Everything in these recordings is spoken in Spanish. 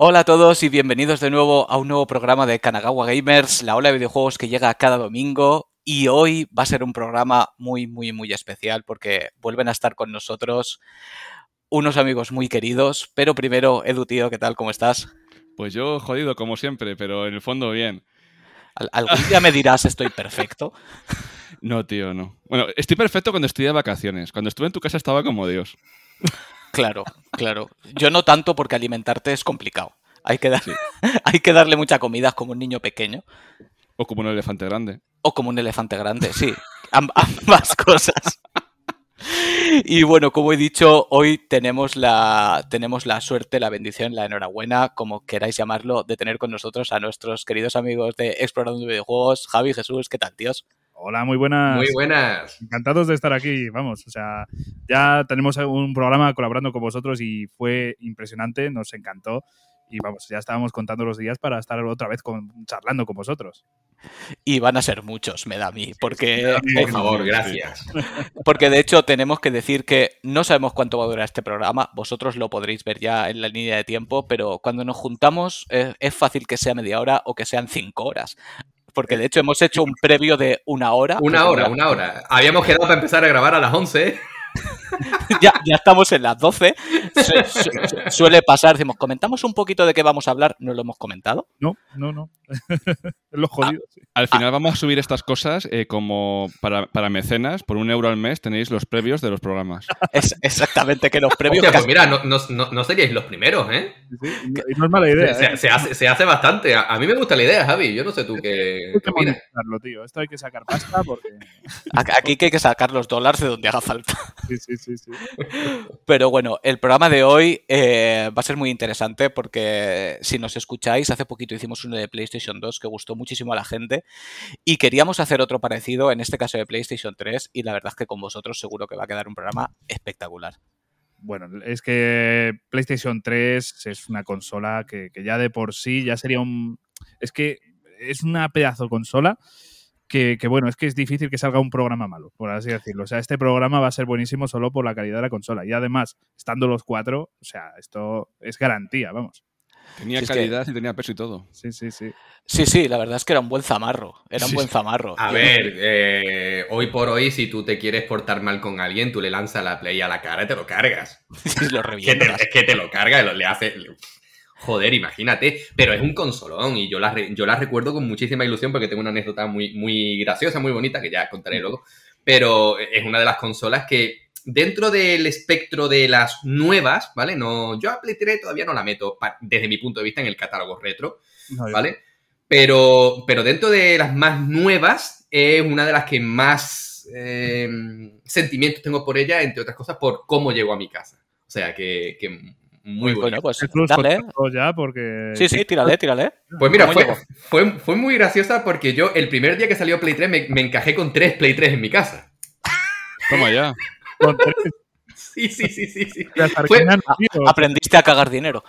Hola a todos y bienvenidos de nuevo a un nuevo programa de Kanagawa Gamers, la ola de videojuegos que llega cada domingo. Y hoy va a ser un programa muy, muy, muy especial porque vuelven a estar con nosotros unos amigos muy queridos. Pero primero, Edu, tío, ¿qué tal? ¿Cómo estás? Pues yo jodido como siempre, pero en el fondo bien. Al- ¿Algún día me dirás estoy perfecto? No, tío, no. Bueno, estoy perfecto cuando estoy de vacaciones. Cuando estuve en tu casa estaba como Dios. Claro, claro. Yo no tanto porque alimentarte es complicado. Hay que, dar- hay que darle mucha comida como un niño pequeño O como un elefante grande. o como un elefante grande, sí. Am- ambas cosas. Y bueno, como he dicho, hoy tenemos la, tenemos la suerte, la bendición, la enhorabuena, como queráis llamarlo, de tener con nosotros a nuestros queridos amigos de Explorando Videojuegos, Javi, Jesús, ¿qué tal, tíos? Hola, muy buenas. Muy buenas. Encantados de estar aquí, vamos. O sea, ya tenemos un programa colaborando con vosotros y fue impresionante, nos encantó. Y vamos, ya estábamos contando los días para estar otra vez con- charlando con vosotros. Y van a ser muchos, me da a mí, porque, Por favor, gracias. porque de hecho tenemos que decir que no sabemos cuánto va a durar este programa, vosotros lo podréis ver ya en la línea de tiempo, pero cuando nos juntamos eh, es fácil que sea media hora o que sean cinco horas. Porque de hecho hemos hecho un previo de una hora. Una que hora, una hora. Habíamos quedado para empezar a grabar a las 11. ya, ya estamos en las 12. Su- su- su- suele pasar, decimos, comentamos un poquito de qué vamos a hablar, no lo hemos comentado. No, no, no. es lo jodido. sí. Al final vamos a subir estas cosas eh, como para, para mecenas. Por un euro al mes tenéis los previos de los programas. Es exactamente que los previos Hostia, pues mira, no, no, no- seríais los primeros, ¿eh? Sí, no es mala idea. Se, ¿eh? se hace, se hace bastante. A, a mí me gusta la idea, Javi. Yo no sé tú qué, Hay que monetizarlo, tío. Esto hay que sacar pasta porque. aquí que hay que sacar los dólares de donde haga falta. Sí, sí, sí. sí. Pero bueno, el programa de hoy eh, va a ser muy interesante porque si nos escucháis, hace poquito hicimos uno de PlayStation 2 que gustó muchísimo a la gente y queríamos hacer otro parecido, en este caso de PlayStation 3, y la verdad es que con vosotros seguro que va a quedar un programa espectacular. Bueno, es que PlayStation 3 es una consola que, que ya de por sí ya sería un. Es que es una pedazo de consola que, que, bueno, es que es difícil que salga un programa malo, por así decirlo. O sea, este programa va a ser buenísimo solo por la calidad de la consola. Y además, estando los cuatro, o sea, esto es garantía, vamos. Tenía es que- calidad y tenía peso y todo. Sí, sí, sí. Sí, sí, la verdad es que era un buen zamarro, era un Sí, buen zamarro. A ver, eh, hoy por hoy, si tú te quieres portar mal con alguien, tú le lanzas la play a la cara y te lo cargas. Sí, lo Que te- revientas. es que te lo carga, lo- le hace. Joder, imagínate. Pero es un consolón y yo la, yo la recuerdo con muchísima ilusión porque tengo una anécdota muy, muy graciosa, muy bonita, que ya contaré luego. Pero es una de las consolas que, dentro del espectro de las nuevas, ¿vale? No, yo a Play 3 todavía no la meto, desde mi punto de vista, en el catálogo retro. No, yo- ¿vale? Pero, pero dentro de las más nuevas, es una de las que más eh, sentimientos tengo por ella, entre otras cosas, por cómo llegó a mi casa. O sea, que, que muy Bueno, bueno. pues dale. ya porque. Sí, sí, tírale, tírale. Pues mira, ¿Cómo fue, fue, fue muy graciosa porque yo el primer día que salió Play 3 me, me encajé con tres Play 3 en mi casa. Toma ya. Con tres Sí, sí, sí, sí. sí. Fue- tío. Aprendiste a cagar dinero.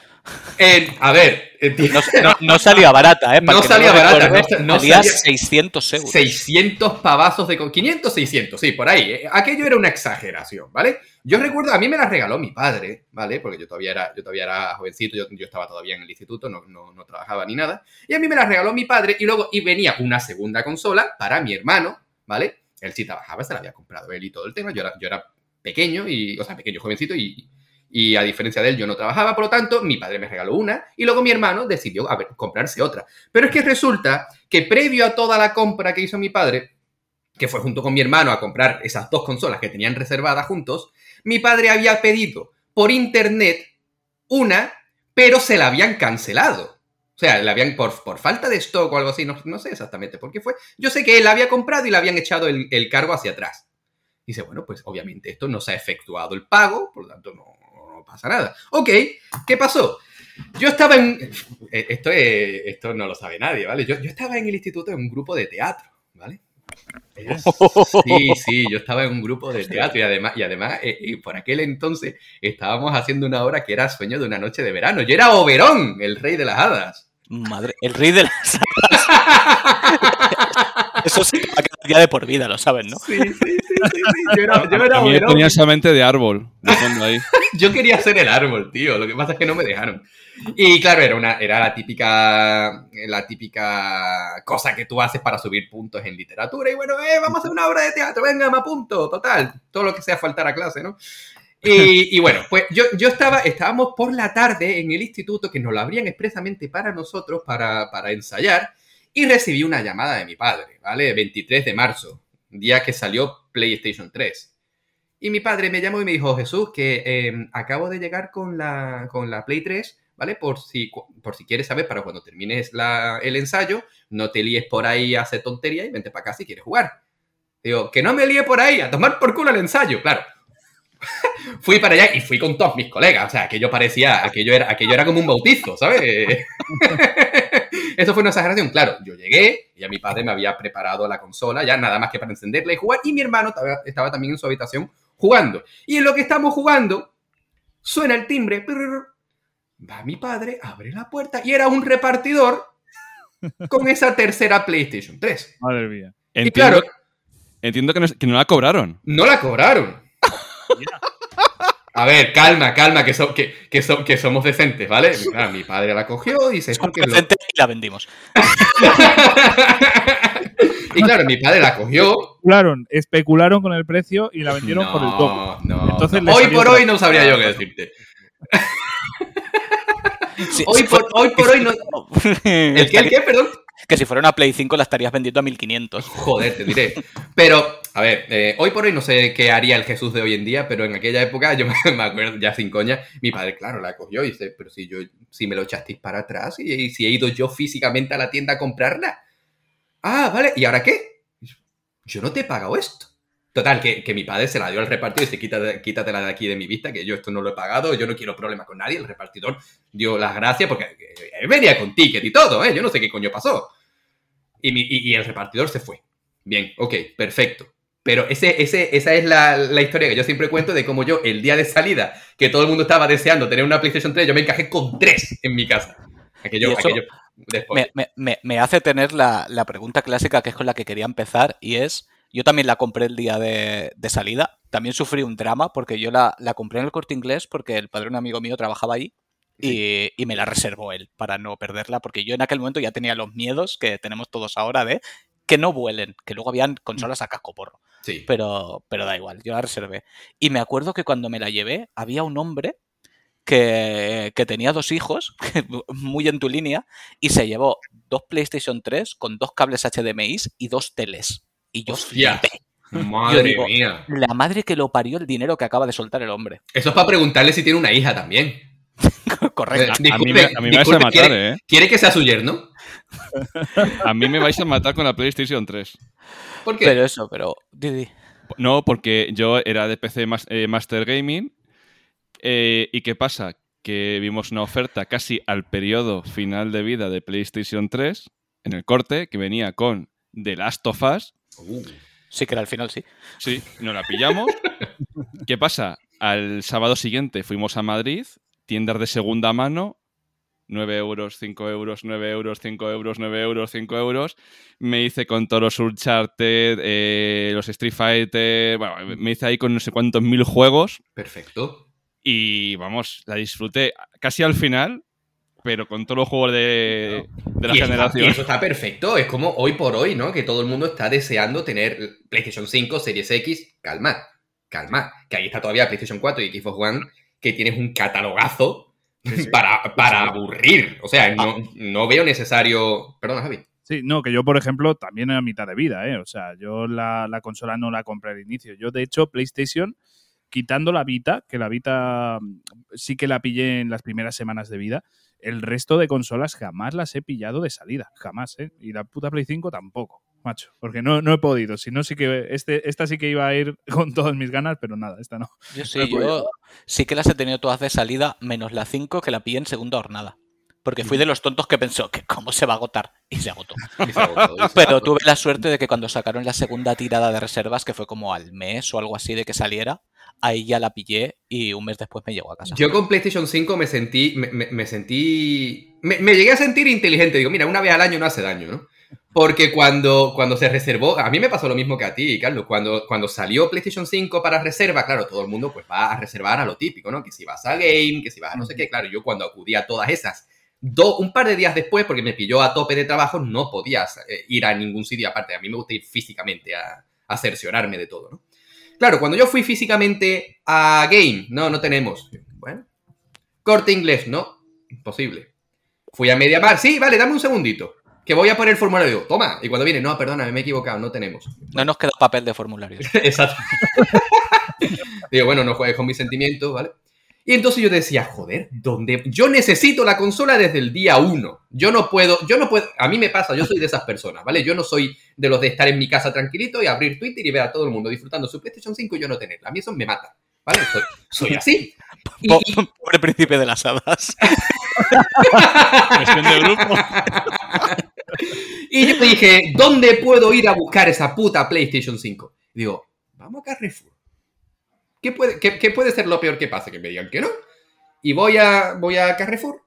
Eh, a ver, eh, No, no- no salía barata, ¿eh? Para No salía barata, no sa- no salía salía- 600 euros. 600 pavazos de... co- 500, 600, sí, por ahí. Eh, Aquello era una exageración, ¿vale? Yo recuerdo, a mí me la regaló mi padre, ¿vale? Porque yo todavía era, yo todavía era jovencito, yo, yo estaba todavía en el instituto, no, no, no trabajaba ni nada. Y a mí me la regaló mi padre y luego y venía una segunda consola para mi hermano, ¿vale? Él sí trabajaba, se la había comprado él y todo el tema. Yo era, yo era pequeño, y, o sea, pequeño, jovencito y... Y a diferencia de él, yo no trabajaba, por lo tanto, mi padre me regaló una y luego mi hermano decidió a ver, comprarse otra. Pero es que resulta que previo a toda la compra que hizo mi padre, que fue junto con mi hermano a comprar esas dos consolas que tenían reservadas juntos, mi padre había pedido por internet una, pero se la habían cancelado. O sea, la habían por, por falta de stock o algo así, no, no sé exactamente por qué fue. Yo sé que él la había comprado y le habían echado el, el cargo hacia atrás. Dice, bueno, pues obviamente esto no se ha efectuado el pago, por lo tanto no, no pasa nada. Ok, ¿qué pasó? Yo estaba en... eh, Esto, es- esto no lo sabe nadie, ¿vale? Yo, yo estaba en el instituto en un grupo de teatro, ¿vale? Sí, sí, yo estaba en un grupo de teatro y además, y además eh, y por aquel entonces estábamos haciendo una obra que era Sueño de una noche de verano. Yo era Oberón, el rey de las hadas. Madre, el rey de las Eso sí, va a quedar ya de por vida, lo saben, ¿no? Sí, sí, sí, sí, sí. Yo era, yo era A mí me ponía esa mente de árbol, de fondo ahí. Yo quería ser el árbol, tío. Lo que pasa es que no me dejaron. Y claro, era, una, era la, típica, la típica cosa que tú haces para subir puntos en literatura. Y bueno, eh, vamos a hacer una obra de teatro, venga, me apunto, total. Todo lo que sea faltar a clase, ¿no? Y, y bueno, pues yo, yo estaba, estábamos por la tarde en el instituto que nos lo abrían expresamente para nosotros, para, para ensayar, y recibí una llamada de mi padre, ¿vale? 23 de marzo, día que salió PlayStation 3. Y mi padre me llamó y me dijo, Jesús, que eh, acabo de llegar con la, con la Play 3, ¿vale? Por si, por si quieres saber, para cuando termines la- el ensayo, no te líes por ahí a hacer tontería y vente para acá si quieres jugar. Digo, que no me líe por ahí, a tomar por culo el ensayo, claro. fui para allá y fui con todos mis colegas, o sea, aquello parecía, aquello era, aquello era como un bautizo, ¿sabes? Eso fue una exageración, claro. Yo llegué y a mi padre me había preparado la consola, ya nada más que para encenderla y jugar, y mi hermano estaba, estaba también en su habitación jugando. Y en lo que estamos jugando, suena el timbre, prrr, va mi padre, abre la puerta y era un repartidor con esa tercera PlayStation 3. Madre mía. Y Entiendo, claro, entiendo que, no, que no la cobraron. no la cobraron. A ver, calma, calma, que, so- que, que, so- que somos decentes, ¿vale? Claro, mi padre la cogió y esto Somos que es lo- decentes y la vendimos. y claro, mi padre la cogió. Especularon, especularon con el precio y la vendieron por el doble. No, no. Entonces no. le Hoy por hoy no sabría yo qué decirte. Sí, Hoy si por, hoy por hoy no. ¿El qué? ¿El qué? Perdón. Que si fuera una Play 5 la estarías vendiendo a 1500. Joder, te diré. Pero, a ver, eh, hoy por hoy no sé qué haría el Jesús de hoy en día, pero en aquella época, yo me acuerdo, ya sin coña, mi padre, claro, la cogió y dice, pero si yo, si me lo echasteis para atrás y si he ido yo físicamente a la tienda a comprarla. Ah, vale, ¿y ahora qué? Yo no te he pagado esto. Total, que, que mi padre se la dio al repartidor y dice, quítate, quítatela de aquí de mi vista, que yo esto no lo he pagado, yo no quiero problema con nadie. El repartidor dio las gracias porque eh, él venía con ticket y todo, ¿eh? Yo no sé qué coño pasó. Y, mi- y- y el repartidor se fue. Bien, ok, perfecto. Pero ese, ese, esa es la, la historia que yo siempre cuento de cómo yo, el día de salida, que todo el mundo estaba deseando tener una PlayStation 3, yo me encajé con tres en mi casa. Aquello. Me, me- me- me hace tener la, la pregunta clásica que es con la que quería empezar y es, yo también la compré el día de, de salida, también sufrí un drama porque yo la, la compré en el corte inglés porque el padre de un amigo mío trabajaba ahí y, y me la reservó él para no perderla porque yo en aquel momento ya tenía los miedos que tenemos todos ahora de que no vuelen, que luego habían consolas a casco porro. Sí. pero, pero da igual, yo la reservé. Y me acuerdo que cuando me la llevé, había un hombre que, que tenía dos hijos, muy en tu línea, y se llevó dos PlayStation 3 con dos cables HDMI y dos teles. Y yo Hostia. flipé. Madre Yo digo, mía. La madre que lo parió el dinero que acaba de soltar el hombre. Eso es para preguntarle si tiene una hija también. Correcto. Eh, A mí, me, a mí me vais a matar, ¿quiere, ¿eh? quiere que sea su yerno? A mí me vais a matar con la PlayStation 3. ¿Por qué? Pero eso, pero... No, porque yo era de PC mas- eh, Master Gaming. eh, ¿Y qué pasa? Que vimos una oferta casi al periodo final de vida de PlayStation 3 en el corte que venía con The Last of Us. Uh, Sí que era al final, sí. Sí, nos la pillamos. ¿Qué pasa? Al sábado siguiente fuimos a Madrid, tiendas de segunda mano, 9 euros, 5 euros, 9 euros, 5 euros, 9 euros, 5 euros. Me hice con todos los Uncharted, eh, los Street Fighter, bueno, me hice ahí con no sé cuántos mil juegos perfecto. y vamos, la disfruté casi al final, pero con todos los juegos de, de la y, está- generación. y eso está perfecto. Es como hoy por hoy, ¿no? Que todo el mundo está deseando tener PlayStation 5, Series X. Calma, calma. Que ahí está todavía PlayStation 4 y Xbox One, que tienes un catalogazo para, para aburrir. O sea, no, no veo necesario. Perdona, Javi. Sí, no, que yo, por ejemplo, también a mitad de vida, ¿eh? O sea, yo la, la consola no la compré al inicio. Yo, de hecho, PlayStation, quitando la Vita, que la Vita mm, sí que la pillé en las primeras semanas de vida, el resto de consolas jamás las he pillado de salida. Jamás, ¿eh? Y la puta Play 5 tampoco, macho. Porque no, no he podido. Si no, sí que. Este, esta sí que iba a ir con todas mis ganas, pero nada, esta no. Yo sí, No yo sí que las he tenido todas de salida, menos la 5 que la pillé en segunda jornada. Porque fui de los tontos que pensó que cómo se va a agotar. Y se agotó. Y se agotó, y se Pero agotó. tuve la suerte de que cuando sacaron la segunda tirada de reservas, que fue como al mes o algo así de que saliera, ahí ya la pillé y un mes después me llegó a casa. Yo con PlayStation 5 me sentí. Me, me- me sentí. Me, me llegué a sentir inteligente. Digo, mira, una vez al año no hace daño, ¿no? Porque cuando, cuando se reservó, a mí me pasó lo mismo que a ti, Carlos. Cuando, cuando salió PlayStation 5 para reserva, claro, todo el mundo pues va a reservar a lo típico, ¿no? Que si vas a Game, que si vas a no sé qué. Claro, yo cuando acudí a todas esas, do- un par de días después, porque me pilló a tope de trabajo, no podías eh, ir a ningún sitio aparte. A mí me gusta ir físicamente a, a cerciorarme de todo, ¿no? Claro, cuando yo fui físicamente a Game, no, no tenemos. Bueno. Corte inglés, no, imposible. Fui a Mediamar, sí, vale, dame un segundito. Que voy a poner el formulario. Toma. Y cuando viene, no, perdona, me he equivocado, no tenemos. No nos queda papel de formulario. Exacto. Digo, bueno, no juegues con mis sentimientos, ¿vale? Y entonces yo decía, joder, ¿dónde? Yo necesito la consola desde el día uno. Yo no puedo, yo no puedo, a mí me pasa, yo soy de esas personas, ¿vale? Yo no soy de los de estar en mi casa tranquilito y abrir Twitter y ver a todo el mundo disfrutando su PlayStation 5 y yo no tenerla. A mí eso me mata, ¿vale? Soy, soy así. Y- Po- y- Pobre príncipe de las hadas. Cuestión de grupo. Y yo dije, ¿dónde puedo ir a buscar esa puta PlayStation 5? Y digo, vamos a Carrefour. ¿Qué puede, qué, qué puede ser lo peor que pase? Que me digan que no. Y voy a, voy a Carrefour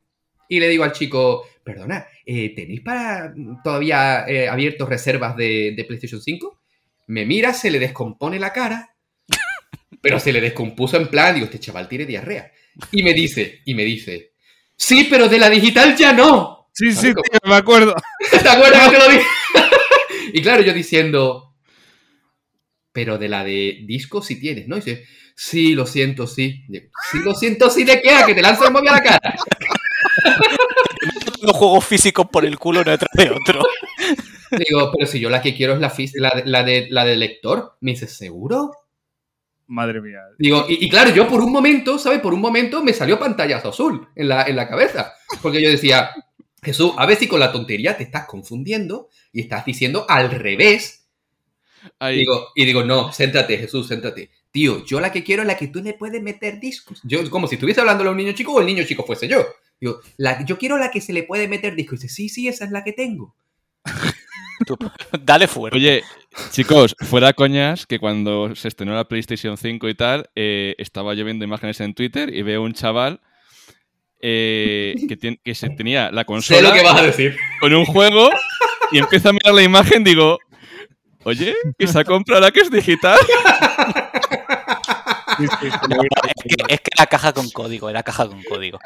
y le digo al chico, perdona, eh, ¿tenéis para todavía eh, abiertos reservas de, de PlayStation 5? Me mira, se le descompone la cara, pero se le descompuso en plan, digo, este chaval tiene diarrea. Y me dice, y me dice, sí, pero de la digital ya no. Sí, sí, tío, me acuerdo. ¿Te acuerdas que lo dije? y claro, yo diciendo, pero de la de disco sí tienes, ¿no? Y dice, sí, lo siento, sí. Sí, lo siento, sí, ¿de qué? ¿A que te lanza el móvil a la cara? Los juegos físicos por el culo uno detrás de otro. Digo, pero si yo la que quiero es la, fis- la, de- la, de, la de lector. Me dice, ¿seguro? Madre mía. Digo, y, y claro, yo por un momento, ¿sabes? Por un momento me salió pantallazo azul en la, en la cabeza. Porque yo decía, Jesús, a ver si con la tontería te estás confundiendo y estás diciendo al revés Ahí. Digo, y digo, no, céntrate, Jesús, céntrate. Tío, yo la que quiero es la que tú le puedes meter discos. Yo, como si estuviese hablando a un niño chico o el niño chico fuese yo. Digo, la, yo quiero la que se le puede meter discos. Y dice, sí, sí, esa es la que tengo. Tú, dale fuerte. Oye, chicos, fuera coñas que cuando se estrenó la PlayStation 5 y tal, eh, estaba yo viendo imágenes en Twitter y veo un chaval eh, que, tien- que se tenía la consola Sé lo que vas a decir. con un juego y empiezo a mirar la imagen digo, oye, que se ha comprado la que es digital. Sí, sí, sí, No, es, que, es que era caja con código, era caja con código.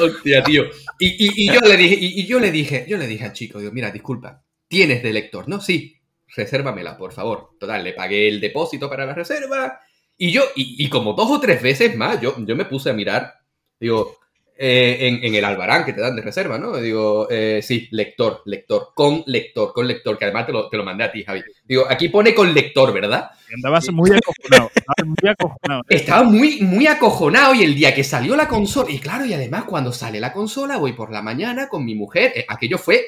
Hostia, tío. Y, y- y yo le dije, y, y yo le dije, yo le dije al chico, digo, mira, disculpa, ¿tienes de lector? No, sí, resérvamela, por favor. Total, le pagué el depósito para la reserva. Y yo, y, y como dos o tres veces más, yo, yo me puse a mirar, digo, eh, en, en el albarán que te dan de reserva, ¿no? Digo, eh, sí, lector, lector, con lector, con lector, que además te lo, te lo mandé a ti, Javi. Digo, aquí pone con lector, ¿verdad? Andabas muy acojonado. andabas muy acojonado. Estaba muy, muy acojonado y el día que salió la consola, y claro, y además cuando sale la consola, voy por la mañana con mi mujer, eh, aquello fue,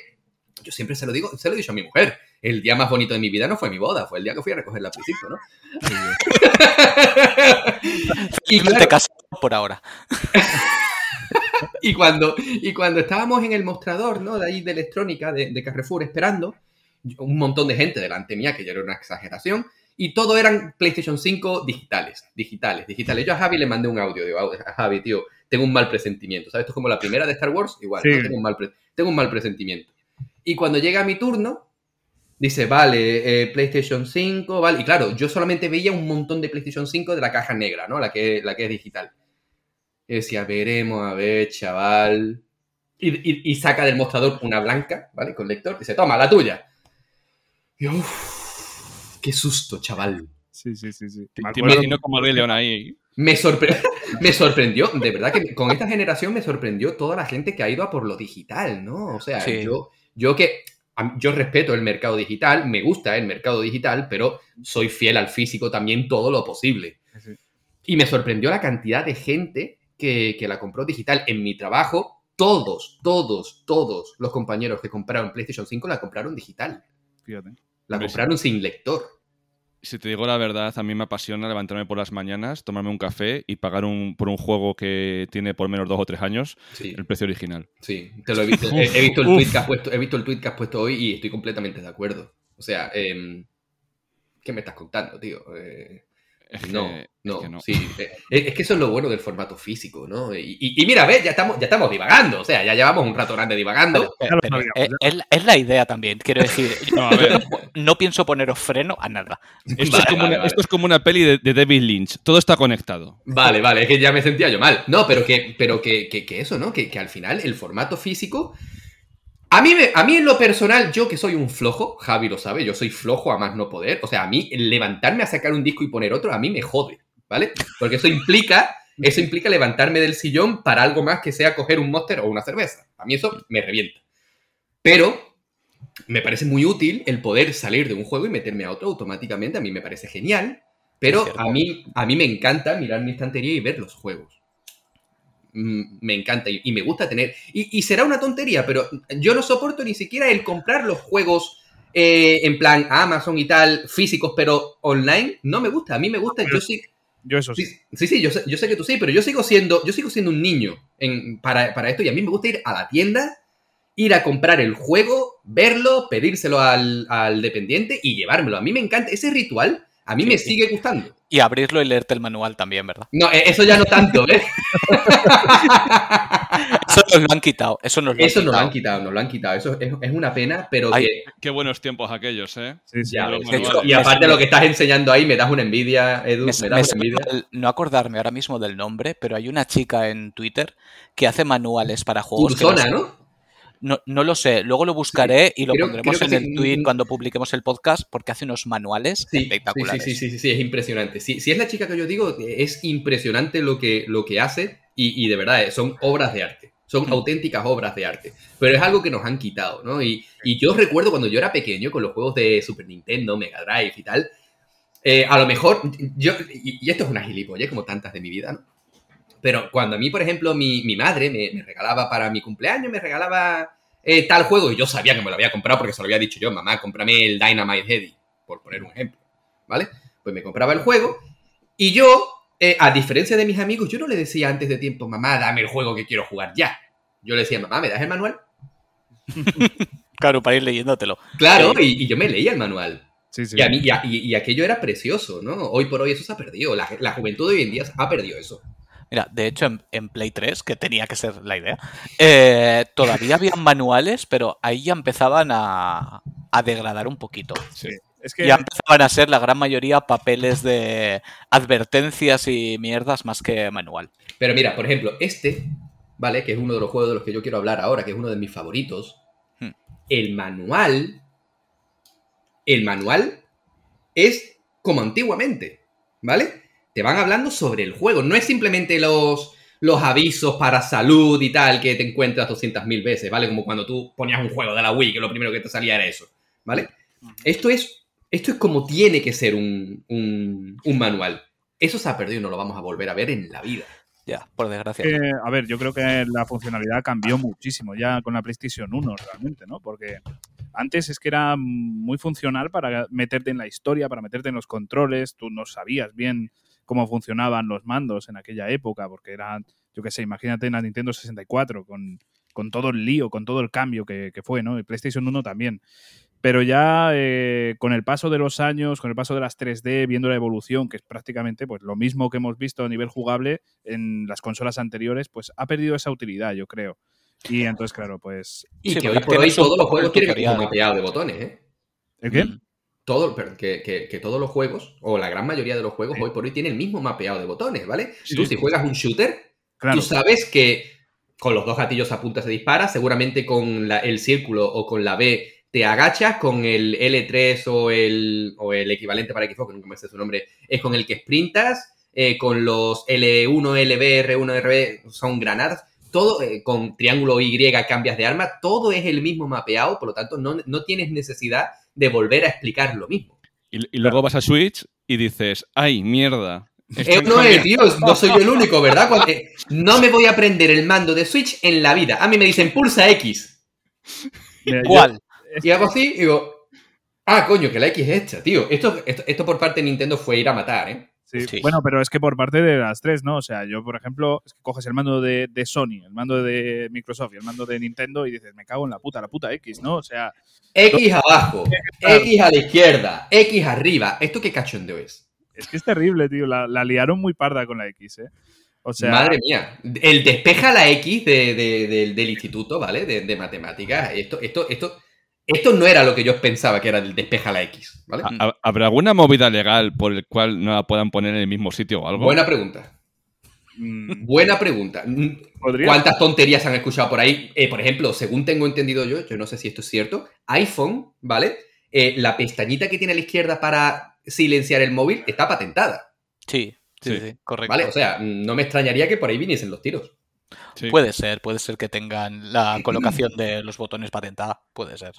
yo siempre se lo digo, se lo he dicho a mi mujer, el día más bonito de mi vida no fue mi boda, fue el día que fui a recoger la Play-Cinco, ¿no? y, No claro, te casas por ahora. y cuando, y cuando estábamos en el mostrador, ¿no? De ahí de electrónica, de, de Carrefour, esperando, un montón de gente delante mía, que ya era una exageración, y todo eran PlayStation 5 digitales, digitales, digitales. Yo a Javi le mandé un audio, digo, a Javi, tío, tengo un mal presentimiento, ¿sabes? Esto es como la primera de Star Wars, igual, Sí. ¿no? tengo, un mal tengo un mal presentimiento. Y cuando llega mi turno, dice, vale, eh, PlayStation 5, vale, y claro, yo solamente veía un montón de PlayStation 5 de la caja negra, ¿no? La que, la que es digital. Y decía, veremos, a ver, chaval. Y, y- y saca del mostrador una blanca, ¿vale? Con lector. Dice, toma, la tuya. Y yo, "Uf, qué susto, chaval. Sí, sí, sí. sí. Te, Me imagino como el Rey León ahí. Me, sorpre- me sorprendió, de verdad que con esta generación me sorprendió toda la gente que ha ido a por lo digital, ¿no? O sea, Sí. yo, yo que yo respeto el mercado digital, me gusta el mercado digital, pero soy fiel al físico también todo lo posible. Sí. Y me sorprendió la cantidad de gente que, que la compró digital. En mi trabajo, todos, todos, todos los compañeros que compraron PlayStation 5 la compraron digital. Fíjate. La compraron sin lector. Si te digo la verdad, a mí me apasiona levantarme por las mañanas, tomarme un café y pagar un, por un juego que tiene por menos dos o tres años Sí. el precio original. Sí, te lo he visto. he, he visto el tweet que has puesto, he visto el tweet que has puesto hoy y estoy completamente de acuerdo. O sea, em, ¿qué me estás contando, tío? Eh, Es que- No, es no, que no. sí. eh, Es que eso es lo bueno del formato físico, ¿no? Y, y- y mira, ves, ya estamos, ya estamos divagando. O sea, ya llevamos un rato grande divagando. Pero, pero sabíamos, es, la idea también, quiero decir. No, a ver. No pienso poneros freno a nada. Esto, es como vale, una, vale. esto es como una peli de, de David Lynch. Todo está conectado. Vale, vale, es que ya me sentía yo mal. No, pero que, pero que, que- que eso, ¿no? Que, que al final el formato físico. A mí, me- a mí en lo personal, yo que soy un flojo, Javi lo sabe, yo soy flojo a más no poder. O sea, a mí levantarme a sacar un disco y poner otro, a mí me jode, ¿vale? Porque eso implica, eso implica levantarme del sillón para algo más que sea coger un monster o una cerveza. A mí eso me revienta. Pero me parece muy útil el poder salir de un juego y meterme a otro automáticamente. A mí me parece genial. Pero a mí, a mí me encanta mirar mi estantería y ver los juegos. Mm, Me encanta y, y me gusta tener. Y, y será una tontería, pero yo no soporto ni siquiera el comprar los juegos eh, en plan Amazon y tal, físicos, pero online. No me gusta. A mí me gusta. Yo sí. Yo eso sí. Sí, sí, sí, yo, sé, yo sé que tú sí, pero yo sigo siendo, yo sigo siendo un niño en- para, para esto y a mí me gusta ir a la tienda, ir a comprar el juego, verlo, pedírselo al, al dependiente y llevármelo. A mí me encanta ese ritual, a mí Sí, me sigue gustando. Y abrirlo y leerte el manual también, ¿verdad? No, eh, eso ya no tanto, ¿eh? Eso nos lo han quitado. Eso nos lo han Eso nos lo han quitado. quitado, nos lo han quitado. Eso es, es una pena, pero Ay, que... Qué buenos tiempos aquellos, ¿eh? Sí, sí. Ya hecho, y aparte lo que estás enseñando ahí me das una envidia, Edu, Me- das una envidia. no acordarme ahora mismo del nombre, pero hay una chica en Twitter que hace manuales para juegos. que Ursona, no, ¿no? no, lo sé, luego lo buscaré y lo creo- pondremos creo en sí. el tweet Mm. cuando publiquemos el podcast porque hace unos manuales Sí, sí, espectaculares. sí, sí, sí, sí, es impresionante. Si, si es la chica que yo digo, es impresionante lo que, lo que hace y, y de verdad eh, son obras de arte. Son auténticas obras de arte. Pero es algo que nos han quitado, ¿no? Y, y yo recuerdo cuando yo era pequeño con los juegos de Super Nintendo, Mega Drive y tal. eh, a lo mejor, yo, y, y esto es una gilipollez como tantas de mi vida, ¿no? Pero cuando a mí, por ejemplo, mi, mi madre me, me regalaba para mi cumpleaños, me regalaba eh, tal juego y yo sabía que me lo había comprado porque se lo había dicho yo, mamá, cómprame el Dynamite Heady, por poner un ejemplo, ¿vale? Pues me compraba el juego y yo, eh, a diferencia de mis amigos, yo no le decía antes de tiempo, mamá, dame el juego que quiero jugar ya. Yo le decía, mamá, ¿me das el manual? Claro, para ir leyéndotelo. Claro, Sí. y, y yo me leía el manual. Sí, sí. Y, a mí, y, a- y- y aquello era precioso, ¿no? Hoy por hoy eso se ha perdido. La, la juventud de hoy en día ha perdido eso. Mira, de hecho en, en Play 3, que tenía que ser la idea, eh, todavía habían manuales, pero ahí ya empezaban a, a degradar un poquito. Sí. Es que Ya empezaban a ser la gran mayoría papeles de advertencias y mierdas más que manual. Pero mira, por ejemplo, este, ¿vale? Que es uno de los juegos de los que yo quiero hablar ahora, que es uno de mis favoritos. Hmm. El manual. El manual es como antiguamente, ¿vale? Te van hablando sobre el juego. No es simplemente los, los avisos para salud y tal que te encuentras 200.000 veces, ¿vale? Como cuando tú ponías un juego de la Wii, que lo primero que te salía era eso, ¿vale? Esto es, esto es como tiene que ser un, un, un manual. Eso se ha perdido y no lo vamos a volver a ver en la vida. Ya, por desgracia. que, a ver, yo creo que la funcionalidad cambió muchísimo ya con la PlayStation 1 realmente, ¿no? Porque antes es que era muy funcional para meterte en la historia, para meterte en los controles, tú no sabías bien cómo funcionaban los mandos en aquella época, porque eran, yo qué sé, imagínate en la Nintendo 64 con, con todo el lío, con todo el cambio que, que fue, ¿no? Y PlayStation 1 también. Pero ya eh, con el paso de los años, con el paso de las 3D, viendo la evolución, que es prácticamente pues, lo mismo que hemos visto a nivel jugable en las consolas anteriores, pues ha perdido esa utilidad, yo creo. Y entonces, claro, pues... Y Sí, que hoy por un todos los el juegos tienen el tutorial. mapeado de botones, ¿eh? ¿El qué? Todo, pero que, que- que todos los juegos, o la gran mayoría de los juegos, Sí. hoy por hoy tienen el mismo mapeado de botones, ¿vale? Sí, tú, sí. si juegas un shooter, Claro, tú sabes que con los dos gatillos apuntas se dispara, seguramente con la- el círculo o con la B te agachas, con el L3 o el, o el equivalente para Xbox, que nunca me sé su nombre, es con el que sprintas, eh, con los L1, LB, R1, RB, son granadas, todo eh, con triángulo Y cambias de arma, todo es el mismo mapeado, por lo tanto no, no tienes necesidad de volver a explicar lo mismo. Y, y luego vas a Switch y dices, ¡ay, mierda! Eh, no, eh, cambiando- tío, no soy yo el único, ¿verdad? Cuando- eh, no me voy a aprender el mando de Switch en la vida. A mí me dicen pulsa X. mira, yo- ¿Cuál? Y hago así y digo, ah, coño, que la X es esta, tío. Esto, esto, esto por parte de Nintendo fue ir a matar, ¿eh? Sí. Sí. Bueno, pero es que por parte de las tres, ¿no? O sea, yo, por ejemplo, es que coges el mando de, de Sony, el mando de Microsoft y el mando de Nintendo y dices, me cago en la puta, la puta X, ¿no? O sea, X abajo. X a la izquierda, X arriba. ¿Esto qué cachondeo es? es que es terrible, tío. La, la liaron muy parda con la X, ¿eh? O sea, Madre mía. El despeja la X de- de- del- del instituto, ¿vale? De, de matemáticas. Esto, esto, esto, esto no era lo que yo pensaba que era el despeja la X, ¿vale? ¿Ha- ¿Habrá alguna movida legal por el cual no la puedan poner en el mismo sitio o algo? Buena pregunta. mm, Buena pregunta. Podría- ¿Cuántas tonterías han escuchado por ahí? Eh, por ejemplo, según tengo entendido yo, yo no sé si esto es cierto, iPhone, ¿vale? Eh, la pestañita que tiene a la izquierda para silenciar el móvil está patentada, Sí, sí, Sí. sí, correcto. ¿vale? O sea, no me extrañaría que por ahí viniesen los tiros. Sí. Puede ser, puede ser que tengan la colocación de los botones patentada, puede ser.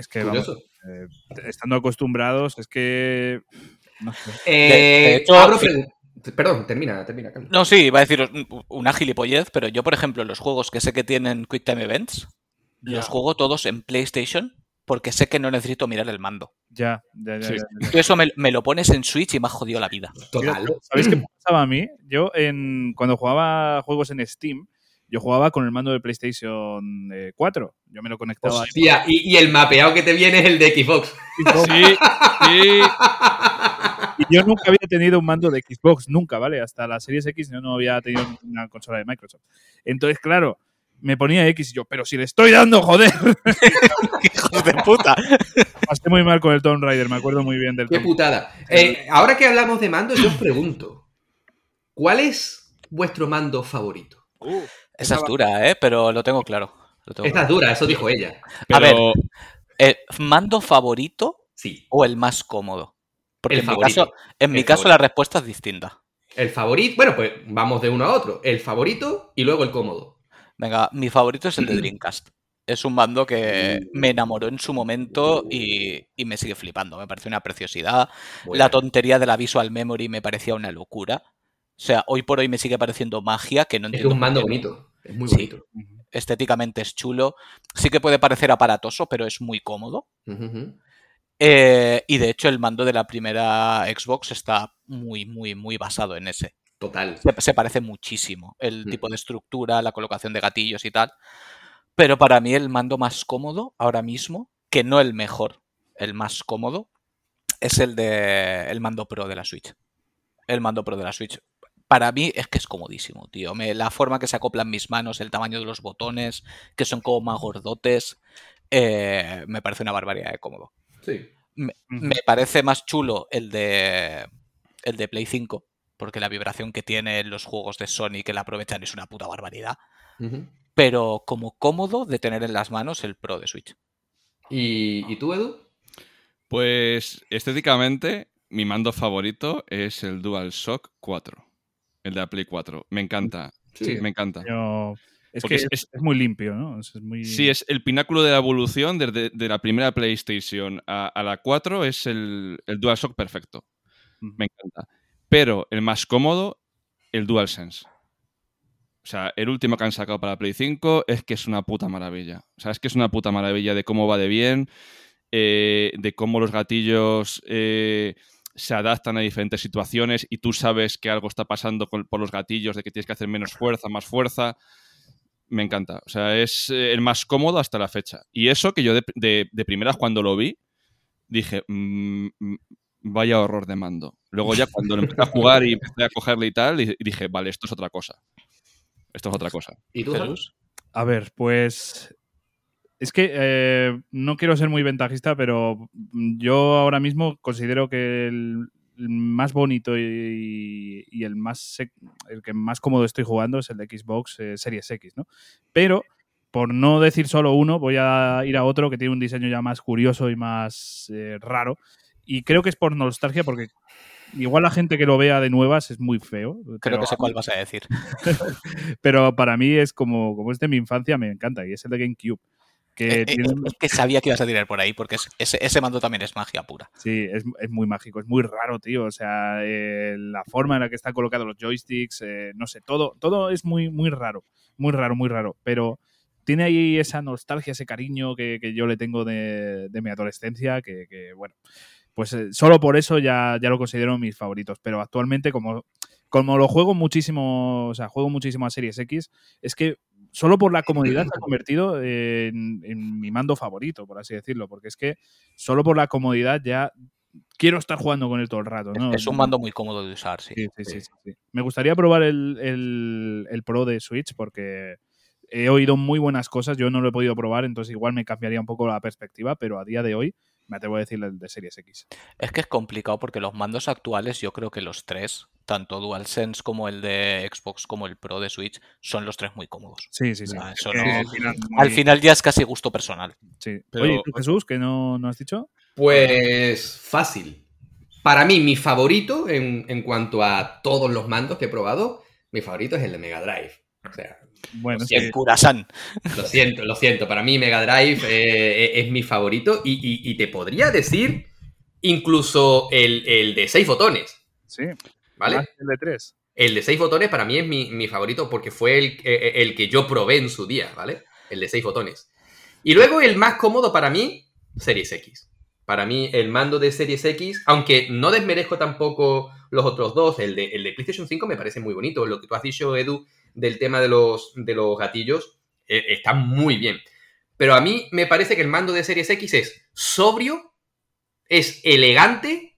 Es que, vamos, eh, estando acostumbrados, es que. No sé. Eh, de hecho, abro sí. pregun- Perdón, termina, termina. No, sí, iba a decir una gilipollez, pero yo, por ejemplo, los juegos que sé que tienen Quick Time Events, los juego todos en PlayStation porque sé que no necesito mirar el mando. Ya, ya, ya. Sí. ya, ya. Tú eso me, me lo pones en Switch y me ha jodido la vida. Total. ¿Sabéis qué me pasaba a mí? Yo, en, cuando jugaba juegos en Steam, yo jugaba con el mando de PlayStation eh, 4. Yo me lo conectaba ahí. Hostia, y, y el mapeado que te viene es el de Xbox. Sí, sí. Y yo nunca había tenido un mando de Xbox, nunca, ¿vale? Hasta la Series X yo no había tenido una consola de Microsoft. Entonces, claro, me ponía X y yo, pero si le estoy dando, joder. ¡Hijos de puta! Pasé muy mal con el Tomb Raider, me acuerdo muy bien del Qué Tomb putada. Eh, ahora que hablamos de mando, yo os pregunto, ¿cuál es vuestro mando favorito? Esa es dura, ¿eh? Pero lo tengo claro. lo tengo Esta es dura, eso dijo ella. A ver, eh, ¿Mando favorito Sí. o el más cómodo? Porque El en, mi caso, en mi El caso favorito. la respuesta es distinta. El favorito, bueno, pues vamos de uno a otro. El favorito y luego el cómodo. Venga, mi favorito es el de Dreamcast. Es un mando que Mm. me enamoró en su momento y, y me sigue flipando. Me parece una preciosidad. La tontería de la Visual Memory me parecía una locura. O sea, hoy por hoy me sigue pareciendo magia que no Es que es entiendo. un mando bonito. Es muy Sí. bonito. Estéticamente es chulo. Sí que puede parecer aparatoso, pero es muy cómodo. Eh, y de hecho, el mando de la primera Xbox está muy, muy, muy basado en ese. Total. Se, se parece muchísimo el Mm. tipo de estructura, la colocación de gatillos y tal. Pero para mí el mando más cómodo ahora mismo, que no el mejor, el más cómodo, es el de el mando Pro de la Switch. El mando Pro de la Switch. Para mí es que es comodísimo, tío. Me- la forma que se acoplan mis manos, el tamaño de los botones, que son como más gordotes, eh, me parece una barbaridad de cómodo. Sí. Me, parece más chulo el de el de Play 5, porque la vibración que tiene en los juegos de Sony que la aprovechan es una puta barbaridad. Pero como cómodo de tener en las manos el Pro de Switch. ¿Y, ¿Y tú, Edu? Pues estéticamente, mi mando favorito es el DualShock 4. El de la Play 4. Me encanta. Sí. Me encanta. Yo- es Porque que es- es, es- es muy limpio, ¿no? Es, es muy... Sí, es el pináculo de la evolución desde de la primera PlayStation a, a la 4 es el, el DualShock perfecto. Me encanta. Pero el más cómodo, el DualSense. O sea, el último que han sacado para Play 5 es que es una puta maravilla. O sea, es que es una puta maravilla de cómo va de bien, eh, de cómo los gatillos eh, se adaptan a diferentes situaciones y tú sabes que algo está pasando con- por los gatillos, de que tienes que hacer menos fuerza, más fuerza. Me encanta. O sea, es eh, el más cómodo hasta la fecha. Y eso que yo de, de, de primeras cuando lo vi, dije, mm, mm, vaya horror de mando. Luego ya cuando lo empecé a jugar y empecé a cogerle y tal, y dije, vale, esto es otra cosa. Esto es otra cosa. ¿Y tú, Jesús. A ver, pues. Es que eh, no quiero ser muy ventajista, pero yo ahora mismo considero que el, el más bonito y, y el más el que más cómodo estoy jugando es el de Xbox eh, Series X, ¿no? Pero por no decir solo uno, voy a ir a otro que tiene un diseño ya más curioso y más eh, raro. Y creo que es por nostalgia, porque igual la gente que lo vea de nuevas es muy feo. Creo pero que sé cuál vas a decir. pero para mí es como, como es de mi infancia, me encanta. Y es el de GameCube. Que Eh, eh, tiene, Es que sabía que ibas a tirar por ahí, porque es- ese, ese mando también es magia pura. sí, es, es muy mágico, es muy raro, tío. O sea, eh, la forma en la que están colocados los joysticks, eh, no sé, todo, todo es muy, muy raro. Muy raro, muy raro. Pero tiene ahí esa nostalgia, ese cariño que, que yo le tengo de, de mi adolescencia, que, que, bueno, pues eh, solo por eso ya, ya lo considero mis favoritos. Pero actualmente, como, como lo juego muchísimo, o sea, juego muchísimo a Series X, es que solo por la comodidad se ha convertido en, en mi mando favorito, por así decirlo, porque es que solo por la comodidad ya quiero estar jugando con él todo el rato. ¿no? Es un mando muy cómodo de usar, sí, sí. Me gustaría probar el, el- el Pro de Switch porque he oído muy buenas cosas. Yo no lo he podido probar, entonces igual me cambiaría un poco la perspectiva, pero a día de hoy me atrevo a decir el de Series X. Es que es complicado porque los mandos actuales, yo creo que los tres, tanto DualSense como el de Xbox como el Pro de Switch, son los tres muy cómodos. Sí, sí, sí. Ah, eso no- al final, Al muy- final ya es casi gusto personal. sí. Pero- Oye, ¿tú, Jesús, que no, no has dicho? Pues fácil. Para mí, mi favorito en, en cuanto a todos los mandos que he probado, mi favorito es el de Mega Drive. O sea, Bueno, Lo sí, Y el Kurasan. lo siento, lo siento. Para mí Mega Drive eh, es mi favorito y, y- y te podría decir incluso el, el de seis botones, sí. ¿vale? Más El de 3. El de seis botones para mí es mi, mi favorito porque fue el, eh, el que yo probé en su día, ¿vale? El de seis botones. Y luego el más cómodo para mí, Series X. Para mí el mando de Series X, aunque no desmerezco tampoco los otros dos, el de, el de PlayStation 5 me parece muy bonito. Lo que tú has dicho, Edu, del tema de los, de los gatillos, eh, está muy bien. Pero a mí me parece que el mando de Series X es sobrio, es elegante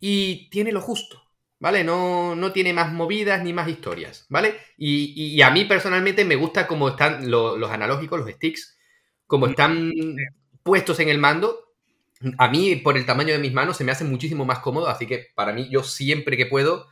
y tiene lo justo. ¿vale? No, no tiene más movidas ni más historias, ¿vale? Y, y a mí personalmente me gusta cómo están lo- los analógicos, los sticks, como están puestos en el mando. A mí, por el tamaño de mis manos, se me hace muchísimo más cómodo, así que para mí, yo siempre que puedo,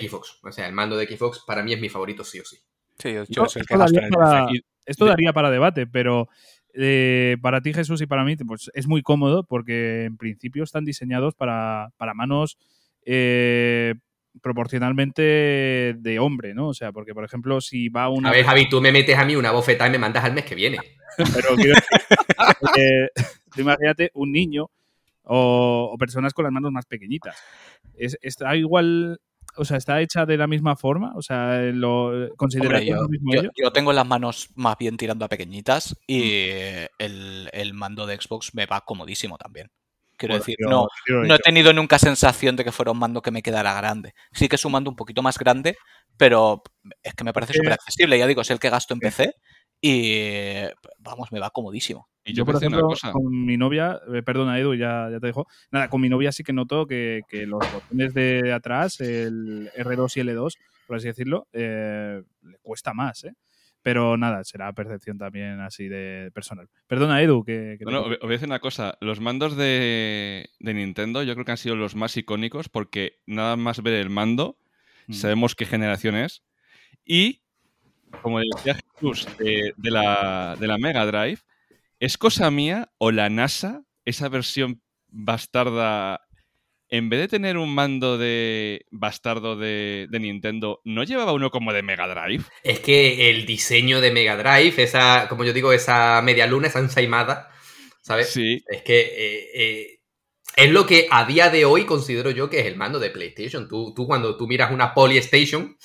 Xbox. O sea, el mando de Xbox para mí es mi favorito sí o sí. Sí, yo, Esto- es el que daría para- Esto daría para debate, pero eh, para ti, Jesús, y para mí, pues es muy cómodo porque en principio están diseñados para, para manos eh, proporcionalmente de hombre, ¿no? O sea, porque, por ejemplo, si va una... A ver, Javi, tú me metes a mí una bofetada y me mandas al mes que viene. Pero quiero eh, imagínate un niño o, o personas con las manos más pequeñitas. Es, ¿Está igual, o sea, está hecha de la misma forma? O sea, lo considera Hombre, yo, lo mismo yo- yo tengo las manos más bien tirando a pequeñitas y Mm. el, el mando de Xbox me va comodísimo también. Quiero decir, no, no he tenido nunca sensación de que fuera un mando que me quedara grande. Sí que es un mando un poquito más grande, pero es que me parece súper accesible. Ya digo, es el que gasto en. PC y vamos, me va comodísimo. Y yo, Yo, por ejemplo, una cosa. con mi novia, eh, perdona Edu, ya, ya te dejo. Nada, con mi novia sí que noto que, que los botones de atrás, el R2 y L2, por así decirlo, eh, le cuesta más, ¿eh? Pero nada, será percepción también así de personal. Perdona Edu, que, que te No, no, corto. os voy a decir una cosa. Los mandos de, de Nintendo yo creo que han sido los más icónicos porque nada más ver el mando Mm. sabemos qué generación es. Y, como decía Jesús, de, de la, de la Mega Drive, ¿es cosa mía o la NASA, esa versión bastarda, en vez de tener un mando de bastardo de, de Nintendo, ¿no llevaba uno como de Mega Drive? Es que el diseño de Mega Drive, esa, como yo digo, esa media luna, esa ensaimada, ¿sabes? Sí, Es que eh, eh, es lo que a día de hoy considero yo que es el mando de PlayStation. Tú, tú cuando tú miras una Polystation,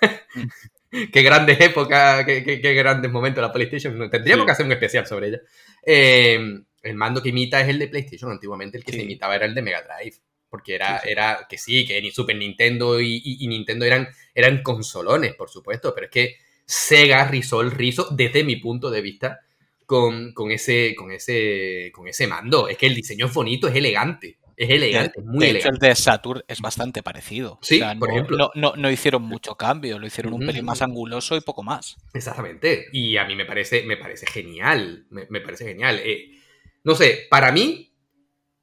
qué grandes épocas, qué, qué- qué grandes momentos la PlayStation. Tendríamos Sí. que hacer un especial sobre ella. Eh, el mando que imita es el de PlayStation. Antiguamente el que Sí. se imitaba era el de Mega Drive. Porque era, Sí, era que sí, que ni Super Nintendo y, y- y Nintendo eran, eran consolones, por supuesto. Pero es que Sega rizó el rizo desde mi punto de vista con, con ese, con, ese, con ese mando. Es que el diseño es bonito, es elegante. Es elegante, es muy de hecho, el elegante. de Saturn es bastante parecido. Sí, O sea, por no, ejemplo. No, no- no hicieron mucho cambio, lo hicieron un pelín más anguloso y poco más. Exactamente. Y a mí me parece, me parece genial. Me, me parece genial. Eh, no sé, para mí,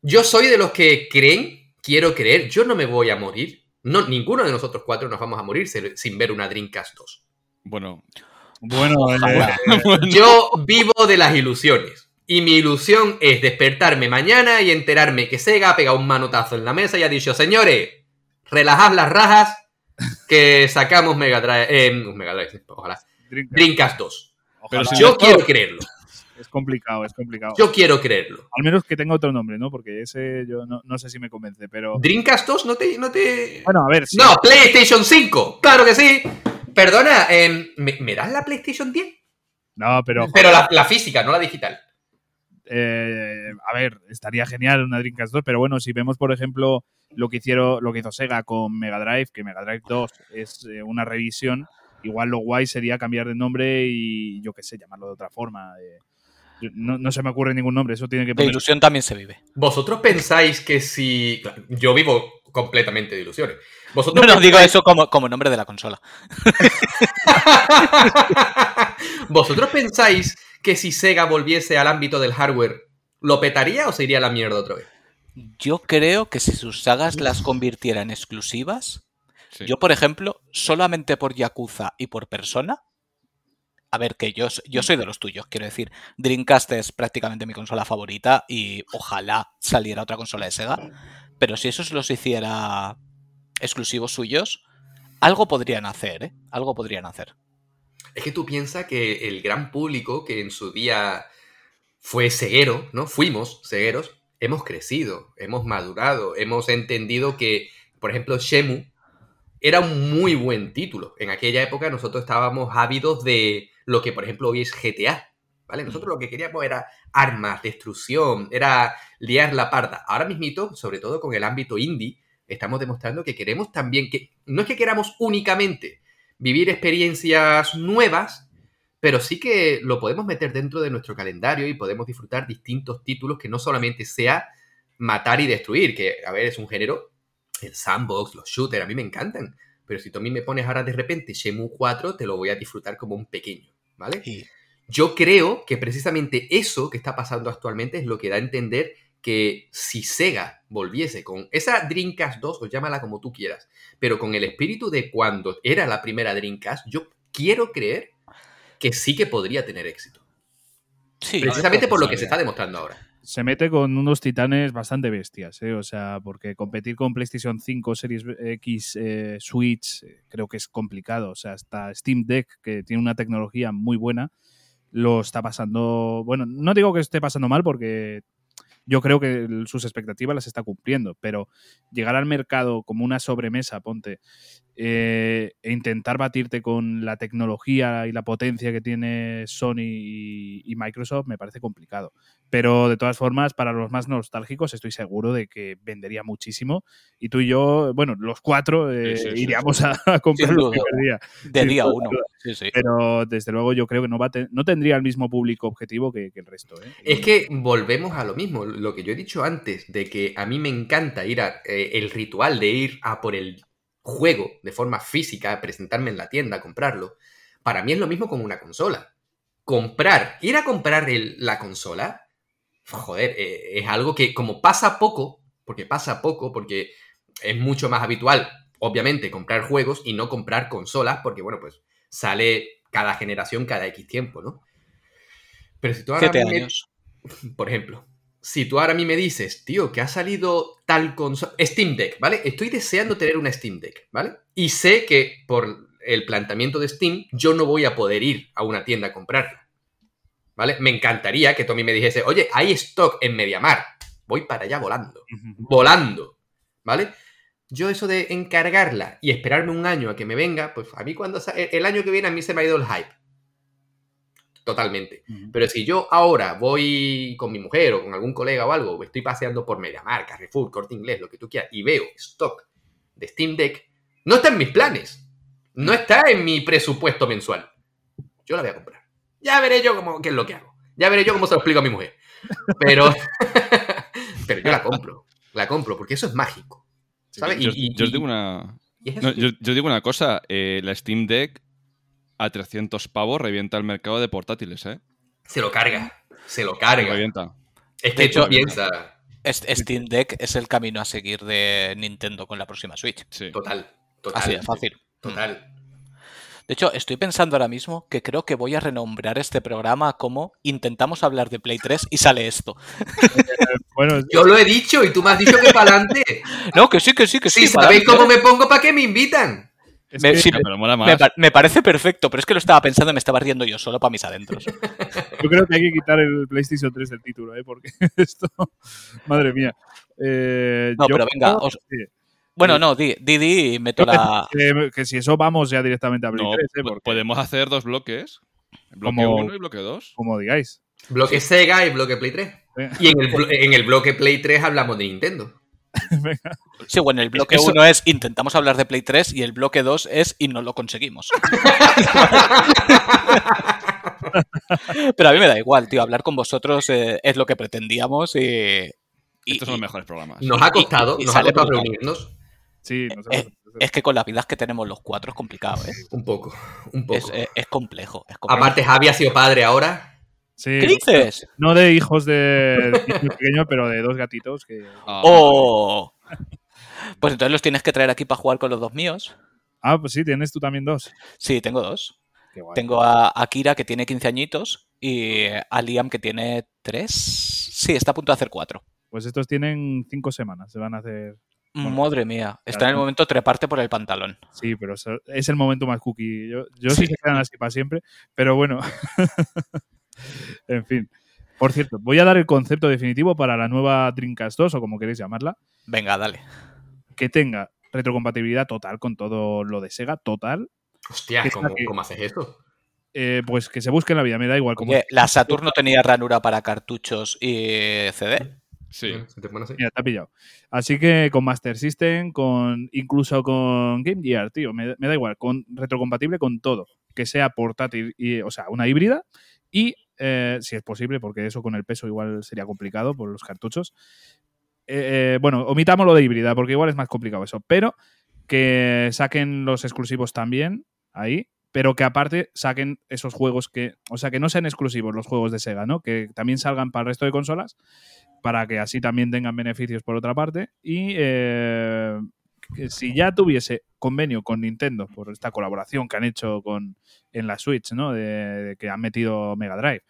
yo soy de los que creen, quiero creer, yo no me voy a morir. No, ninguno de nosotros cuatro nos vamos a morir sin ver una Dreamcast 2. bueno. Bueno, eh. Yo vivo de las ilusiones. Y mi ilusión es despertarme mañana y enterarme que Sega ha pegado un manotazo en la mesa y ha dicho, señores, relajad las rajas que sacamos Mega Drive, eh, Mega Drive, ojalá, Dreamcast, Dreamcast 2. ojalá. Pero si Yo quiero creerlo. Es complicado, es complicado. Yo quiero creerlo. Al menos que tenga otro nombre, ¿no? Porque ese yo no, no sé si me convence, pero... Dreamcast 2 no te... No, te... Bueno, a ver, sí. no PlayStation 5. Claro que sí. Perdona, em, ¿me, me das la PlayStation 10? No, pero... Pero la, la física, no la digital. Eh, a ver, estaría genial una Dreamcast 2, pero bueno, si vemos, por ejemplo, lo que hicieron, lo que hizo Sega con Mega Drive, que Mega Drive 2 es eh, una revisión, igual lo guay sería cambiar de nombre y yo qué sé, llamarlo de otra forma. eh. No, no se me ocurre ningún nombre, eso tiene que De poner. ilusión también se vive. ¿Vosotros pensáis que si... claro, Yo vivo completamente de ilusiones. No, ¿Vosotros no, digo pensáis- eso como, como nombre de la consola. ¿Vosotros pensáis que si Sega volviese al ámbito del hardware, lo petaría o se iría a la mierda otra vez? Yo creo que si sus sagas las convirtiera en exclusivas, Sí. yo, por ejemplo, solamente por Yakuza y por Persona, a ver, que yo, yo soy de los tuyos, quiero decir, Dreamcast es prácticamente mi consola favorita y ojalá saliera otra consola de Sega, pero si esos los hiciera exclusivos suyos, algo podrían hacer, ¿eh? Algo podrían hacer. Es que tú piensas que el gran público que en su día fue ceguero, ¿no? Fuimos cegueros, hemos crecido, hemos madurado, hemos entendido que, por ejemplo, Shemu era un muy buen título. En aquella época nosotros estábamos ávidos de lo que, por ejemplo, hoy es GTA, ¿vale? Nosotros lo que queríamos era armas, destrucción, era liar la parda. Ahora mismito, sobre todo con el ámbito indie, estamos demostrando que queremos también que, no es que queramos únicamente vivir experiencias nuevas, pero sí que lo podemos meter dentro de nuestro calendario y podemos disfrutar distintos títulos que no solamente sea matar y destruir, que a ver, es un género, el sandbox, los shooters, a mí me encantan, pero si tú a mí me pones ahora de repente Shemu 4, te lo voy a disfrutar como un pequeño, ¿vale? Yo creo que precisamente eso que está pasando actualmente es lo que da a entender que si Sega volviese con esa Dreamcast 2, o llámala como tú quieras, pero con el espíritu de cuando era la primera Dreamcast, yo quiero creer que sí que podría tener éxito. sí, Precisamente por lo que se está demostrando ahora. Se mete con unos titanes bastante bestias, ¿eh? O sea, porque competir con PlayStation 5, Series X, eh, Switch, eh, creo que es complicado. O sea, hasta Steam Deck, que tiene una tecnología muy buena, lo está pasando. Bueno, no digo que esté pasando mal porque yo creo que sus expectativas las está cumpliendo, pero llegar al mercado como una sobremesa, ponte, eh, e intentar batirte con la tecnología y la potencia que tiene Sony y, y Microsoft me parece complicado. Pero de todas formas, para los más nostálgicos, estoy seguro de que vendería muchísimo. Y tú y yo, bueno, los cuatro eh, Sí, sí, sí, iríamos sí. a, a comprarlo el día. de día uno. duda. Sí, sí. Pero desde luego yo creo que no, va no tendría el mismo público objetivo que, que el resto. ¿eh? Es que volvemos a lo mismo, lo que yo he dicho antes, de que a mí me encanta ir a eh, el ritual de ir a por el juego de forma física, presentarme en la tienda, comprarlo. Para mí es lo mismo con una consola. Comprar, ir a comprar el- la consola, joder, eh, es algo que como pasa poco, porque pasa poco, porque es mucho más habitual, obviamente, comprar juegos y no comprar consolas, porque bueno, pues sale cada generación, cada X tiempo, ¿no? Pero si tú ahora por ejemplo, si tú ahora a mí me dices, tío, que ha salido tal consola. Steam Deck, ¿vale? Estoy deseando tener una Steam Deck, ¿vale? Y sé que por el planteamiento de Steam, yo no voy a poder ir a una tienda a comprarla. ¿Vale? Me encantaría que tú a mí me dijese, oye, hay stock en Mediamar. Voy para allá volando. Volando. ¿Vale? Yo eso de encargarla y esperarme un año a que me venga, pues a mí cuando... El año que viene a mí se me ha ido el hype. Totalmente. Pero si yo ahora voy con mi mujer o con algún colega o algo, o estoy paseando por Mediamar, Carrefour, Corte Inglés, lo que tú quieras, y veo stock de Steam Deck, no está en mis planes. No está en mi presupuesto mensual. Yo la voy a comprar. Ya veré yo cómo, qué es lo que hago. Ya veré yo cómo se lo explico a mi mujer. Pero, pero yo la compro. La compro porque eso es mágico. ¿Sabes? Yo, Y- y- yo os y- digo una, y es no, eso. yo, digo una cosa. eh, la Steam Deck a 300 pavos revienta el mercado de portátiles, ¿eh? Se lo carga. Se lo carga. Revienta. Es De que hecho- tú piensas. Steam Deck es el camino a seguir de Nintendo con la próxima Switch. Sí. Total. Total. Así de fácil. Total. De hecho, estoy pensando ahora mismo que creo que voy a renombrar este programa como Intentamos hablar de Play 3 y sale esto. Bueno, Yo lo he dicho y tú me has dicho que para adelante. No, que sí, que sí, que sí. Si sabéis cómo me pongo, ¿para qué me invitan? Es me- que sí, Ya, pero mola Me, más. pa- me parece perfecto, pero es que lo estaba pensando y me estaba riendo yo solo para mis adentros. yo creo que hay que quitar el PlayStation 3 del título, ¿eh? porque esto, madre mía. Eh, No, yo pero venga, creo- os- sí. Bueno, no, di, di, di y meto la. que, que si eso vamos ya directamente a Play No, 3, ¿eh? porque, podemos hacer dos bloques. Bloque Como- 1 y bloque 2. como digáis. Bloque Sega y bloque Play 3. Venga. Y en el, en el bloque Play 3 hablamos de Nintendo. Sí, bueno, el bloque Eso- 1 es intentamos hablar de Play 3 y el bloque 2 es y no lo conseguimos. Pero a mí me da igual, tío. Hablar con vosotros eh, es lo que pretendíamos y. y- Estos son los mejores programas. Nos ha costado, y- y nos ha sale costado reunirnos Sí, no sé. Eh, es que con las vidas que tenemos los cuatro es complicado, ¿eh? un poco, un poco. Es, es- es complejo, es complejo. Aparte, Javi ha sido padre ahora. Sí, ¿Qué dices? No de hijos de, pequeños, pero de dos gatitos que. ¡Oh! Pues entonces los tienes que traer aquí para jugar con los dos míos. Ah, pues sí, tienes tú también dos. Sí, tengo dos. Tengo a a Kira, que tiene 15 añitos, y a Liam, que tiene 3. Sí, está a punto de hacer 4. Pues estos tienen cinco semanas. Se van a hacer. Bueno, Madre mía, está en el momento treparte por el pantalón. Sí, pero es el momento más cookie. Yo, yo sí que quedan así para siempre, pero bueno. en fin. Por cierto, voy a dar el concepto definitivo para la nueva Dreamcast 2, o como queréis llamarla, Venga, dale. que tenga retrocompatibilidad total con todo lo de Sega, total. Hostia, ¿Qué ¿cómo, tal que- cómo haces eso? Eh, pues que se busque en la vida, me da igual. Como Oye, ¿la Saturn no tenía ranura para cartuchos y CD? sí. ¿Se te pone así? Mira, te ha pillado. Así que con Master System, con incluso con Game Gear, tío, me, me da igual, con retrocompatible con todo, que sea portátil y, o sea, una híbrida y eh, si es posible, porque eso con el peso igual sería complicado por los cartuchos. eh, eh, bueno, omitamos lo de híbrida, porque igual es más complicado eso, pero que saquen los exclusivos también ahí, pero que aparte saquen esos juegos que, o sea, que no sean exclusivos los juegos de Sega, ¿no? Que también salgan para el resto de consolas, para que así también tengan beneficios por otra parte. Y eh, si ya tuviese convenio con Nintendo por esta colaboración que han hecho con, en la Switch, ¿no? De, de que han metido Mega Drive.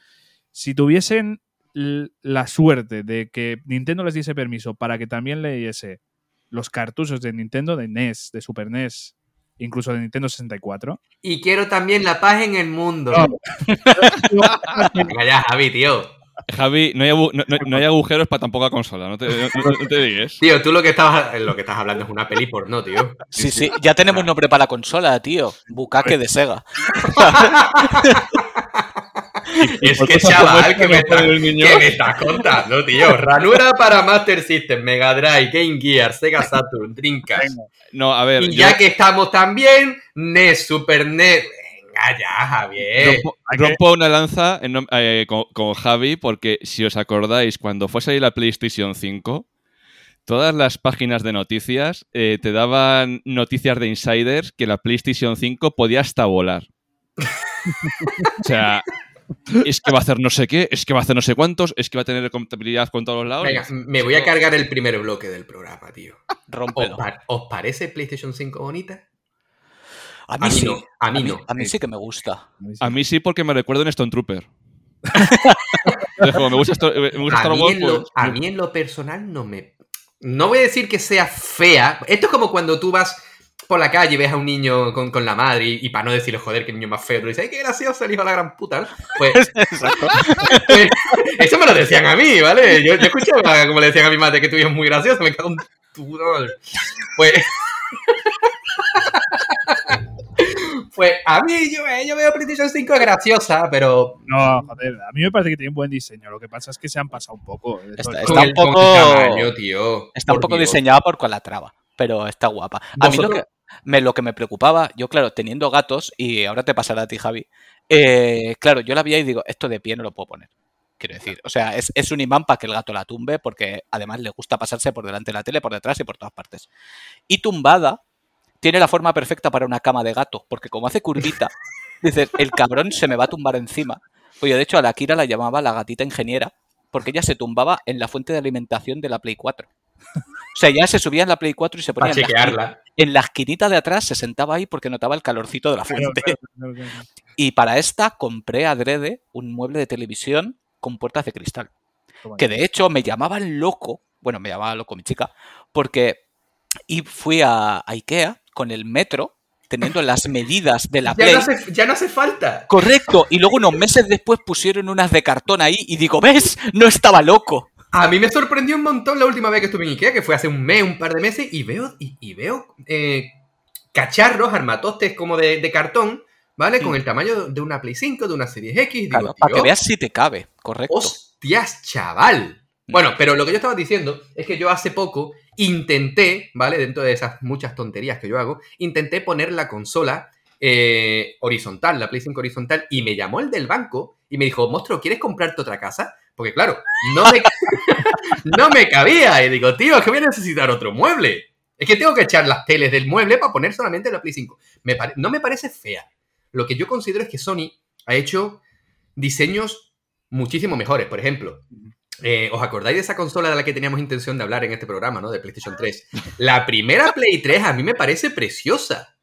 Si tuviesen la suerte de que Nintendo les diese permiso para que también leyese los cartuchos de Nintendo, de NES, de Super NES, incluso de Nintendo 64. Y quiero también la paz en el mundo. No. Venga ya, Javi, tío. Javi, no hay, agu- no, no- no hay agujeros para tan poca consola, no te, no- no- no te digas. Tío, tú lo que estabas, lo que estás hablando es una peli porno, tío. Sí, sí, ya tenemos nombre para la consola, tío. Bucaque de Sega. Es por que, chaval, que me, no niño. ¿qué me estás contando, tío? Ranura para Master System, Mega Drive, Game Gear, Sega Saturn, Dreamcast. No, a ver, Y yo ya que estamos también, NES, Super NES. Ya, Javier. rompo, rompo una lanza en eh, con, con Javi porque si os acordáis, cuando fue a salir la PlayStation 5, todas las páginas de noticias eh, te daban noticias de insiders que la PlayStation 5 podía hasta volar. o sea, es que va a hacer no sé qué, es que va a hacer no sé cuántos, es que va a tener compatibilidad con todos los lados. Venga, me voy a cargar el primer bloque del programa, tío. ¿Os, Rómpelo. pa- os parece PlayStation 5 bonita? A mí, A mí sí. no, a mí no. A mí sí que me gusta. A mí sí porque me recuerdo en Stone Trooper. Me gusta, Star- me gusta A Star mí, Wars, en lo, pues- a mí en lo personal no me... No voy a decir que sea fea. Esto es como cuando tú vas por la calle y ves a un niño con, con la madre y, para no decirle, joder, que niño más feo, tú dices, ¡ay, qué gracioso el hijo de la gran puta! ¿no? Pues, pues, eso me lo decían a mí, ¿vale? Yo, yo escuchaba como le decían a mi madre que tu hijo es muy gracioso, me cago en tu madre. Pues... Pues a mí yo, eh, yo veo PlayStation 5 graciosa, pero No, joder, a mí me parece que tiene un buen diseño. Lo que pasa es que se han pasado un poco. Está- un poco- tamaño, tío. Está un por poco Dios. diseñada por Calatrava, pero está guapa. A mí lo que, me, lo que me preocupaba, yo claro, teniendo gatos, y ahora te pasará a ti, Javi, eh, claro, yo la vi y digo, esto de pie no lo puedo poner. Quiero decir, o sea, es, es un imán para que el gato la tumbe, porque además le gusta pasarse por delante de la tele, por detrás y por todas partes. Y tumbada, tiene la forma perfecta para una cama de gato, porque como hace curvita, dices, el cabrón se me va a tumbar encima. Oye, de hecho, a la Kira la llamaba la gatita ingeniera, porque ella se tumbaba en la fuente de alimentación de la Play 4. O sea, ya se subía en la Play 4 y se ponía en la, chequearla. en la esquinita de atrás, se sentaba ahí porque notaba el calorcito de la fuente. claro, claro, claro. Y para esta compré adrede un mueble de televisión con puertas de cristal. Que de hecho me llamaban loco, bueno, me llamaba loco mi chica, porque y fui a, a Ikea con el metro, teniendo las medidas de la Ya Play. no, hace, ya no hace falta. Correcto, y luego unos meses después pusieron unas de cartón ahí y digo, ¿ves? No estaba loco. A mí me sorprendió un montón la última vez que estuve en Ikea, que fue hace un mes, un par de meses, y veo, y, y veo eh, cacharros, armatostes como de, de cartón, ¿vale? Con Mm. el tamaño de una Play 5, de una Series X. Digo, Claro, para que veas si te cabe, correcto. ¡Hostias, chaval! Bueno, pero lo que yo estaba diciendo es que yo hace poco intenté, ¿vale? Dentro de esas muchas tonterías que yo hago, intenté poner la consola eh, horizontal, la Play 5 horizontal, y me llamó el del banco y me dijo, monstruo, ¿quieres comprarte otra casa? Porque claro, no me, no me cabía. Y digo, tío, es que voy a necesitar otro mueble. Es que tengo que echar las teles del mueble para poner solamente la Play 5. Me pare- no me parece fea. Lo que yo considero es que Sony ha hecho diseños muchísimo mejores. Por ejemplo, eh, ¿os acordáis de esa consola de la que teníamos intención de hablar en este programa, ¿no? De PlayStation 3. La primera Play 3 a mí me parece preciosa.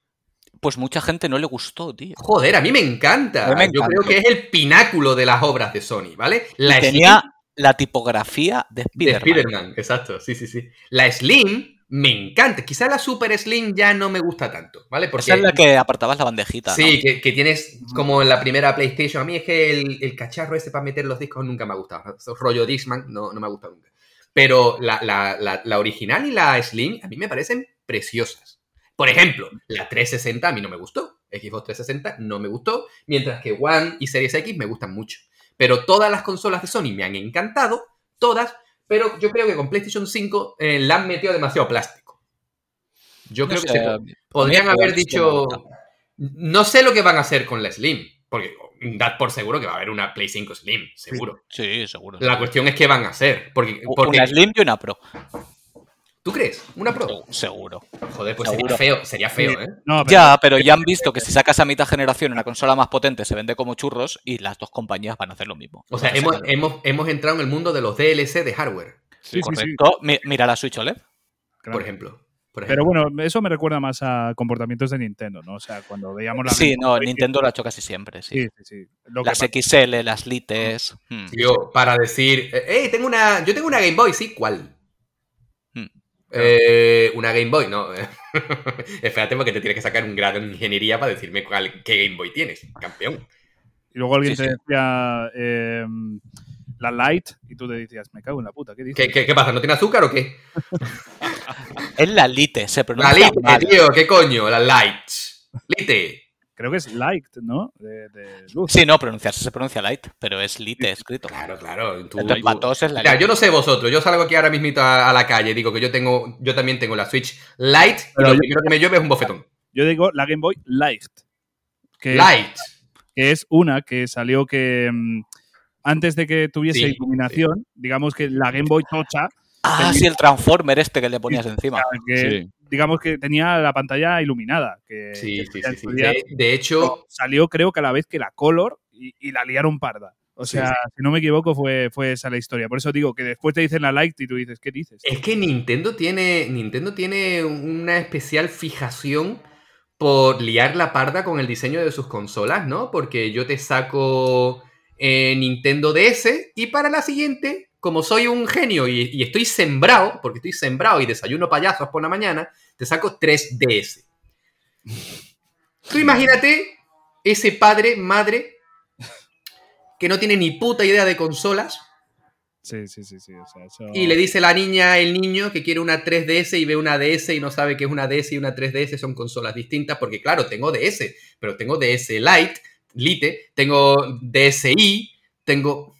Pues mucha gente no le gustó, tío. Joder, a mí me encanta. Yo creo que es el pináculo de las obras de Sony, ¿vale? Y tenía la tipografía de Slim de Spider-Man. Spider-Man, exacto, sí, sí, sí. La Slim me encanta. Quizá la Super Slim ya no me gusta tanto, ¿vale? Porque Esa es la que apartabas la bandejita. Sí, ¿no? que, que tienes como en la primera PlayStation. A mí es que el, el cacharro ese para meter los discos nunca me ha gustado. Rollo Discman no, no me ha gustado nunca. Pero la, la- la- la original y la Slim a mí me parecen preciosas. Por ejemplo, la 360 a mí no me gustó. Xbox 360 no me gustó. Mientras que One y Series X me gustan mucho. Pero todas las consolas de Sony me han encantado. Todas. Pero yo creo que con PlayStation 5 eh, la han metido demasiado plástico. Yo No creo que se po- podrían haber dicho... No sé lo que van a hacer con la Slim, porque dad por seguro que va a haber una Play 5 Slim, seguro. Sí, seguro. La cuestión es qué van a hacer, porque Una Slim y una Pro. ¿Tú crees? ¿Una Pro? Se- Seguro. Joder, pues Seguro. sería feo, sería feo, ¿eh? No, pero- Ya, pero ya han visto que si sacas a mitad generación una consola más potente se vende como churros y las dos compañías van a hacer lo mismo. O sea, hemos, hemos, hemos entrado en el mundo de los DLC de hardware, sí, sí, sí. Correcto. Mi- Mira la Switch OLED. claro. por ejemplo. Pero bueno, eso me recuerda más a comportamientos de Nintendo, ¿no? O sea, cuando veíamos la. Sí, no, Game Boy, Nintendo lo ha hecho casi siempre, sí. Sí, sí, sí. Lo que Las pasa- XL, las Lites. hmm. Tío, para decir, eh, tengo una, yo tengo una Game Boy, sí, ¿cuál? Hmm. Eh, una Game Boy, no. Espérate porque te tienes que sacar un grado en ingeniería para decirme cuál, qué Game Boy tienes, campeón. Y luego alguien Sí, te sí. decía eh, la Light y tú te decías, me cago en la puta, ¿qué dices? ¿Qué, qué, qué pasa? ¿No tiene azúcar o qué? Es la Lite, se La pronuncia Lite, mal. tío, ¿qué coño? La Light. Lite. Creo que es Light, ¿no? De, de luz. Sí, no, pronunciarse se pronuncia Light, pero es Lite escrito. Claro, claro. Tú, Entonces, tú- para todos es la Mira, yo no sé vosotros, yo salgo aquí ahora mismito a, a la calle, digo que yo tengo, yo también tengo la Switch Lite y Pero lo yo- primero que me llueve es un bofetón. Yo digo la Game Boy Light. Que, Light. que es una que salió que mm, antes de que tuviese Sí, iluminación, digamos que la Game Boy Tocha, Ah, sí, el Transformer este que le ponías encima. que Sí. Digamos que tenía la pantalla iluminada. Que, Sí, que sí, De, de hecho, salió creo que a la vez que la Color y, y la liaron parda. O Sí, sea, sí. si no me equivoco, fue, fue esa la historia. Por eso digo que después te dicen la Light y tú dices, ¿qué dices? es que Nintendo tiene, Nintendo tiene una especial fijación por liar la parda con el diseño de sus consolas, ¿no? Porque yo te saco eh, Nintendo DS y para la siguiente, como soy un genio y, y estoy sembrado, porque estoy sembrado y desayuno payasos por la mañana, te saco 3DS. Tú imagínate ese padre, madre, que no tiene ni puta idea de consolas Sí, sí, sí, sí. o sea, eso- y le dice la niña, el niño, que quiere una 3DS y ve una DS y no sabe que es una DS y una 3DS son consolas distintas, porque claro, tengo DS, pero tengo DS Lite, Lite, tengo DSi, tengo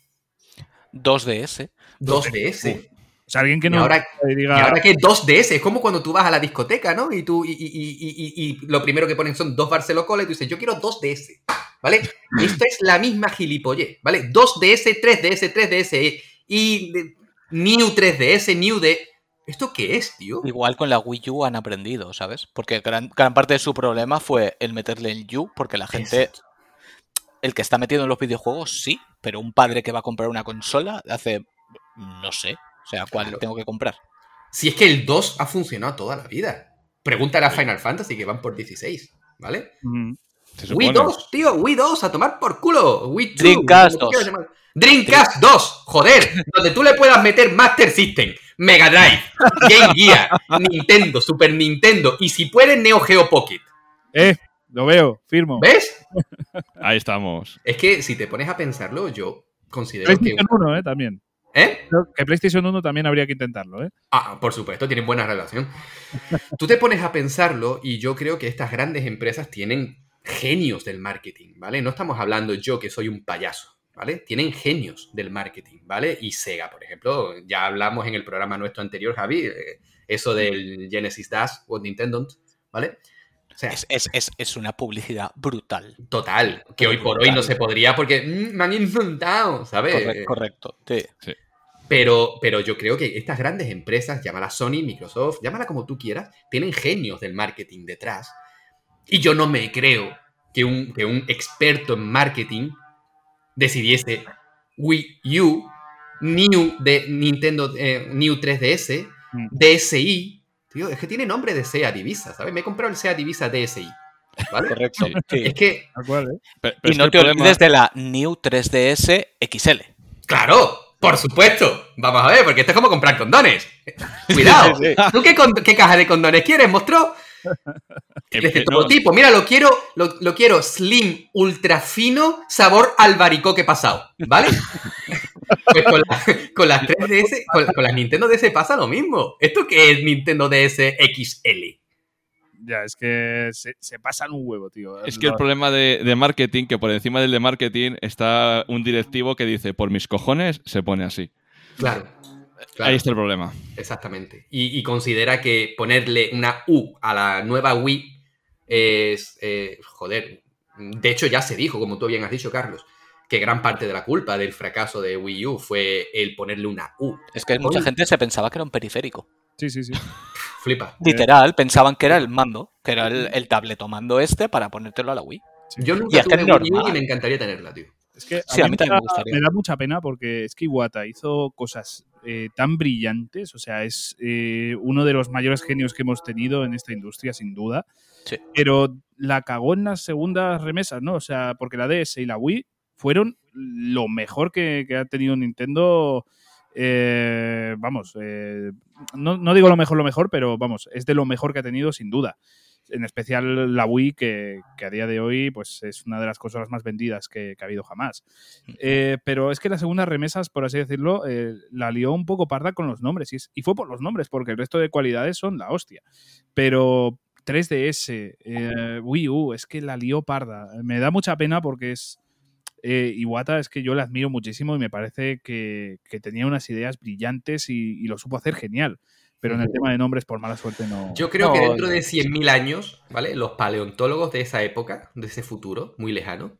2DS. 2DS. O sea, alguien que Y no ahora, y diga. ahora que 2DS, es como cuando tú vas a la discoteca, ¿no? Y tú y, y- y- y- y lo primero que ponen son dos Barcelocola y tú dices, yo quiero 2DS, ¿vale? Esto es la misma gilipollez, ¿vale? 2DS, 3DS, 3DS y de- New 3DS, New de... ¿Esto qué es, tío? Igual con la Wii U han aprendido, ¿sabes? Porque gran, gran parte de su problema fue el meterle el U, porque la gente, Exacto. el que está metido en los videojuegos, sí, pero un padre que va a comprar una consola hace, no sé, o sea, ¿cuál Claro. tengo que comprar? Si es que el 2 ha funcionado toda la vida. Pregúntale a Final Fantasy que van por 16, ¿vale? Mm, Wii supone. 2, tío, Wii 2, a tomar por culo. Wii 2, Dreamcast como 2. quieras llamar. Dreamcast 2, joder, donde tú le puedas meter Master System, Mega Drive, Game Gear, Nintendo, Super Nintendo y si puedes Neo Geo Pocket. Eh, lo veo, firmo. ¿Ves? Ahí estamos. Es que si te pones a pensarlo, yo considero que... PlayStation 1, eh, también. ¿Eh? Que PlayStation 1 también habría que intentarlo, ¿eh? Ah, por supuesto, tienen buena relación. Tú te pones a pensarlo y yo creo que estas grandes empresas tienen genios del marketing, ¿vale? No estamos hablando yo que soy un payaso, ¿vale? Tienen genios del marketing, ¿vale? Y Sega, por ejemplo, ya hablamos en el programa nuestro anterior, Javi, eh, eso del Genesis Dash o Nintendo, ¿vale? O sea, Es, es- es- es una publicidad brutal. total. Que hoy por hoy no se podría porque mm, me han insultado, ¿sabes? Correcto, correcto. sí. Pero, pero yo creo que estas grandes empresas, llámala Sony, Microsoft, llámala como tú quieras, tienen genios del marketing detrás. Y yo no me creo que un, que un experto en marketing decidiese Wii U, New de Nintendo, eh, New 3DS, Mm. DSi. Tío, es que tiene nombre de SEA Divisa, ¿sabes? Me he comprado el SEA Divisa DSi. ¿Vale? Correcto. Sí. Es que, Y no te problema- olvides de la New 3DS XL. claro, por supuesto. Vamos a ver, porque esto es como comprar condones. Cuidado. Sí, sí. ¿Tú qué, con- qué caja de condones quieres, monstruo? De este eh, todo no, tipo. Mira, lo quiero, lo, lo quiero slim, ultra fino, sabor albaricoque pasado, ¿vale? pues con, la- con las 3DS, con, con las Nintendo DS pasa lo mismo. ¿Esto qué es Nintendo DS XL? Ya, es que se, se pasan un huevo, tío. Es que el problema de, de marketing, que por encima del de marketing está un directivo que dice, por mis cojones, se pone así. Claro. claro, Ahí está el problema. exactamente. Y, y considera que ponerle una U a la nueva Wii es, eh, joder, de hecho ya se dijo, como tú bien has dicho, Carlos, que gran parte de la culpa del fracaso de Wii U fue el ponerle una U. Es que mucha gente se pensaba que era un periférico. Sí, sí, sí. Flipa. Literal, pensaban que era el mando, que era el, el tabletomando este para ponértelo a la Wii. Yo Y nunca es que tuve Wii U y me encantaría tenerla, tío. Es que Sí, a mí me también me da- gustaría. Me da mucha pena porque es que Iwata hizo cosas eh, tan brillantes, o sea, es eh, uno de los mayores genios que hemos tenido en esta industria, sin duda. Sí. Pero la cagó en las segundas remesas, ¿no? O sea, porque la DS y la Wii fueron lo mejor que, que ha tenido Nintendo. eh, vamos, eh, no, no digo lo mejor, lo mejor, pero vamos, es de lo mejor que ha tenido sin duda. En especial la Wii, que, que a día de hoy pues, es una de las consolas más vendidas que, que ha habido jamás. Eh, pero es que las segundas remesas, por así decirlo, la lió un poco parda con los nombres. Y, es- y fue por los nombres, porque el resto de cualidades son la hostia. Pero 3DS, eh, Wii U, es que la lió parda. Me da mucha pena porque es. Eh, Iwata es que yo le admiro muchísimo y me parece que, que tenía unas ideas brillantes y, y lo supo hacer genial. Pero en el tema de nombres, por mala suerte, no. Yo creo No, que dentro no. de 100.000 años, ¿vale? Los paleontólogos de esa época, de ese futuro muy lejano,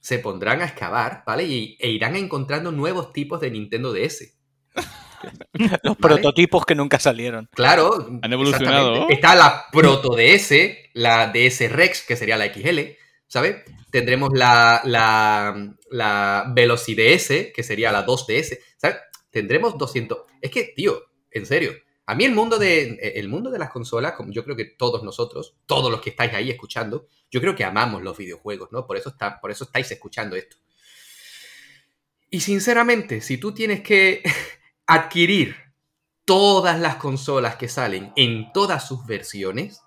se pondrán a excavar, ¿vale? Y, e irán encontrando nuevos tipos de Nintendo DS. Los ¿Vale? prototipos que nunca salieron. Claro. Han evolucionado. Está la Proto DS, la DS Rex, que sería la XL, ¿sabes? Tendremos la, la, la VelociDS, que sería la 2DS, ¿sabes? Tendremos 200. Es que, tío, en serio. A mí el mundo de, el mundo de las consolas, como yo creo que todos nosotros, todos los que estáis ahí escuchando, yo creo que amamos los videojuegos, ¿no? Por eso, está, por eso estáis escuchando esto. Y sinceramente, si tú tienes que adquirir todas las consolas que salen en todas sus versiones,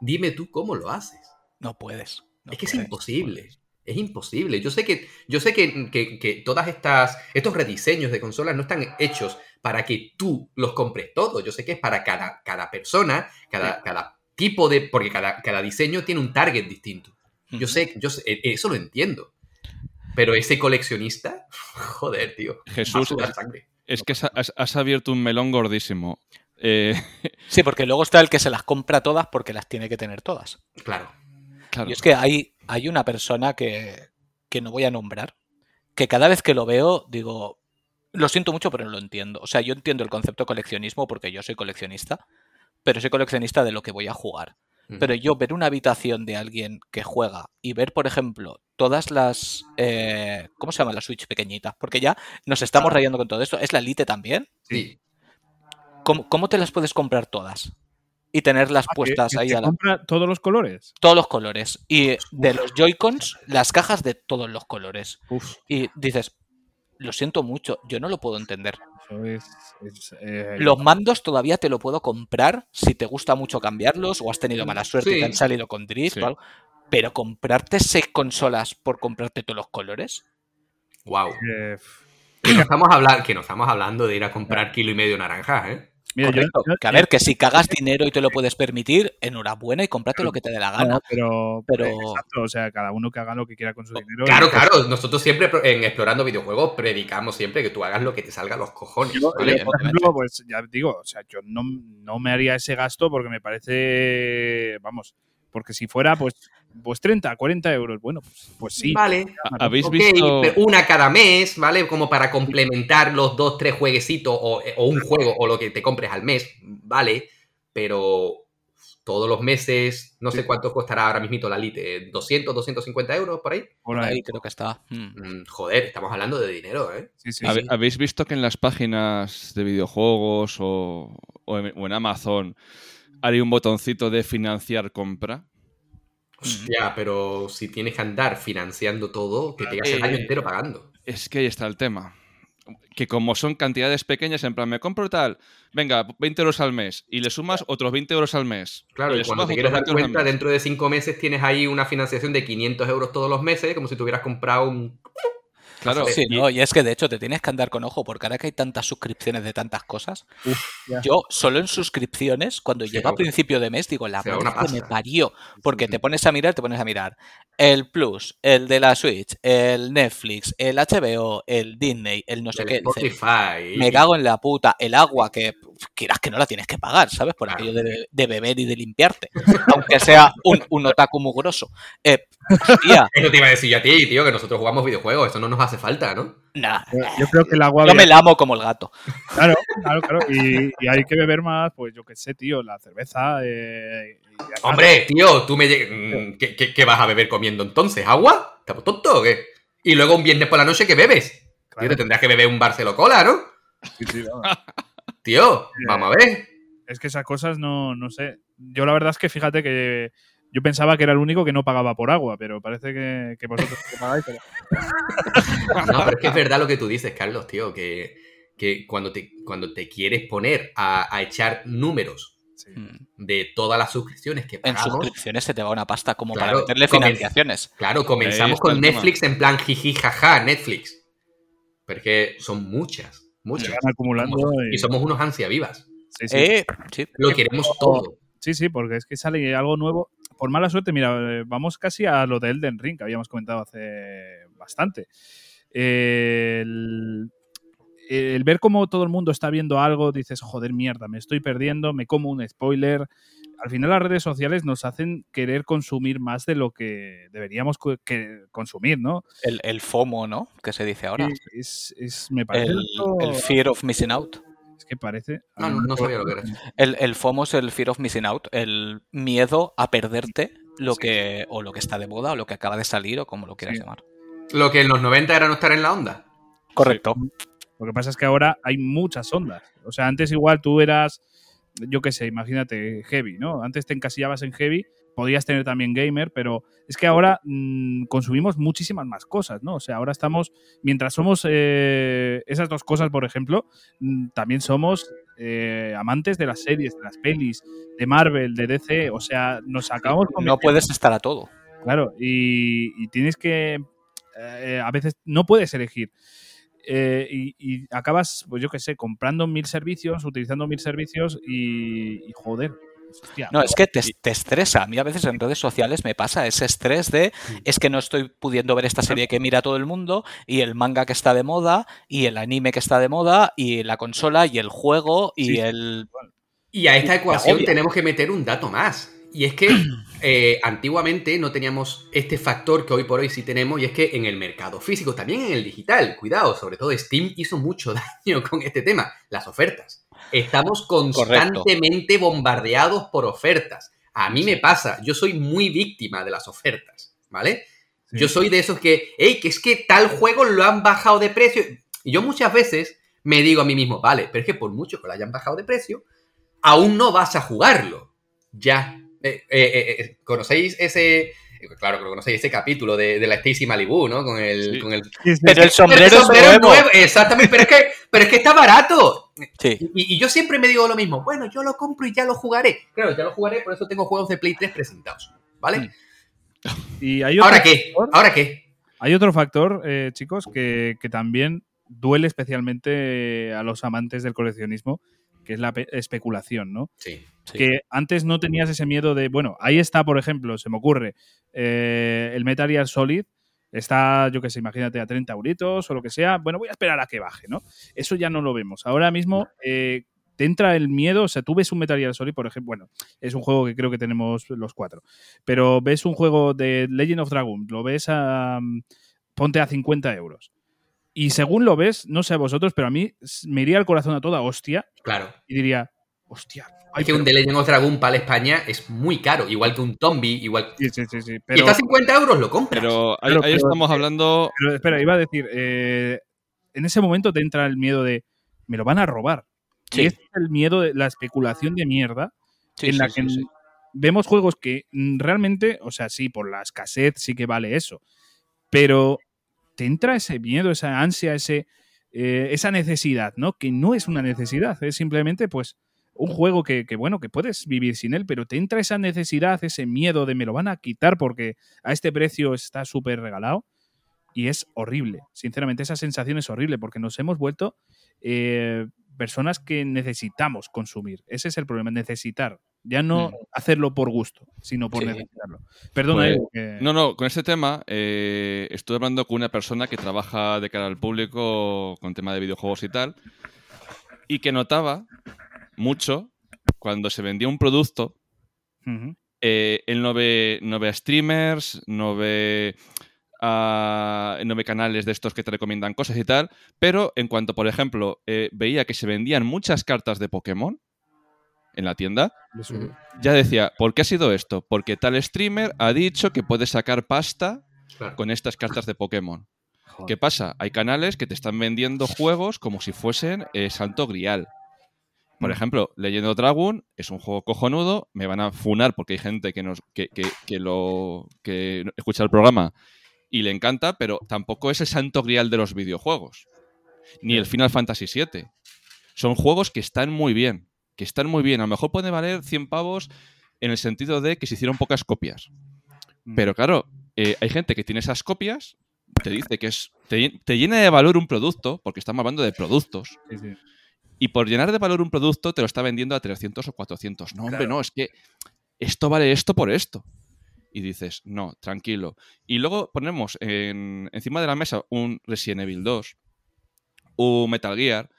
dime tú cómo lo haces. No puedes. No es que es imposible. Es imposible. Yo sé que, yo sé que, que, que todas estas, estos rediseños de consolas no están hechos para que tú los compres todos. Yo sé que es para cada, cada persona, cada, cada tipo de. Porque cada, cada diseño tiene un target distinto. Yo sé, yo sé, e- eso lo entiendo. Pero ese coleccionista, joder, tío. Jesús, es, que has abierto un melón gordísimo. Eh, Sí, porque luego está el que se las compra todas porque las tiene que tener todas. Claro. Claro. Y es que hay, hay una persona que, que no voy a nombrar, que cada vez que lo veo digo, lo siento mucho, pero no lo entiendo. O sea, yo entiendo el concepto coleccionismo porque yo soy coleccionista, pero soy coleccionista de lo que voy a jugar. Pero yo ver una habitación de alguien que juega y ver, por ejemplo, todas las... eh, ¿Cómo se llama la Switch pequeñita? Porque ya nos estamos rayando con todo esto. ¿Es la Lite también? Sí. ¿Cómo, cómo te las puedes comprar todas? Y tenerlas Ah, puestas que ahí te a la... compra todos los colores. Todos los colores. Y de los Joy-Cons, las cajas de todos los colores. Uf, Y dices, lo siento mucho, yo no lo puedo entender. eso es. es, eh, Los mandos todavía te lo puedo comprar si te gusta mucho cambiarlos o has tenido mala suerte y te han salido con drift Sí. o algo. Pero comprarte seis consolas por comprarte todos los colores. Wow. eh, Que no estamos hablando, que no estamos hablando de ir a comprar kilo y medio naranjas, ¿eh? Mira, yo- Correcto. yo- que a ver, que si cagas dinero y te lo puedes permitir, enhorabuena y cómprate lo que te dé la gana. No, pero, pero- eh, exacto, o sea, cada uno que haga lo que quiera con su dinero. Claro, Y- claro. Nosotros siempre en Explorando Videojuegos predicamos siempre que tú hagas lo que te salga a los cojones. Yo, ¿vale? yo, por ejemplo, pues ya digo, o sea, yo no, no me haría ese gasto porque me parece, vamos, Porque si fuera, pues, pues 30, 40 euros, bueno, pues, pues sí. Vale. ¿Habéis visto? pero una cada mes, ¿vale? Como para complementar los dos, tres jueguecitos o, o un juego o lo que te compres al mes, ¿vale? Pero todos los meses, no sé cuánto costará ahora mismito la Lite, 200, 250 euros por ahí. Por ahí. ahí creo que está. Mm. Mm, Joder, estamos hablando de dinero, ¿eh? Sí, sí, ¿Habe- sí. ¿Habéis visto que en las páginas de videojuegos o, o en, o en Amazon hay un botoncito de financiar compra? Hostia, pero si tienes que andar financiando todo, que te llegas el año entero pagando. Es que ahí está el tema. Que como son cantidades pequeñas, en plan, me compro tal, venga, 20 euros al mes, y le sumas otros 20 euros al mes. Claro, y cuando te quieres dar 20 euros al cuenta, dentro de cinco meses tienes ahí una financiación de 500 euros todos los meses, como si te hubieras comprado un... Claro, Sí, y- no, y es que de hecho te tienes que andar con ojo, porque ahora que hay tantas suscripciones de tantas cosas, yo solo en suscripciones, cuando Sí, llego a principio de mes, digo, la madre que me parió, porque te pones a mirar, te pones a mirar el Plus, el de la Switch, el Netflix, el HBO, el Disney, el no sé del qué, Spotify. me cago en la puta, el agua que quieras que no la tienes que pagar, ¿sabes? Por aquello de, de beber y de limpiarte, aunque sea un, un otaku mugroso. Eh, hostia, Eso te iba a decir yo a ti, tío, que nosotros jugamos videojuegos, eso no nos hace falta, ¿no? nah, Yo- creo que el agua. yo me la amo como el gato. Claro, claro, claro. Y, y hay que beber más, pues yo qué sé, tío, la cerveza. eh, y. Hombre, tío, tú me... mm, ¿Qué, qué, qué vas a beber comiendo entonces? ¿Agua? ¿Estás tonto o qué? Y luego un viernes por la noche, ¿qué bebes? Tío, Claro, te tendrás que beber un Barcelo Cola, ¿no? sí, sí, vamos. Tío, vamos a ver. Es que esas cosas no, no sé. Yo la verdad es que fíjate que yo pensaba que era el único que no pagaba por agua, pero parece que, que vosotros que pagáis. Pero... No, pero es que es verdad lo que tú dices, Carlos, tío, que, que cuando, te, cuando te quieres poner a, a echar números Sí. Mm. de todas las suscripciones que En pagamos, suscripciones se te va una pasta como Claro, para meterle financiaciones. claro, comenzamos con. Netflix en plan jiji jaja, Netflix. Porque son muchas, Se van acumulando. Y somos unos ansia vivas. sí, sí. Eh, sí. Lo queremos todo. Sí, sí, porque es que sale algo nuevo. Por mala suerte, mira, eh, vamos casi a lo de Elden Ring, que habíamos comentado hace bastante. Eh, El, el ver cómo todo el mundo está viendo algo, dices, joder, mierda, me estoy perdiendo, me como un spoiler. Al final las redes sociales nos hacen querer consumir más de lo que deberíamos co- que consumir, ¿no? El, el FOMO, ¿no? Que se dice ahora. Es, es- me parece... El, Fear of Missing Out. es que parece... No, no, no sabía lo que era. El, el FOMO es el Fear of Missing Out, el miedo a perderte lo que o lo que está de moda o lo que acaba de salir o como lo quieras Sí. llamar. Lo que en los 90 era no estar en la onda. Correcto. Lo que pasa es que ahora hay muchas ondas. O sea, antes igual tú eras, yo qué sé, imagínate, heavy, ¿no? Antes te encasillabas en heavy, podías tener también gamer, pero es que ahora mm, consumimos muchísimas más cosas, ¿no? O sea, ahora estamos, mientras somos eh, esas dos cosas, por ejemplo, mm, también somos eh, amantes de las series, de las pelis, de Marvel, de DC, o sea, nos acabamos No convirtiendo- puedes estar a todo. Claro, y, y tienes que. eh, a veces no puedes elegir. Eh, y, y acabas, pues yo qué sé, comprando mil servicios, utilizando mil servicios y, y joder. hostia, No, es que te, te estresa. A mí a veces en redes sociales me pasa ese estrés de es que no estoy pudiendo ver esta serie que mira todo el mundo y el manga que está de moda y el anime que está de moda y la consola y el juego y Sí. el... Y a esta ecuación tenemos que meter un dato más. Y es que eh, antiguamente no teníamos este factor que hoy por hoy sí tenemos, y es que en el mercado físico, también en el digital, cuidado, sobre todo Steam hizo mucho daño con este tema, las ofertas. Estamos constantemente bombardeados por ofertas. A mí me pasa, yo soy muy víctima de las ofertas, ¿vale? sí. Yo soy de esos que, hey, que es que tal juego lo han bajado de precio. Y yo muchas veces me digo a mí mismo, vale, pero es que por mucho que lo hayan bajado de precio, aún no vas a jugarlo. Ya. Eh, eh, eh, ¿Conocéis ese... Claro que lo conocéis, ese capítulo de, de la Stacy Malibu, ¿no? Con el... Sí. Con el Sí, sí, Pero sí. el sombrero, Pero el sombrero es es nuevo. nuevo, Exactamente, pero es, que, pero es que está barato. Sí. Y, y yo siempre me digo lo mismo, bueno, yo lo compro y ya lo jugaré. Claro, ya lo jugaré, por eso tengo juegos de Play 3 presentados, ¿vale? Mm. Y hay otro ¿Ahora qué? ¿Ahora qué? Hay otro factor, eh, chicos, que, que también duele especialmente a los amantes del coleccionismo, que es la pe- especulación, ¿no? Sí. Sí. que antes no tenías ese miedo de, bueno, ahí está, por ejemplo, se me ocurre, eh, el Metal Gear Solid, está, yo que sé, imagínate, a 30 euritos o lo que sea, bueno, voy a esperar a que baje, ¿no? Eso ya no lo vemos. Ahora mismo eh, te entra el miedo, o sea, tú ves un Metal Gear Solid, por ejemplo, bueno, es un juego que creo que tenemos los cuatro, pero ves un juego de Legend of Dragon, lo ves a, ponte a 50 euros. Y según lo ves, no sé a vosotros, pero a mí me iría el corazón a toda hostia. Claro. Y diría, hostia. Es que un The Legend of Dragon para España es muy caro, igual que un Tombi, igual. Sí, sí, sí. sí pero, y está a 50 euros, lo compras. Pero ahí, estamos hablando. Pero espera, iba a decir, eh, en ese momento te entra el miedo de, me lo van a robar. Sí. es el miedo de la especulación de mierda en la que vemos juegos que mm, realmente, o sea, sí, por la escasez sí que vale eso, pero te entra ese miedo, esa ansia, ese, eh, esa necesidad, ¿no? Que no es una necesidad, es simplemente pues un juego que, bueno, que puedes vivir sin él, pero te entra esa necesidad, ese miedo de me lo van a quitar porque a este precio está súper regalado y es horrible. Sinceramente, esa sensación es horrible porque nos hemos vuelto eh, personas que necesitamos consumir. Ese es el problema, necesitar. Ya no Mm. hacerlo por gusto, sino por Sí. necesitarlo. Perdona, Pues, que- No, no, con este tema eh, estuve hablando con una persona que trabaja de cara al público con tema de videojuegos y tal, y que notaba mucho cuando se vendía un producto, eh, él no ve, no ve a streamers, no ve, a- no ve canales de estos que te recomiendan cosas y tal, pero en cuanto, por ejemplo, eh, veía que se vendían muchas cartas de Pokémon en la tienda, ya decía, ¿por qué ha sido esto? Porque tal streamer ha dicho que puede sacar pasta Claro. con estas cartas de Pokémon. Joder. ¿Qué pasa? Hay canales que te están vendiendo juegos como si fuesen eh, Santo Grial. Por Mm. ejemplo, Legend of Dragon es un juego cojonudo. Me van a funar porque hay gente que, nos, que, que- que lo, que escucha el programa y le encanta, pero tampoco es el Santo Grial de los videojuegos. Ni el Final Fantasy VII. Son juegos que están muy bien. Que están muy bien. A lo mejor puede valer 100 pavos en el sentido de que se hicieron pocas copias. Mm. Pero claro, eh, hay gente que tiene esas copias, te dice que es. Te, te llena de valor un producto, porque estamos hablando de productos. Sí, sí. Y por llenar de valor un producto, te lo está vendiendo a 300 o 400. No, hombre, no, es que esto vale esto por esto. Y dices, no, tranquilo. Y luego ponemos en- encima de la mesa un Resident Evil 2, un Metal Gear,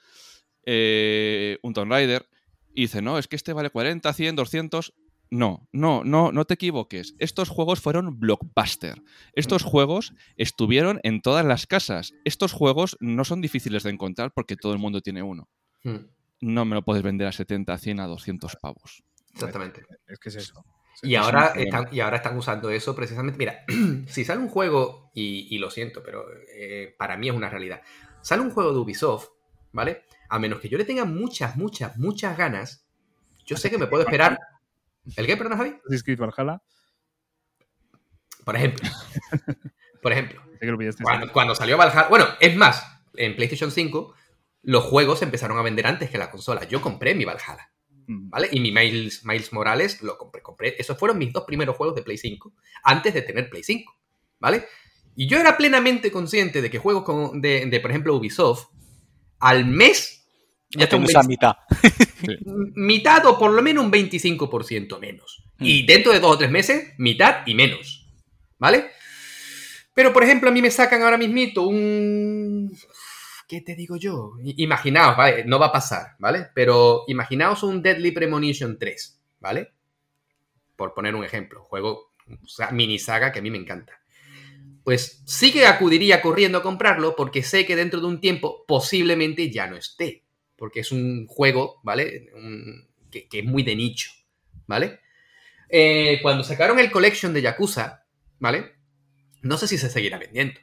eh, un Tomb Raider, y dice, no, es que este vale 40, 100, 200. No, no, no, no te equivoques. Estos juegos fueron blockbuster. Estos juegos estuvieron en todas las casas. Estos juegos no son difíciles de encontrar porque todo el mundo tiene uno. Mm, No me lo puedes vender a 70, 100, a 200 pavos. Exactamente. Es que es eso. Y Es ahora, están, y ahora están usando eso precisamente. Mira, si sale un juego, y, y lo siento, pero eh, para mí es una realidad. Sale un juego de Ubisoft, ¿vale? A menos que yo le tenga muchas, muchas, muchas ganas, yo sé que me puedo esperar. ¿El qué, perdona, Javi? Creed Valhalla, Por ejemplo. Por ejemplo. cuando salió Valhalla. Bueno, es más, en PlayStation 5, los juegos empezaron a vender antes que la consola. Yo compré mi Valhalla. Mm. ¿vale? Y mi Miles, Miles Morales lo compré, compré. Esos fueron mis dos primeros juegos de Play 5, antes de tener Play 5, ¿vale? Y yo era plenamente consciente de que juegos con- de, de, por ejemplo, Ubisoft, al mes, ya está un tienes a 20 mitad. mitad o por lo menos un 25% menos. Mm. Y dentro de dos o tres meses, mitad y menos, ¿vale? Pero, por ejemplo, a mí me sacan ahora mismito un... ¿Qué te digo yo? Imaginaos, ¿vale? No va a pasar, ¿vale? Pero imaginaos un Deadly Premonition 3, ¿vale? Por poner un ejemplo, juego, o sea, mini saga que a mí me encanta. Pues sí que acudiría corriendo a comprarlo porque sé que dentro de un tiempo posiblemente ya no esté. Porque es un juego, ¿vale? Un- que, que es muy de nicho, ¿vale? Eh, cuando sacaron el collection de Yakuza, ¿vale? No sé si se seguirá vendiendo.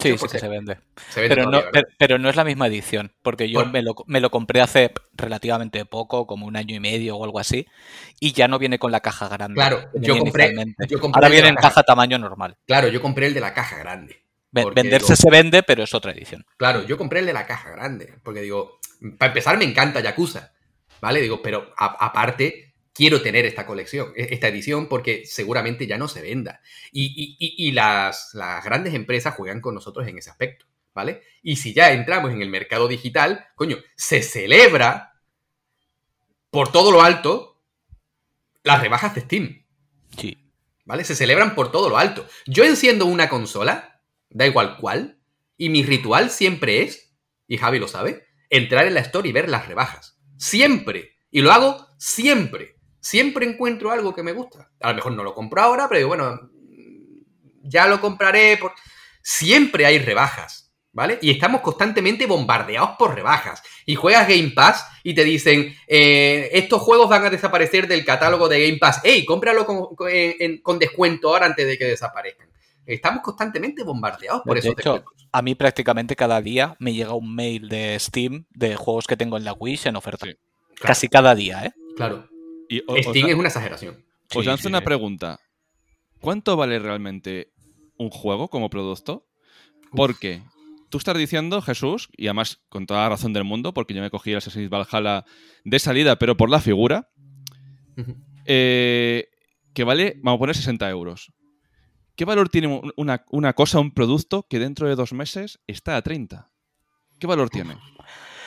Sí, sí que se vende. Se vende Pero no, todavía, ¿verdad? pero, pero no es la misma edición, porque yo Bueno. me, lo, me lo compré hace relativamente poco, como un año y medio o algo así, y ya no viene con la caja grande. Claro, yo compré, inicialmente. yo compré Ahora viene en caja- caja tamaño normal. Claro, yo compré el de la caja grande. Venderse digo- se vende, pero es otra edición. Claro, yo compré el de la caja grande. Porque digo, para empezar me encanta Yakuza. ¿Vale? Digo, pero a- aparte quiero tener esta colección, e- esta edición, porque seguramente ya no se venda. Y, y- y- y las, las grandes empresas juegan con nosotros en ese aspecto. ¿Vale? Y si ya entramos en el mercado digital, coño, se celebra por todo lo alto las rebajas de Steam. Sí. ¿Vale? Se celebran por todo lo alto. Yo enciendo una consola, da igual cuál, y mi ritual siempre es, y Javi lo sabe, entrar en la store y ver las rebajas. Siempre. Y lo hago siempre. Siempre encuentro algo que me gusta. A lo mejor no lo compro ahora, pero bueno, ya lo compraré. Por... Siempre hay rebajas. ¿Vale? Y estamos constantemente bombardeados por rebajas. Y juegas Game Pass y te dicen, eh, estos juegos van a desaparecer del catálogo de Game Pass. ¡Ey, cómpralo con descuento ahora antes de que desaparezcan! Estamos constantemente bombardeados por De esos hecho. A mí prácticamente cada día me llega un mail de Steam de juegos que tengo en la Wish en oferta. Sí. Casi cada día, ¿eh? Claro. Y o- os, Steam es una exageración. os Sí, lanzo sí, una pregunta. ¿Cuánto vale realmente un juego como producto? Porque tú estás diciendo, Jesús, y además con toda la razón del mundo, porque yo me cogí el Assassin's Valhalla de salida, pero por la figura, eh, que vale, vamos a poner 60 euros. ¿Qué valor tiene un- una, una cosa, un producto que dentro de dos meses está a 30? ¿Qué valor tiene?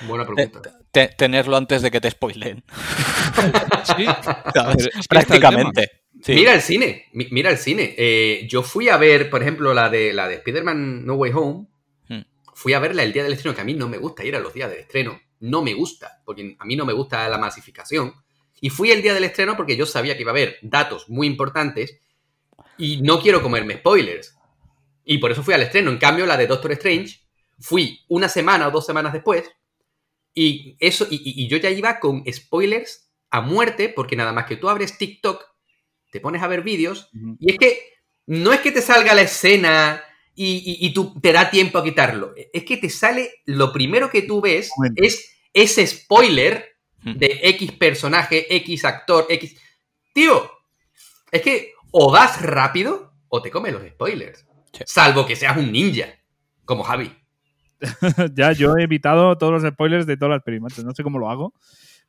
Buena pregunta. te- tenerlo antes de que te spoilen. Sí, Prácticamente. Sí. Mira el cine, mi- mira el cine. Eh, yo fui a ver, por ejemplo, la de, la de Spider-Man No Way Home. Hmm. Fui a verla el día del estreno, que a mí no me gusta ir a los días del estreno. No me gusta, porque a mí no me gusta la masificación. Y fui el día del estreno porque yo sabía que iba a haber datos muy importantes y no quiero comerme spoilers. Y por eso fui al estreno. En cambio, la de Doctor Strange, fui una semana o dos semanas después y, eso, y, yo ya iba con spoilers a muerte porque nada más que tú abres TikTok, te pones a ver vídeos y es que no es que te salga la escena y, y- y tú te da tiempo a quitarlo. Es que te sale, lo primero que tú ves es ese spoiler de X personaje, X actor, X... Tío, es que o vas rápido o te comes los spoilers. Sí. Salvo que seas un ninja, como Javi. ya, yo he evitado todos los spoilers de todas las experimentos. No sé cómo lo hago,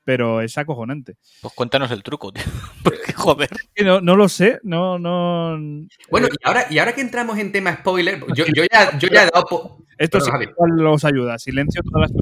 pero es acojonante. Pues cuéntanos el truco, tío. Porque, joder. No, no lo sé, no, no. Bueno, y ahora, y ahora que entramos en tema spoiler, yo, yo ya, yo ya he dado... po- Esto los ayuda. Silencio todas las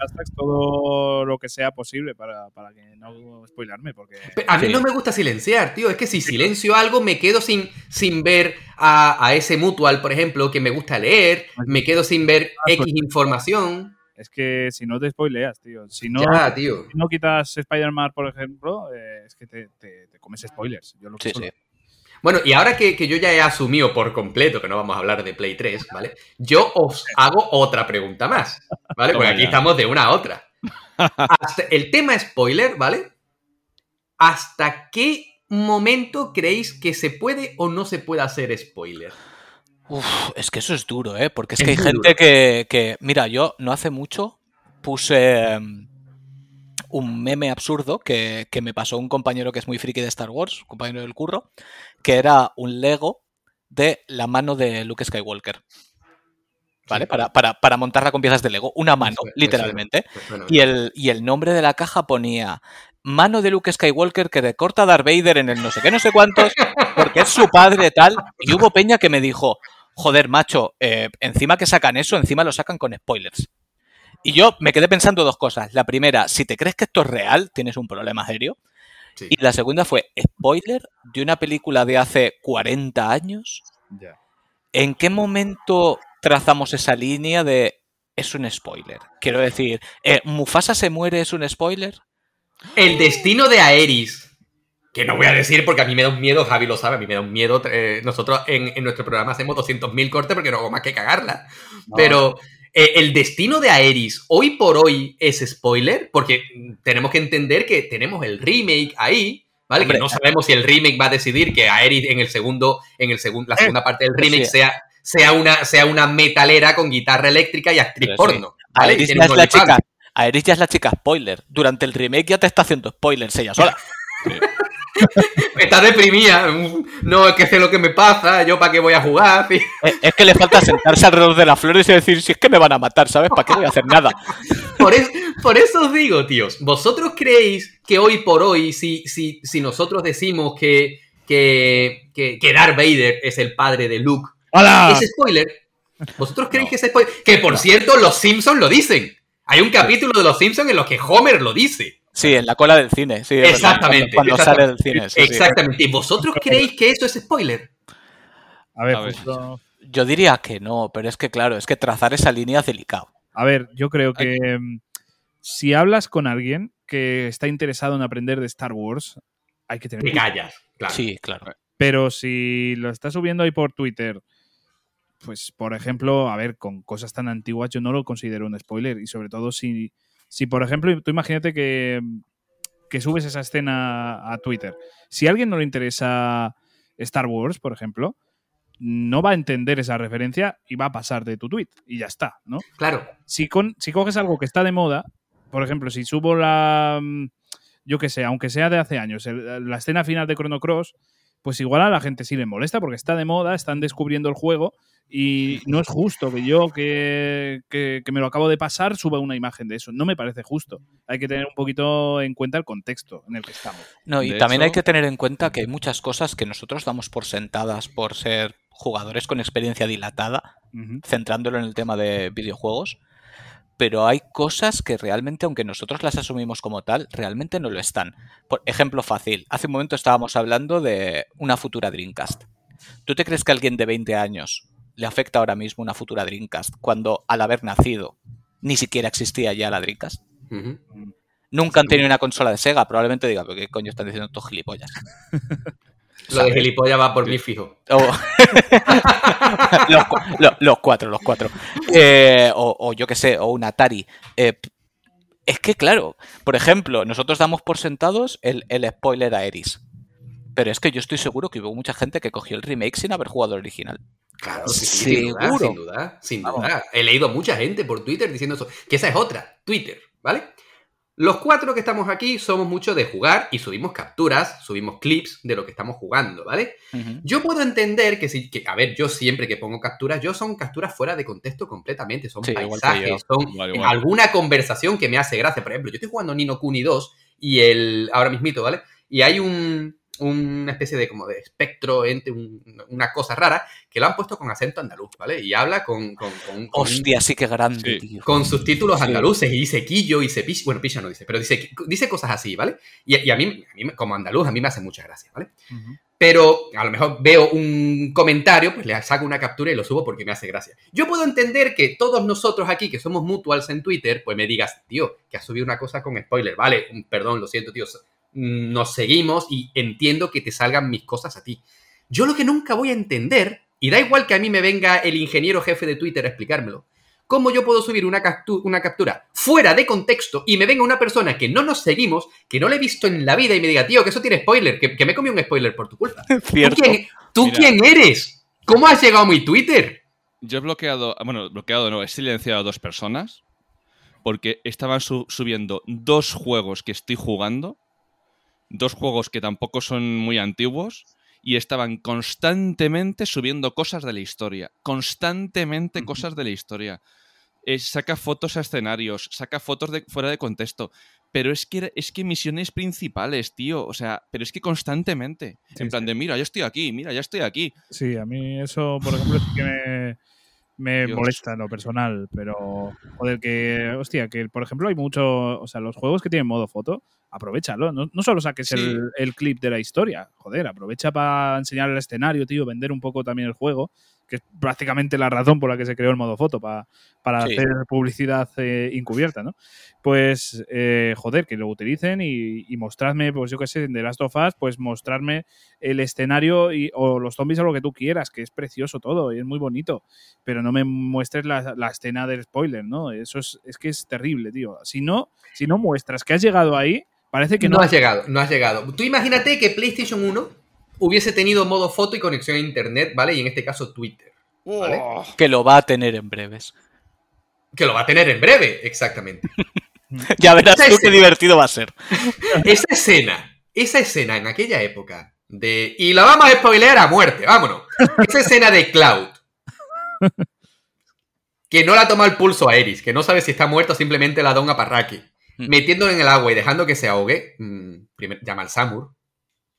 hashtags, todo lo que sea posible para, para que no spoilarme, porque A mí Sí. no me gusta silenciar, tío. Es que si silencio algo, me quedo sin, sin ver a, a ese mutual, por ejemplo, que me gusta leer. Me quedo sin ver Ah, pues- X información. Es que si no te spoileas, tío. Si no, Ya, tío. si no quitas Spider-Man, por ejemplo, eh, es que te, te- te comes spoilers. Yo lo que Sí, sí. Bueno, y ahora que, que yo ya he asumido por completo que no vamos a hablar de Play 3, ¿vale? Yo os hago otra pregunta más, ¿vale? Porque aquí estamos de una a otra. Hasta el tema spoiler, ¿vale? ¿Hasta qué momento creéis que se puede o no se puede hacer spoiler? Uf, es que eso es duro, ¿eh? Porque es Es que hay gente que, que- Mira, yo no hace mucho puse em, un meme absurdo que, que me pasó un compañero que es muy friki de Star Wars, un compañero del curro, que era un Lego de la mano de Luke Skywalker. ¿Vale? Sí. Para, para, para montarla con piezas de Lego. Una mano, literalmente. Bueno, Y el, y el nombre de la caja ponía mano de Luke Skywalker que recorta a Darth Vader en el no sé qué, no sé cuántos, porque es su padre tal. Y hubo peña que me dijo, joder, macho, eh, encima que sacan eso, encima lo sacan con spoilers. Y yo me quedé pensando dos cosas. La primera, si te crees que esto es real, tienes un problema serio. sí. Y la segunda fue, spoiler de una película de hace 40 años. Ya. ¿En qué momento trazamos esa línea de es un spoiler? Quiero decir, eh, ¿Mufasa se muere es un spoiler? El destino de Aeris. Que no voy a decir porque a mí me da un miedo, Javi lo sabe, a mí me da un miedo. eh, nosotros en, en nuestro programa hacemos 200.000 cortes porque no hago más que cagarla. Pero eh, el destino de Aeris hoy por hoy es spoiler porque tenemos que entender que tenemos el remake ahí. ¿Vale? Hombre. que no sabemos si el remake va a decidir que Aerys en el segundo, en el segundo, la segunda parte del remake sí. sea, sea, una, sea una metalera con guitarra eléctrica y actriz Sí, sí. porno. Aerys ya es la chica spoiler. Durante el remake ya te está haciendo spoilers ella sola. Está deprimida. No, es que sé lo que me pasa. Yo para qué voy a jugar. Sí. Es, es que le falta sentarse alrededor de las flores y decir, si es que me van a matar, ¿sabes? ¿Para qué voy a hacer nada? Por, es- por eso os digo, tíos. ¿Vosotros creéis que hoy por hoy, si, si, si nosotros decimos que, que, que, que Darth Vader es el padre de Luke. ¿es spoiler? ¿Vosotros creéis que es spoiler? Que por cierto, los Simpsons lo dicen. Hay un capítulo de los Simpsons en los que Homer lo dice. Sí, en la cola del cine. Sí, Exactamente. Cuando, cuando sale del cine. sí, sí. Exactamente. ¿Y vosotros creéis que eso es spoiler? A ver, A ver. justo- Yo diría que no, pero es que claro, es que trazar esa línea es delicado. A ver, yo creo que mm, si hablas con alguien que está interesado en aprender de Star Wars, hay que tener Te cuidado. callas, claro. Sí, claro. Pero si lo está subiendo ahí por Twitter, pues por ejemplo, a ver, con cosas tan antiguas yo no lo considero un spoiler. Y sobre todo si, si por ejemplo, tú imagínate que, que subes esa escena a Twitter. Si a alguien no le interesa Star Wars, por ejemplo, no va a entender esa referencia y va a pasar de tu tweet y ya está, ¿no? Claro. si, con, si coges algo que está de moda, por ejemplo, si subo la. Yo qué sé, aunque sea de hace años, la escena final de Chrono Cross, pues igual a la gente sí le molesta porque está de moda, están descubriendo el juego y no es justo que yo, que, que- que me lo acabo de pasar, suba una imagen de eso. No me parece justo. Hay que tener un poquito en cuenta el contexto en el que estamos. No, y De también hay que tener en cuenta que hay muchas cosas que nosotros damos por sentadas por ser jugadores con experiencia dilatada, centrándolo en el tema de videojuegos, pero hay cosas que realmente, aunque nosotros las asumimos como tal, realmente no lo están. Por ejemplo fácil, hace un momento estábamos hablando de una futura Dreamcast. ¿Tú te crees que a alguien de 20 años le afecta ahora mismo una futura Dreamcast cuando al haber nacido ni siquiera existía ya la Dreamcast? Nunca han tenido una consola de Sega, probablemente diga, ¿pero qué coño están diciendo estos gilipollas? Lo de gilipollas va por mí fijo. los, cu- lo- los cuatro, los cuatro. Eh, o, o yo qué sé, o un Atari. Eh, es que, claro, por ejemplo, nosotros damos por sentados el, el spoiler a Eris. Pero es que yo estoy seguro que hubo mucha gente que cogió el remake sin haber jugado el original. Claro, sí, sí, sin duda, sin duda, sin duda. He leído mucha gente por Twitter diciendo eso. Que esa es otra, Twitter, ¿vale? Los cuatro que estamos aquí somos mucho de jugar y subimos capturas, subimos clips de lo que estamos jugando, ¿vale? Yo puedo entender que si, que, a ver, yo siempre que pongo capturas, yo son capturas fuera de contexto completamente, son Sí, paisajes, son Igual, en igual. alguna conversación que me hace gracia. Por ejemplo, yo estoy jugando Nino Kuni 2 y el, ahora mismito, ¿vale? Y hay un, una especie de como de espectro, ente, un- una cosa rara, que lo han puesto con acento andaluz, ¿vale? Y habla con, con, con- con- Hostia, sí que grande, Sí. tío. con subtítulos Sí. andaluces y dice quillo y dice picha, bueno, picha no dice, pero dice, dice cosas así, ¿vale? Y, y a, mí, a mí, como andaluz, a mí me hace mucha gracia, ¿vale? Ujú. Pero a lo mejor veo un comentario, pues le saco una captura y lo subo porque me hace gracia. Yo puedo entender que todos nosotros aquí, que somos mutuals en Twitter, pues me digas, tío, que has subido una cosa con spoiler, vale, perdón, lo siento, tío, nos seguimos y entiendo que te salgan mis cosas a ti. Yo lo que nunca voy a entender, y da igual que a mí me venga el ingeniero jefe de Twitter a explicármelo, cómo yo puedo subir una, captu- una captura fuera de contexto y me venga una persona que no nos seguimos, que no le he visto en la vida y me diga, tío, que eso tiene spoiler, que, que me comí un spoiler por tu culpa. ¿Tú quién, tú quién eres? ¿Cómo has llegado a mi Twitter? Yo he bloqueado, bueno, bloqueado no, he silenciado a dos personas porque estaban su- subiendo dos juegos que estoy jugando, dos juegos que tampoco son muy antiguos y estaban constantemente subiendo cosas de la historia, constantemente cosas de la historia. Eh, saca fotos a escenarios, saca fotos de fuera de contexto, pero es que es que misiones principales, tío, o sea, pero es que constantemente, Sí, en plan sí. de mira, ya estoy aquí, mira, ya estoy aquí. Sí, a mí eso, por ejemplo, sí que me, me Dios. molesta en lo personal, pero joder, que, hostia, que por ejemplo hay mucho, o sea, los juegos que tienen modo foto, aprovechalo, no, no solo saques Sí. el, el clip de la historia, joder, aprovecha para enseñar el escenario, tío, vender un poco también el juego, que es prácticamente la razón por la que se creó el modo foto, para, para Sí. hacer publicidad eh, encubierta, ¿no? Pues, eh, joder, que lo utilicen y, y mostradme, pues yo qué sé, en The Last of Us, pues mostrarme el escenario y, o los zombies o lo que tú quieras, que es precioso todo y es muy bonito, pero no me muestres la, la escena del spoiler, ¿no? Eso es, es que es terrible, tío. Si no, si no muestras que has llegado ahí, parece que no no. has llegado, no has llegado. Tú imagínate que PlayStation 1 hubiese tenido modo foto y conexión a internet, ¿vale? Y en este caso Twitter, ¿vale? Que lo va a tener en breves. Que lo va a tener en breve, exactamente. Ya verás Esa tú qué divertido va a ser. esa escena, esa escena en aquella época de... Y la vamos a spoilear a muerte, vámonos. Esa escena de Cloud. Que no la toma el pulso a Eris, que no sabe si está muerto o simplemente la da un aparraque. Mm. Metiéndolo en el agua y dejando que se ahogue. mm, primer- llama al Samur,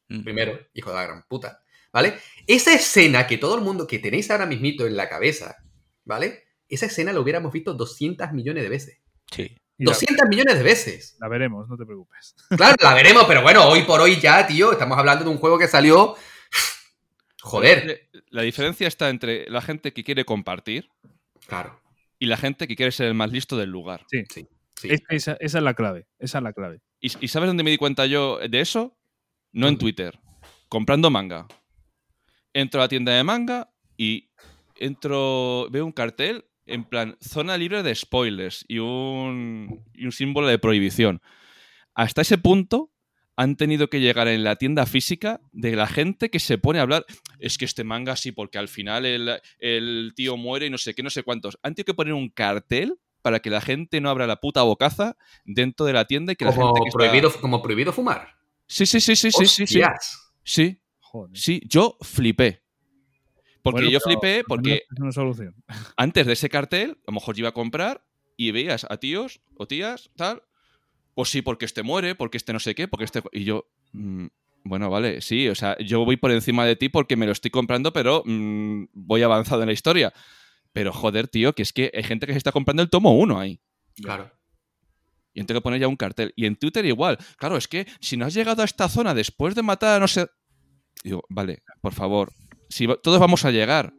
Mm. primero, hijo de la gran puta. ¿Vale? Esa escena que todo el mundo que tenéis ahora mismito en la cabeza, ¿vale? Esa escena la hubiéramos visto 200 millones de veces. Sí. Y la, 200 millones de veces. la veremos, no te preocupes. Claro, la veremos, pero bueno, hoy por hoy ya, tío, estamos hablando de un juego que salió. Joder. La diferencia está entre la gente que quiere compartir Claro. y la gente que quiere ser el más listo del lugar. Sí. Sí. Sí. Esa, esa es la clave. Esa es la clave. ¿Y, y sabes dónde me di cuenta yo de eso? No en. Twitter. Comprando manga. Entro a la tienda de manga y entro. Veo un cartel en plan zona libre de spoilers y un, y un símbolo de prohibición. Hasta ese punto han tenido que llegar en la tienda física de la gente que se pone a hablar. Es que este manga sí, porque al final el, el tío muere y no sé qué, no sé cuántos. Han tenido que poner un cartel para que la gente no abra la puta bocaza dentro de la tienda y que la gente que está- prohibido, como prohibido fumar. Sí, sí, sí, sí, sí, sí, sí. Sí, Joder. sí, yo flipé. Porque Bueno, yo flipé porque Es una solución. antes de ese cartel, a lo mejor yo iba a comprar y veías a tíos o tías, tal. Pues sí, porque este muere, porque este no sé qué, porque este. Y yo. mm, bueno, vale, sí, o sea, yo voy por encima de ti porque me lo estoy comprando, pero mm, voy avanzado en la historia. Pero joder, tío, que es que hay gente que se está comprando el tomo 1 ahí. Claro. Y tengo que poner ya un cartel. Y en Twitter igual. Claro, es que si no has llegado a esta zona después de matar a no sé. Digo, vale, por favor. Si va- todos vamos a llegar.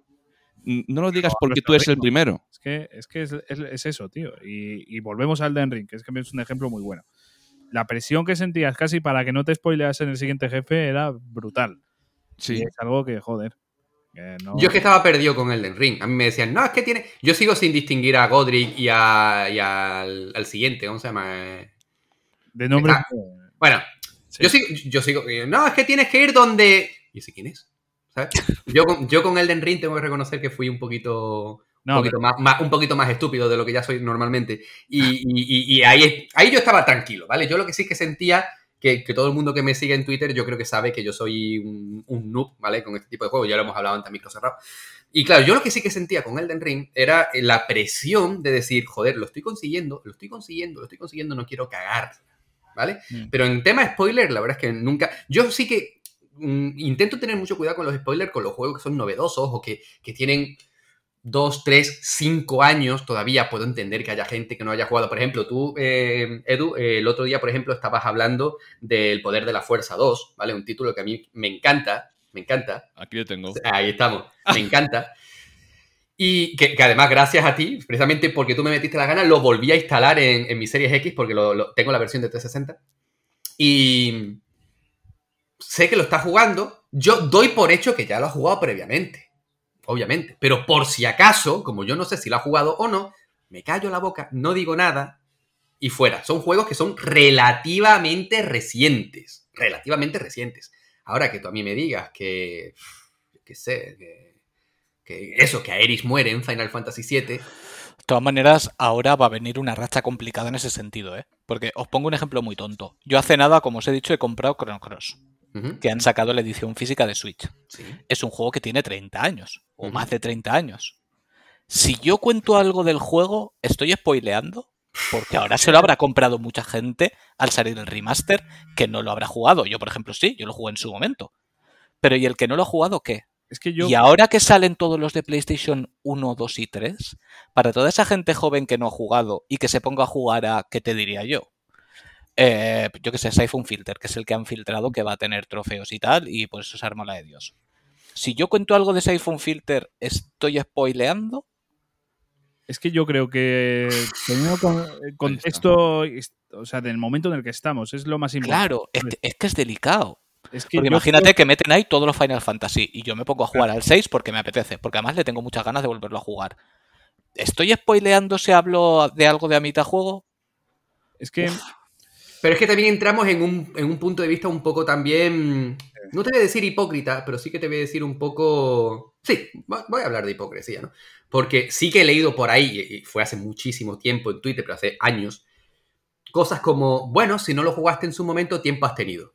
No lo digas porque tú eres el primero. Es que es, que es, es- es eso, tío. Y, y volvemos al Den Ring, que es que es un ejemplo muy bueno. La presión que sentías casi para que no te spoileas en el siguiente jefe era brutal. Y Sí. es algo que, joder. Que no- Yo es que estaba perdido con Elden Ring. A mí me decían, no, es que tiene. Yo sigo sin distinguir a Godric y, a, y al, al siguiente, ¿cómo se llama? Eh, De nombre. Ah, Bueno, Sí. yo sigo, yo sigo. No, es que tienes que ir donde. ¿Y ese quién es? ¿Sabes? Yo, con- yo con Elden Ring tengo que reconocer que fui un poquito. Un, poquito más, más- un poquito más estúpido de lo que ya soy normalmente. Y- y ahí, ahí yo estaba tranquilo, ¿vale? Yo lo que sí que sentía, que, que todo el mundo que me sigue en Twitter, yo creo que sabe que yo soy un, un noob, ¿vale? Con este tipo de juegos, ya lo hemos hablado antes a micro cerrado. Y claro, yo lo que sí que sentía con Elden Ring era la presión de decir, joder, lo estoy consiguiendo, lo estoy consiguiendo, lo estoy consiguiendo, no quiero cagar, ¿vale? Mm. Pero en tema spoiler, la verdad es que nunca. Yo sí que mm, intento tener mucho cuidado con los spoilers, con los juegos que son novedosos o que, que tienen dos, tres, cinco años. Todavía puedo entender que haya gente que no haya jugado. Por ejemplo, tú, eh, Edu, eh, el otro día, por ejemplo, estabas hablando del Poder de la Fuerza 2, ¿vale? Un título que a mí me encanta, me encanta. Aquí lo tengo. Ahí estamos, me encanta. Y que, que además, gracias a ti, precisamente porque tú me metiste la gana, lo volví a instalar en, en mi Series X, porque lo, lo- tengo la versión de 360. Y sé que lo está jugando. Yo doy por hecho que ya lo ha jugado previamente, obviamente. Pero por si acaso, como yo no sé si lo ha jugado o no, me callo la boca, no digo nada y fuera. Son juegos que son relativamente recientes. Relativamente recientes. Ahora que tú a mí me digas que. qué sé, que, que eso, que Aeris muere en Final Fantasy VII. De todas maneras, ahora va a venir una racha complicada en ese sentido, ¿eh? Porque os pongo un ejemplo muy tonto. Yo hace nada, como os he dicho, he comprado Chrono Cross, Que han sacado la edición física de Switch. sí. Es un juego que tiene 30 años, o más de 30 años. Si yo cuento algo del juego, estoy spoileando, porque ahora se lo habrá comprado mucha gente al salir el remaster que no lo habrá jugado. Yo, por ejemplo, sí, yo lo jugué en su momento. Pero ¿y el que no lo ha jugado qué? Es que yo. Y ahora que salen todos los de PlayStation 1, 2 y 3, para toda esa gente joven que no ha jugado y que se ponga a jugar a, ¿qué te diría yo? Eh, yo que sé, Siphon Filter, que es el que han filtrado que va a tener trofeos y tal, y por eso se arma la de Dios. Si yo cuento algo de Siphon Filter, ¿estoy spoileando? Es que yo creo que teniendo contexto, o sea, del momento en el que estamos, es lo más importante. Claro, es que es, que es delicado. Es que Porque imagínate creo- que meten ahí todos los Final Fantasy y yo me pongo a jugar al 6 porque me apetece, porque además le tengo muchas ganas de volverlo a jugar. ¿Estoy spoileando si hablo de algo de a mitad juego? es que Pero es que también entramos en un, en un punto de vista un poco también. No te voy a decir hipócrita, pero sí que te voy a decir un poco. Sí, vo- voy a hablar de hipocresía, ¿no? Porque sí que he leído por ahí, y fue hace muchísimo tiempo en Twitter, pero hace años, cosas como: bueno, si no lo jugaste en su momento, tiempo has tenido.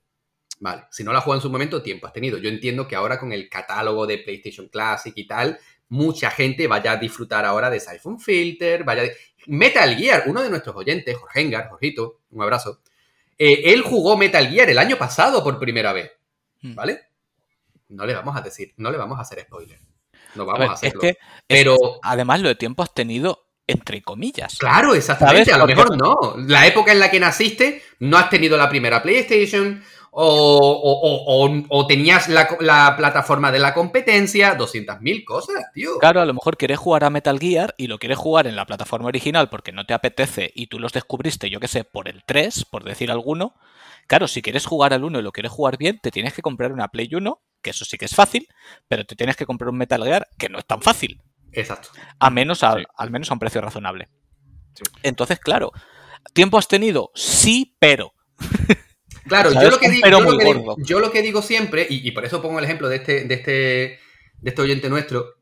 Vale, si no lo has jugado en su momento, tiempo has tenido. Yo entiendo que ahora con el catálogo de PlayStation Classic y tal, mucha gente vaya a disfrutar ahora de Siphon Filter, vaya a... Metal Gear, uno de nuestros oyentes, Jorge Engar, Jorgito, un abrazo, eh, él jugó Metal Gear el año pasado por primera vez, Hmm. ¿vale? No le vamos a decir, no le vamos a hacer spoiler. No A vamos ver, a es hacerlo. que es- Pero, además lo de tiempo has tenido entre comillas. claro, exactamente, ¿Sabes? a lo mejor no. La época en la que naciste, no has tenido la primera PlayStation, o, o- o- o- o tenías la, la plataforma de la competencia, 200.000 cosas, tío. Claro, a lo mejor quieres jugar a Metal Gear y lo quieres jugar en la plataforma original porque no te apetece y tú los descubriste, yo qué sé, por el 3, por decir alguno. Claro, si quieres jugar al 1 y lo quieres jugar bien, te tienes que comprar una Play 1, que eso sí que es fácil, pero te tienes que comprar un Metal Gear que no es tan fácil, Exacto. a menos a- Sí. al menos a un precio razonable. Sí. Entonces, claro, ¿tiempo has tenido? Sí, pero. Claro, ¿Sabes? yo lo, que digo, yo, lo que digo, gordo. yo lo que digo siempre, y, y por eso pongo el ejemplo de este, de este, de este oyente nuestro,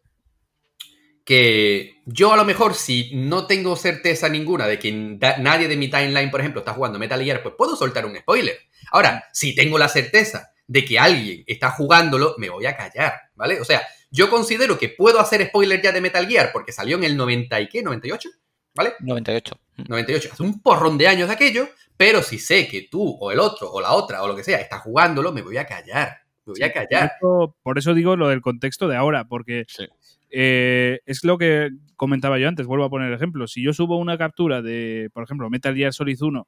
que yo a lo mejor si no tengo certeza ninguna de que nadie de mi timeline, por ejemplo, está jugando Metal Gear, pues puedo soltar un spoiler. Ahora, si tengo la certeza de que alguien está jugándolo, me voy a callar, ¿vale? O sea, yo considero que puedo hacer spoiler ya de Metal Gear porque salió en el 90 y qué, 98, ¿vale? 98. 98, hace un porrón de años de aquello, pero si sé que tú o el otro o la otra o lo que sea está jugándolo, me voy a callar. Me voy a Por callar. eso, por eso digo lo del contexto de ahora, porque Sí. eh, es lo que comentaba yo antes, vuelvo a poner ejemplo. Si yo subo una captura de, por ejemplo, Metal Gear Solid 1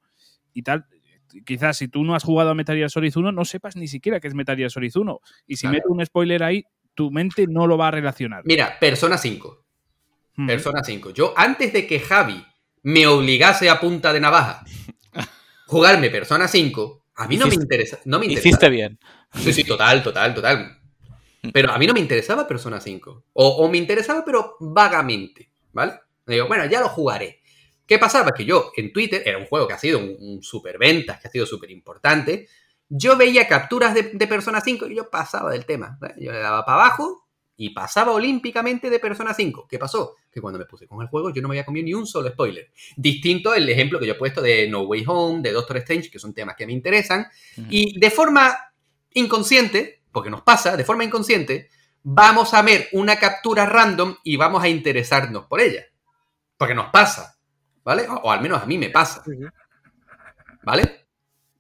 y tal, quizás si tú no has jugado a Metal Gear Solid 1, no sepas ni siquiera que es Metal Gear Solid 1. Y si Claro. meto un spoiler ahí, tu mente no lo va a relacionar. Mira, Persona 5. Hmm. Persona 5. Yo, antes de que Javi me obligase a punta de navaja jugarme Persona 5, a mí no me interesa. No me interesa. Hiciste bien. Sí, sí, total, total, total. Pero a mí no me interesaba Persona 5. O, o me interesaba, pero vagamente, ¿vale? Digo, bueno, ya lo jugaré. ¿Qué pasaba? Que yo en Twitter, era un juego que ha sido un, un super ventas, que ha sido súper importante. Yo veía capturas de, de Persona 5 y yo pasaba del tema. ¿vale? Yo le daba para abajo y pasaba olímpicamente de Persona 5. ¿Qué pasó? Que cuando me puse con el juego yo no me había comido ni un solo spoiler. Distinto el ejemplo que yo he puesto de No Way Home, de Doctor Strange, que son temas que me interesan. Y de forma inconsciente, porque nos pasa, de forma inconsciente, vamos a ver una captura random y vamos a interesarnos por ella. Porque nos pasa, ¿vale? O, o al menos a mí me pasa, ¿vale?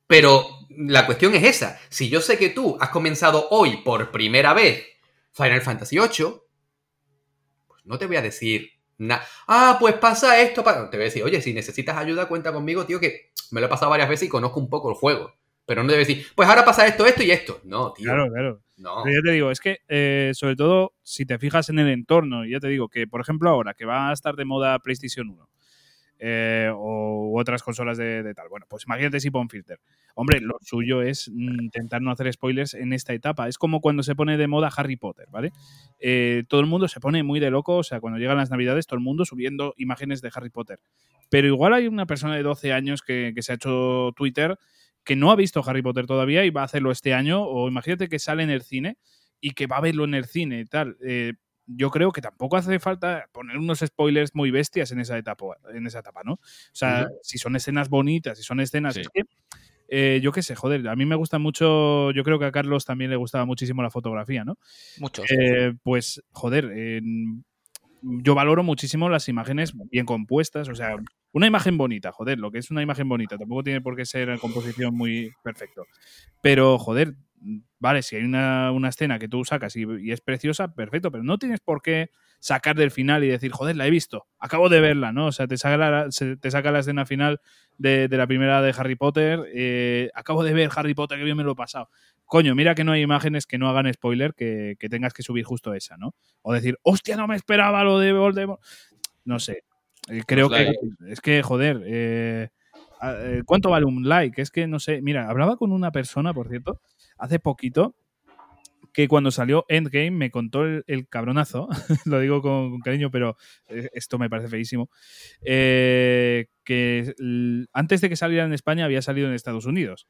Pero la cuestión es esa. Si yo sé que tú has comenzado hoy por primera vez Final Fantasy VIII, pues no te voy a decir nada. Ah, pues pasa esto. pa-". Te voy a decir, oye, si necesitas ayuda, cuenta conmigo, tío, que me lo he pasado varias veces y conozco un poco el juego. Pero no debe decir, pues ahora pasa esto, esto y esto. No, tío. Claro, claro. No. Pero ya te digo, es que eh, sobre todo si te fijas en el entorno, y ya te digo que, por ejemplo, ahora que va a estar de moda PlayStation 1 eh, o otras consolas de, tal, bueno, pues imagínate si pon filter. Hombre, lo suyo es mm, intentar no hacer spoilers en esta etapa. Es como cuando se pone de moda Harry Potter, ¿vale? Eh, todo el mundo se pone muy de loco, o sea, cuando llegan las navidades, todo el mundo subiendo imágenes de Harry Potter. Pero igual hay una persona de 12 años que, que se ha hecho Twitter que no ha visto Harry Potter todavía y va a hacerlo este año, o imagínate que sale en el cine y que va a verlo en el cine y tal. Eh, yo creo que tampoco hace falta poner unos spoilers muy bestias en esa etapa, en esa etapa ¿no? O sea, si son escenas bonitas, si son escenas. Sí. Es que, eh, yo qué sé, joder, a mí me gusta mucho. Yo creo que a Carlos también le gustaba muchísimo la fotografía, ¿no? Muchos. Eh, pues, joder, yo valoro muchísimo las imágenes bien compuestas. O sea, una imagen bonita, joder, lo que es una imagen bonita. Tampoco tiene por qué ser en composición muy perfecto. Pero, joder, vale, si hay una, una escena que tú sacas y, y es preciosa, perfecto, pero no tienes por qué sacar del final y decir, joder, la he visto, acabo de verla, ¿no? O sea, te saca la, te saca la escena final de, de la primera de Harry Potter, eh, acabo de ver Harry Potter, que bien me lo he pasado. Coño, mira que no hay imágenes que no hagan spoiler que, que tengas que subir justo esa, ¿no? O decir, hostia, no me esperaba lo de Voldemort. No sé. Eh, Creo que es que, joder, eh, a- eh, ¿cuánto vale un like? Es que no sé. Mira, hablaba con una persona, por cierto, hace poquito, que cuando salió Endgame me contó el, cabronazo, lo digo con, cariño, pero eh, esto me parece feísimo, eh, que antes de que saliera en España había salido en Estados Unidos.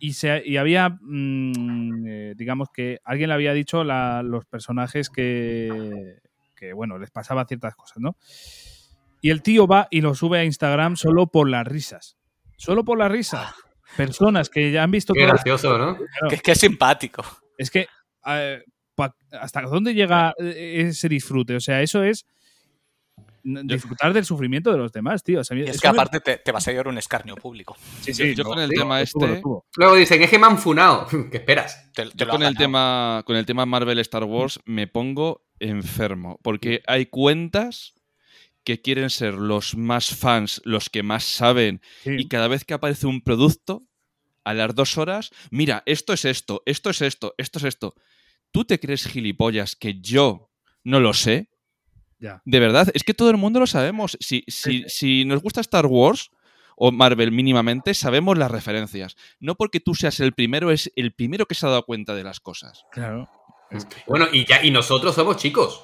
Y, se, y había, mm, eh, digamos que alguien le había dicho la- los personajes que, que, bueno, les pasaba ciertas cosas, ¿no? Y el tío va y lo sube a Instagram solo por las risas. Solo por las risas. Personas que ya han visto Qué gracioso, ¿no? claro. Que es que es simpático. Es que, eh, pa- ¿hasta dónde llega ese disfrute? O sea, eso es disfrutar del sufrimiento de los demás, tío. O sea, es que me- aparte te, te vas a llevar un escarnio público. Sí, Yo- sí, yo no, con el sí, tema lo tuvo, lo este- tuvo. Luego dicen, es que me han funado. ¿Qué esperas? Te- te Yo con el, ganado. tema, con el tema Marvel Star Wars me pongo enfermo, porque hay cuentas que quieren ser los más fans, los que más saben, Sí. y cada vez que aparece un producto, a las dos horas, mira, esto es esto, esto es esto, esto es esto. ¿Tú te crees gilipollas que yo no lo sé? Ya. De verdad, es que todo el mundo lo sabemos. Si, si, si nos gusta Star Wars o Marvel mínimamente, sabemos las referencias. No porque tú seas el primero, es el primero que se ha dado cuenta de las cosas. Claro. Es que- Bueno, y ya, y nosotros somos chicos.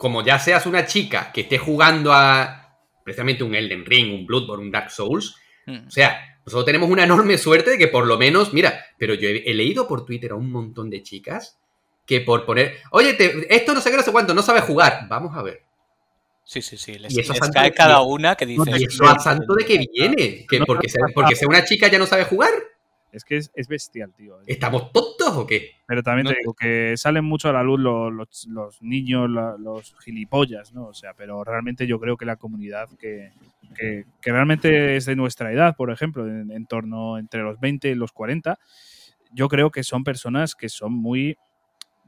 Como ya seas una chica que esté jugando a precisamente un Elden Ring, un Bloodborne, un Dark Souls, Mm. o sea, nosotros tenemos una enorme suerte de que por lo menos, mira, pero yo he, he leído por Twitter a un montón de chicas que por poner, oye, te- esto no sé qué, no sé cuánto, no sabes jugar. Vamos a ver. Sí, sí, sí. Les, Y eso les santo cae cada una que dice. ¿Y eso a santo de que viene? ¿Que porque, sea, porque sea una chica ya no sabe jugar? Es que es, es bestial, tío. ¿Estamos tontos o qué? Pero también No te digo que salen mucho a la luz los, los- los niños, la- los gilipollas, ¿no? O sea, pero realmente yo creo que la comunidad que, que- que realmente es de nuestra edad, por ejemplo, en, en torno entre los 20 y los 40, yo creo que son personas que son muy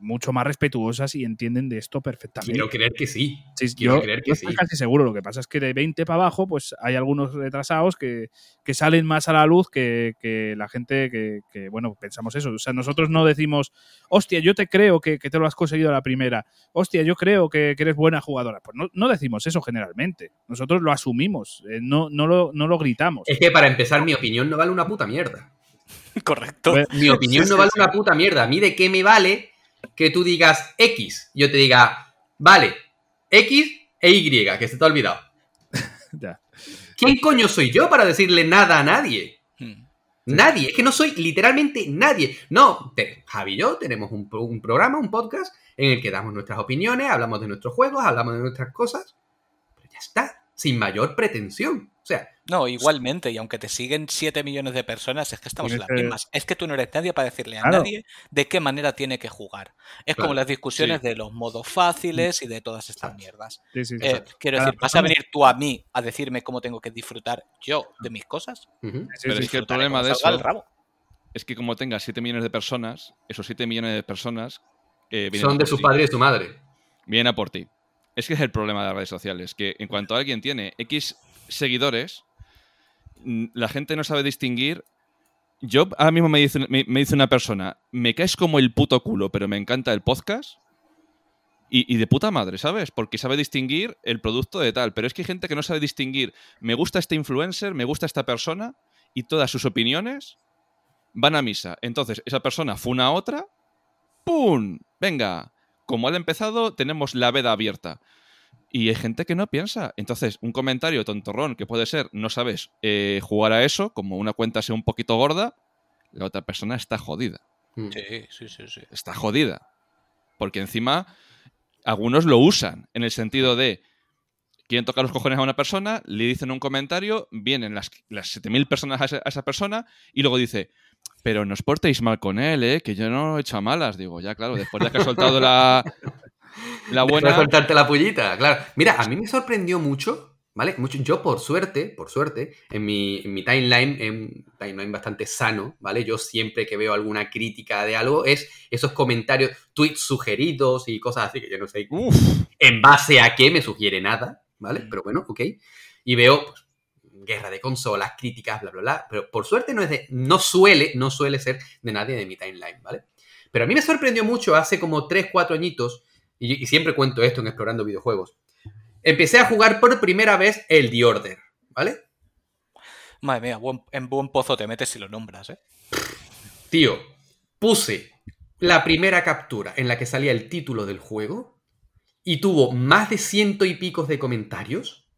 mucho más respetuosas y entienden de esto perfectamente. Quiero creer que sí. Sí, quiero yo, creer que yo estoy sí. casi seguro. Lo que pasa es que de 20 para abajo, pues hay algunos retrasados que, que salen más a la luz que, que la gente que, que, bueno, pensamos eso. O sea, nosotros no decimos, hostia, yo te creo que, que te lo has conseguido a la primera. Hostia, yo creo que, que eres buena jugadora. Pues no, no decimos eso generalmente. Nosotros lo asumimos, eh, no, no, lo, no lo gritamos. Es que para empezar, mi opinión no vale una puta mierda. Correcto. Pues, Mi opinión no vale una puta mierda. A mí de qué me vale que tú digas X. Yo te diga, vale, X e Y, que se te ha olvidado. Ya. ¿Quién coño soy yo para decirle nada a nadie? Mm. Nadie, es que no soy literalmente nadie. No, te- Javi y yo tenemos un, un programa, un podcast, en el que damos nuestras opiniones, hablamos de nuestros juegos, hablamos de nuestras cosas, pero ya está, sin mayor pretensión. O sea, No, igualmente, y aunque te siguen 7 millones de personas, es que estamos en las mismas. Es que tú no eres nadie para decirle a Claro. nadie de qué manera tiene que jugar. Es como las discusiones de los modos fáciles y de todas estas Exacto. mierdas. Sí, sí, sí. Eh, quiero decir, ¿vas a venir tú a mí a decirme cómo tengo que disfrutar yo de mis cosas? Pero sí, es que el problema como de eso el rabo. es que como tengas 7 millones de personas, esos 7 millones de personas eh, vienen son de su ti. padre y de su madre. Vienen a por ti. Es que es el problema de las redes sociales, que en cuanto alguien tiene X seguidores, la gente no sabe distinguir. Yo ahora mismo me dice, me, me dice una persona, me caes como el puto culo, pero me encanta el podcast. Y, y de puta madre, ¿sabes? Porque sabe distinguir el producto de tal. Pero es que hay gente que no sabe distinguir, me gusta este influencer, me gusta esta persona, y todas sus opiniones van a misa. Entonces, esa persona fue una otra, ¡pum! Venga, como ha empezado, tenemos la veda abierta. Y hay gente que no piensa. Entonces, un comentario tontorrón que puede ser, no sabes eh, jugar a eso, como una cuenta sea un poquito gorda, la otra persona está jodida. Mm. Sí, sí, sí, sí. Está jodida. Porque encima, algunos lo usan en el sentido de. Quieren tocar los cojones a una persona, le dicen un comentario, vienen las, las 7.000 personas a esa, a esa persona y luego dice, pero no os portéis mal con él, ¿eh? que yo no he hecho a malas. Digo, ya claro, después de que ha soltado la, la Después de buena... soltarte la pullita, claro. Mira, a mí me sorprendió mucho, ¿vale? Mucho, yo por suerte, por suerte, en mi, en mi timeline, en un timeline bastante sano, ¿vale? Yo siempre que veo alguna crítica de algo, es esos comentarios, tweets sugeridos y cosas así, que yo no sé Uf, en base a qué me sugiere nada, ¿vale? Mm. Pero bueno, ok. Y veo pues, guerra de consolas, críticas, bla, bla, bla. Pero por suerte no es de, no suele, no suele ser de nadie de mi timeline, ¿vale? Pero a mí me sorprendió mucho hace como 3, 4 añitos, y, y siempre cuento esto en Explorando Videojuegos. Empecé a jugar por primera vez el The Order, ¿vale? Madre mía, buen- en buen pozo te metes si lo nombras, ¿eh? Tío, puse la primera captura en la que salía el título del juego y tuvo más de ciento y picos de comentarios,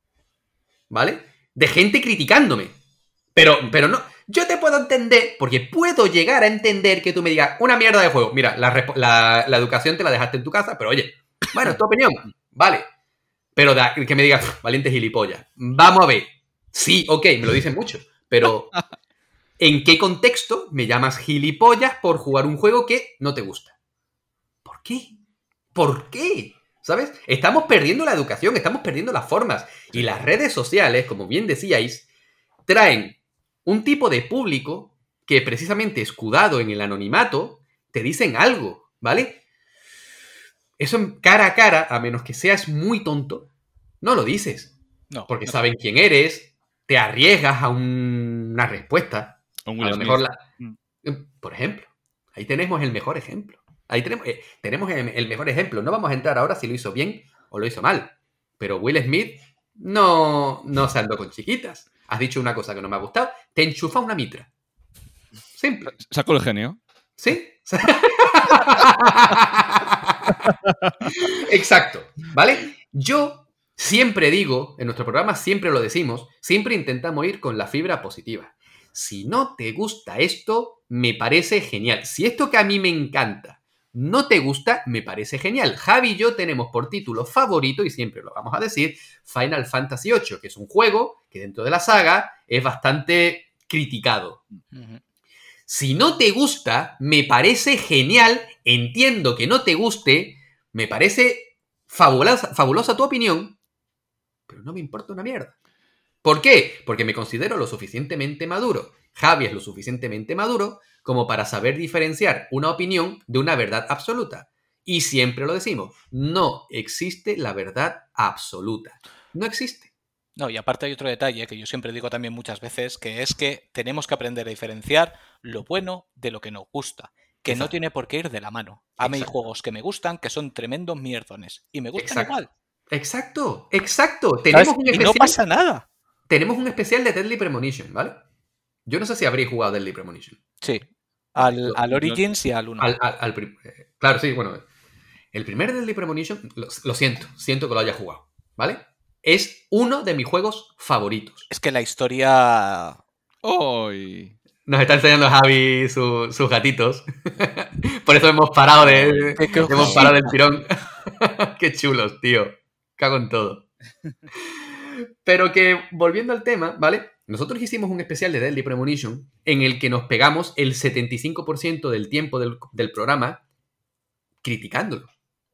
¿vale? De gente criticándome. Pero, pero no, yo te puedo entender, porque puedo llegar a entender que tú me digas una mierda de juego. Mira, la, la- la educación te la dejaste en tu casa, pero oye, bueno, es tu opinión, vale. Pero da- que me digas, "Pff, valiente gilipollas. Vamos a ver. Sí, ok, me lo dicen mucho, pero ¿En qué contexto me llamas gilipollas por jugar un juego que no te gusta? ¿Por qué? ¿Por qué? ¿Sabes? Estamos perdiendo la educación, estamos perdiendo las formas. Y las redes sociales, como bien decíais, traen un tipo de público que precisamente escudado en el anonimato, te dicen algo, ¿vale? Eso cara a cara, a menos que seas muy tonto, no lo dices. No. Porque no. saben quién eres, te arriesgas a un- una respuesta. Un A lo mejor la- Mm. Por ejemplo, ahí tenemos el mejor ejemplo. Ahí tenemos, eh, tenemos el, mejor ejemplo. No vamos a entrar ahora si lo hizo bien o lo hizo mal. Pero Will Smith no, no se andó con chiquitas. Has dicho una cosa que no me ha gustado. Te enchufa una mitra. Simple. Saco el genio. ¿Sí? Exacto, ¿vale? Yo siempre digo, en nuestro programa siempre lo decimos, siempre intentamos ir con la fibra positiva. Si no te gusta esto, me parece genial. Si esto que a mí me encanta no te gusta, me parece genial. Javi y yo tenemos por título favorito, y siempre lo vamos a decir, Final Fantasy VIII, que es un juego que dentro de la saga es bastante criticado. Si no te gusta, me parece genial, entiendo que no te guste, me parece fabulosa, fabulosa tu opinión, pero no me importa una mierda. ¿Por qué? Porque me considero lo suficientemente maduro. Javi es lo suficientemente maduro como para saber diferenciar una opinión de una verdad absoluta. Y siempre lo decimos, no existe la verdad absoluta. No existe. No, y aparte hay otro detalle que yo siempre digo también muchas veces, que es que tenemos que aprender a diferenciar lo bueno de lo que nos gusta, que no tiene por qué ir de la mano. A mí hay juegos que me gustan que son tremendos mierdones y me gustan Exacto. igual. Exacto, exacto. Tenemos un Y no especial- pasa nada. Tenemos un especial de Deadly Premonition, ¿vale? Yo no sé si habréis jugado Deadly Premonition. Sí. Al, al Origins y al 1. Al, al- al prim- eh, claro, sí, bueno. El primer Deadly Premonition, lo, lo siento, siento que lo haya jugado, ¿vale? Es uno de mis juegos favoritos. Es que la historia. ¡Hoy! Nos está enseñando Javi su- sus gatitos. Por eso hemos parado de. Qué- qué hemos parado del tirón. Qué chulos, tío. Cago en todo. Pero que, volviendo al tema, ¿vale? Nosotros hicimos un especial de Deadly Premonition en el que nos pegamos el 75% del tiempo del, del programa criticándolo.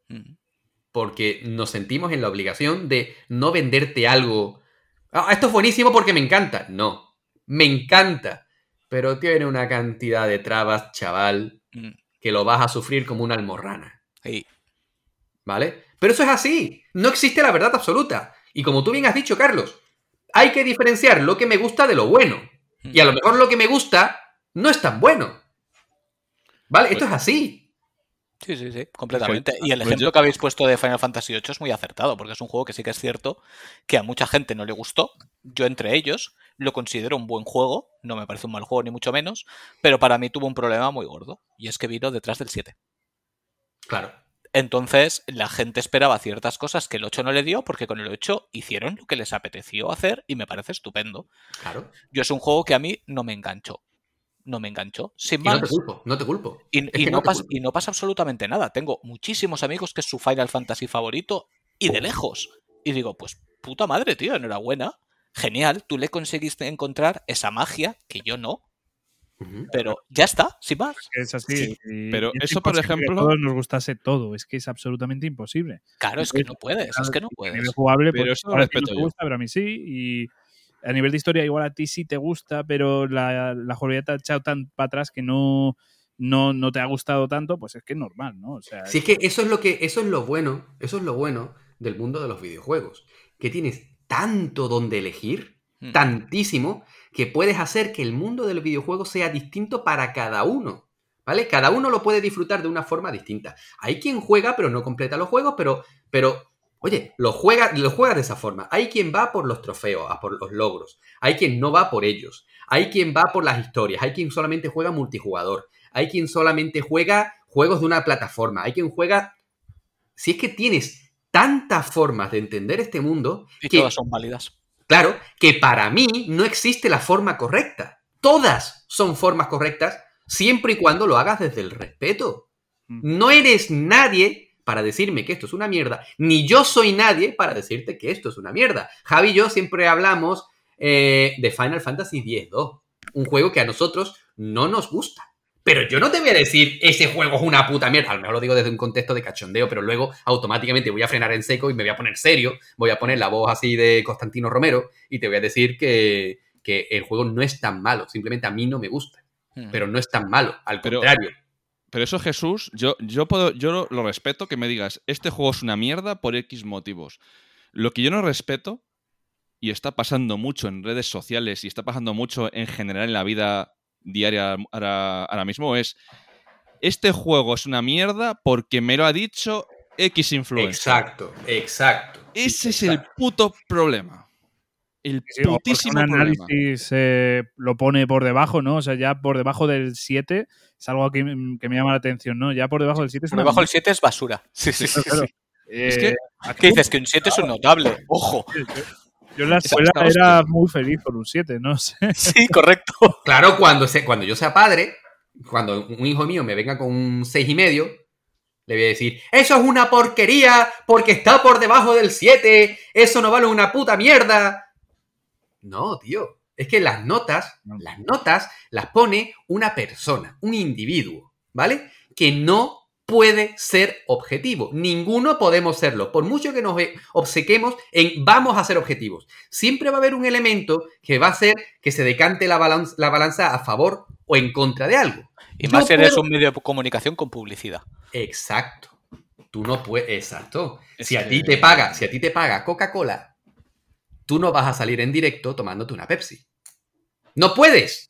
Mm. Porque nos sentimos en la obligación de no venderte algo. "Ah, esto es buenísimo porque me encanta. No, me encanta. Pero tiene una cantidad de trabas, chaval, Mm. que lo vas a sufrir como una almorrana. Sí. ¿Vale? Pero eso es así. No existe la verdad absoluta. Y como tú bien has dicho, Carlos, hay que diferenciar lo que me gusta de lo bueno. Mm. Y a lo mejor lo que me gusta no es tan bueno. ¿Vale? Esto es así. Sí, sí, sí, completamente. Y el pues ejemplo que habéis puesto de Final Fantasy VIII es muy acertado, porque es un juego que sí que es cierto que a mucha gente no le gustó. Yo entre ellos lo considero un buen juego, no me parece un mal juego ni mucho menos, pero para mí tuvo un problema muy gordo, y es que vino detrás del 7. Claro. Entonces la gente esperaba ciertas cosas que el 8 no le dio, porque con el 8 hicieron lo que les apeteció hacer y me parece estupendo. Claro. Yo es un juego que a mí no me enganchó. No me enganchó. Sin Y no más. te culpo, no te culpo. Y, no pasa, culpo. y no pasa absolutamente nada. Tengo muchísimos amigos que es su Final Fantasy favorito y de lejos. Y digo, pues puta madre, tío, enhorabuena. Genial, tú le conseguiste encontrar esa magia que yo no, Pero ya está, sin más. Es así. Sí, pero es eso, por imposible que ejemplo- a todos nos gustase todo. Es que es absolutamente imposible. Claro, es que no puedes, es que no A puedes. nivel jugable, Pero pues, eso lo ahora a ti no respeto te yo. gusta, pero a mí sí. Y a nivel de historia, igual a ti sí te gusta, pero la, la jugabilidad te ha echado tan para atrás que no, no, no te ha gustado tanto, pues es que es normal, ¿no? O sea, Si es que eso es lo que, eso es lo bueno, eso es lo bueno del mundo de los videojuegos. Que tienes tanto donde elegir, Mm. tantísimo, que puedes hacer que el mundo del videojuego sea distinto para cada uno. ¿Vale? Cada uno lo puede disfrutar de una forma distinta. Hay quien juega, pero no completa los juegos, pero, pero oye, lo juega, lo juega de esa forma. Hay quien va por los trofeos, a por los logros. Hay quien no va por ellos. Hay quien va por las historias. Hay quien solamente juega multijugador. Hay quien solamente juega juegos de una plataforma. Hay quien juega. Si es que tienes tantas formas de entender este mundo Y que, todas son válidas. Claro, que para mí no existe la forma correcta. Todas son formas correctas siempre y cuando lo hagas desde el respeto. Mm. No eres nadie para decirme que esto es una mierda, ni yo soy nadie para decirte que esto es una mierda. Javi y yo siempre hablamos eh, de Final Fantasy X-2, un juego que a nosotros no nos gusta. Pero yo no te voy a decir, ese juego es una puta mierda. A lo mejor lo digo desde un contexto de cachondeo, pero luego automáticamente voy a frenar en seco y me voy a poner serio. Voy a poner la voz así de Constantino Romero y te voy a decir que, que el juego no es tan malo. Simplemente a mí no me gusta. Mm. Pero no es tan malo. Al Pero- contrario. Pero eso, Jesús, yo, yo, puedo, yo lo, lo respeto que me digas, este juego es una mierda por X motivos. Lo que yo no respeto, y está pasando mucho en redes sociales y está pasando mucho en general en la vida diaria ahora, ahora mismo es, este juego es una mierda porque me lo ha dicho X influencer. Exacto, exacto. Ese es el puto problema. El Sí, putísimo un problema. análisis eh, lo pone por debajo, ¿no? O sea, ya por debajo del 7 es algo que, que me llama la atención, ¿no? Ya por debajo del 7 es Por una debajo del 7 es basura. Sí, sí, sí. Claro, sí. Es Eh, que- ¿Qué dices? Que un 7 es un notable. Ojo. Yo en la escuela esa hostia. era muy feliz con un 7, no sé. Sí, correcto. Claro, cuando, se, cuando yo sea padre, cuando un hijo mío me venga con un seis y medio, le voy a decir, eso es una porquería porque está por debajo del 7, eso no vale una puta mierda. No, tío. Es que las notas, No. las notas las pone una persona, un individuo, ¿vale? Que no puede ser objetivo. Ninguno podemos serlo. Por mucho que nos eh, obsequemos en vamos a ser objetivos. Siempre va a haber un elemento que va a hacer que se decante la balanza, la balanza a favor o en contra de algo. Y más si eres puedo- un medio de comunicación con publicidad. Exacto. Tú no puedes. Exacto. Es Si a que- ti te paga, si a ti te paga Coca-Cola, tú no vas a salir en directo tomándote una Pepsi. No puedes.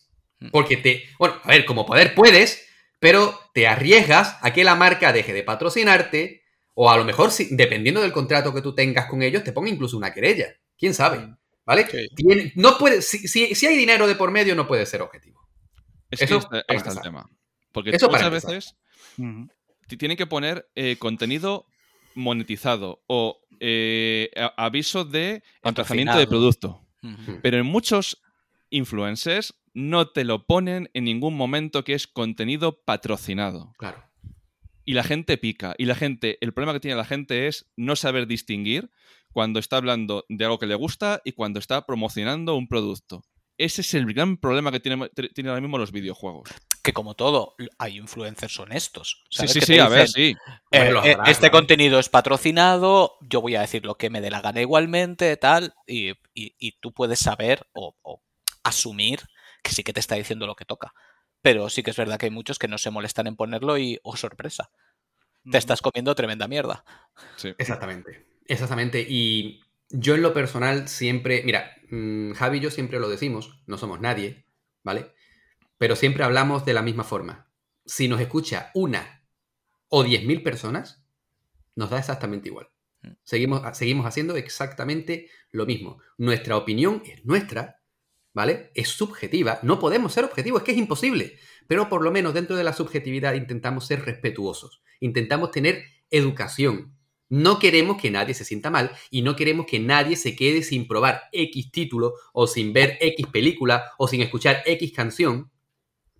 Porque te. Bueno, a ver, como poder puedes, pero te arriesgas a que la marca deje de patrocinarte. O a lo mejor, si- dependiendo del contrato que tú tengas con ellos, te ponga incluso una querella. ¿Quién sabe? ¿Vale? Sí. Tiene- no puede, si, si- si hay dinero de por medio, no puede ser objetivo. Es Eso que está- ahí para está el tema. Porque Eso muchas veces ti- tienen que poner eh, contenido monetizado o eh, aviso de emplazamiento de producto. Ujú. Pero en muchos influencers no te lo ponen en ningún momento que es contenido patrocinado. Claro. Y la gente pica. Y la gente, el problema que tiene la gente es no saber distinguir cuando está hablando de algo que le gusta y cuando está promocionando un producto. Ese es el gran problema que tiene, tiene ahora mismo los videojuegos. Que como todo, hay influencers honestos. Sí, ¿sabes? sí, sí, a ver, sí. eh, eh, este contenido es patrocinado, yo voy a decir lo que me dé la gana igualmente, tal, y, y- y tú puedes saber o, o asumir que sí que te está diciendo lo que toca. Pero sí que es verdad que hay muchos que no se molestan en ponerlo y, oh sorpresa, te estás comiendo tremenda mierda. sí. Exactamente, exactamente. Y yo en lo personal siempre, mira, mm, Javi y yo siempre lo decimos, no somos nadie, ¿vale? Pero siempre hablamos de la misma forma. Si nos escucha una o diez mil personas, nos da exactamente igual. Mm. Seguimos, seguimos haciendo exactamente lo mismo. Nuestra opinión es nuestra, ¿vale? Es subjetiva. No podemos ser objetivos, es que es imposible. Pero por lo menos dentro de la subjetividad intentamos ser respetuosos. Intentamos tener educación. No queremos que nadie se sienta mal y no queremos que nadie se quede sin probar X título o sin ver X película o sin escuchar X canción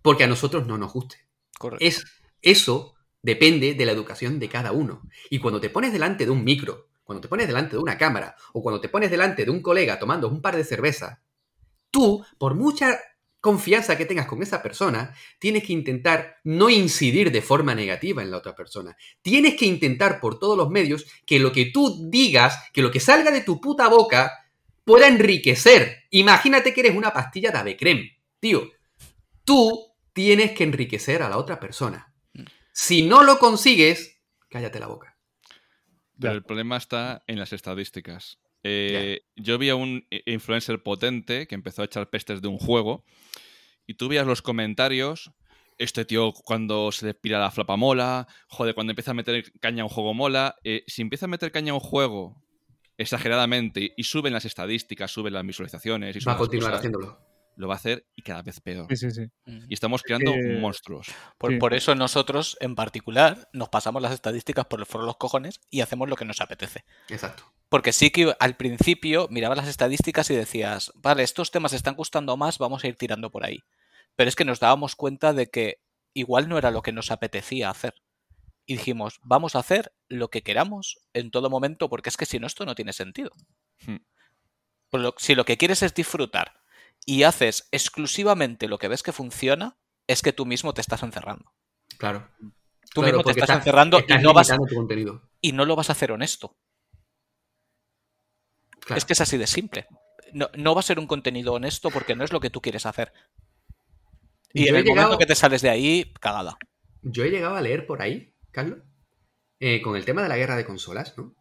porque a nosotros no nos guste. Correcto. Es, eso depende de la educación de cada uno. Y cuando te pones delante de un micro, cuando te pones delante de una cámara o cuando te pones delante de un colega tomando un par de cervezas, tú, por mucha confianza que tengas con esa persona, tienes que intentar no incidir de forma negativa en la otra persona. Tienes que intentar por todos los medios que lo que tú digas, que lo que salga de tu puta boca, pueda enriquecer. Imagínate que eres una pastilla de Avecrem. Tío, tú tienes que enriquecer a la otra persona. Si no lo consigues, cállate la boca. Pero el problema está en las estadísticas. Eh, yo vi a un influencer potente que empezó a echar pestes de un juego y tú veías los comentarios. Este tío cuando se le pira la flapa mola, joder, cuando empieza a meter caña a un juego mola. Eh, si empieza a meter caña a un juego exageradamente y suben las estadísticas, suben las visualizaciones y Va a continuar cosas, haciéndolo. Lo va a hacer y cada vez peor. Sí, sí, sí. Y estamos creando monstruos. Por, Sí. por eso nosotros, en particular, nos pasamos las estadísticas por el foro de los cojones y hacemos lo que nos apetece. Exacto. Porque sí que al principio mirabas las estadísticas y decías, vale, estos temas están gustando más, vamos a ir tirando por ahí. Pero es que nos dábamos cuenta de que igual no era lo que nos apetecía hacer. Y dijimos, vamos a hacer lo que queramos en todo momento, porque es que si no, esto no tiene sentido. Hmm. Por lo- si lo que quieres es disfrutar y haces exclusivamente lo que ves que funciona, es que tú mismo te estás encerrando. Claro. Tú Claro, mismo te estás, encerrando y no, vas, tu y no lo vas a hacer honesto. Claro. Es que es así de simple. No, no va a ser un contenido honesto porque no es lo que tú quieres hacer. Y Yo en el momento que te sales de ahí, cagada. Yo he llegado a leer por ahí, Carlos, eh, con el tema de la guerra de consolas, ¿no?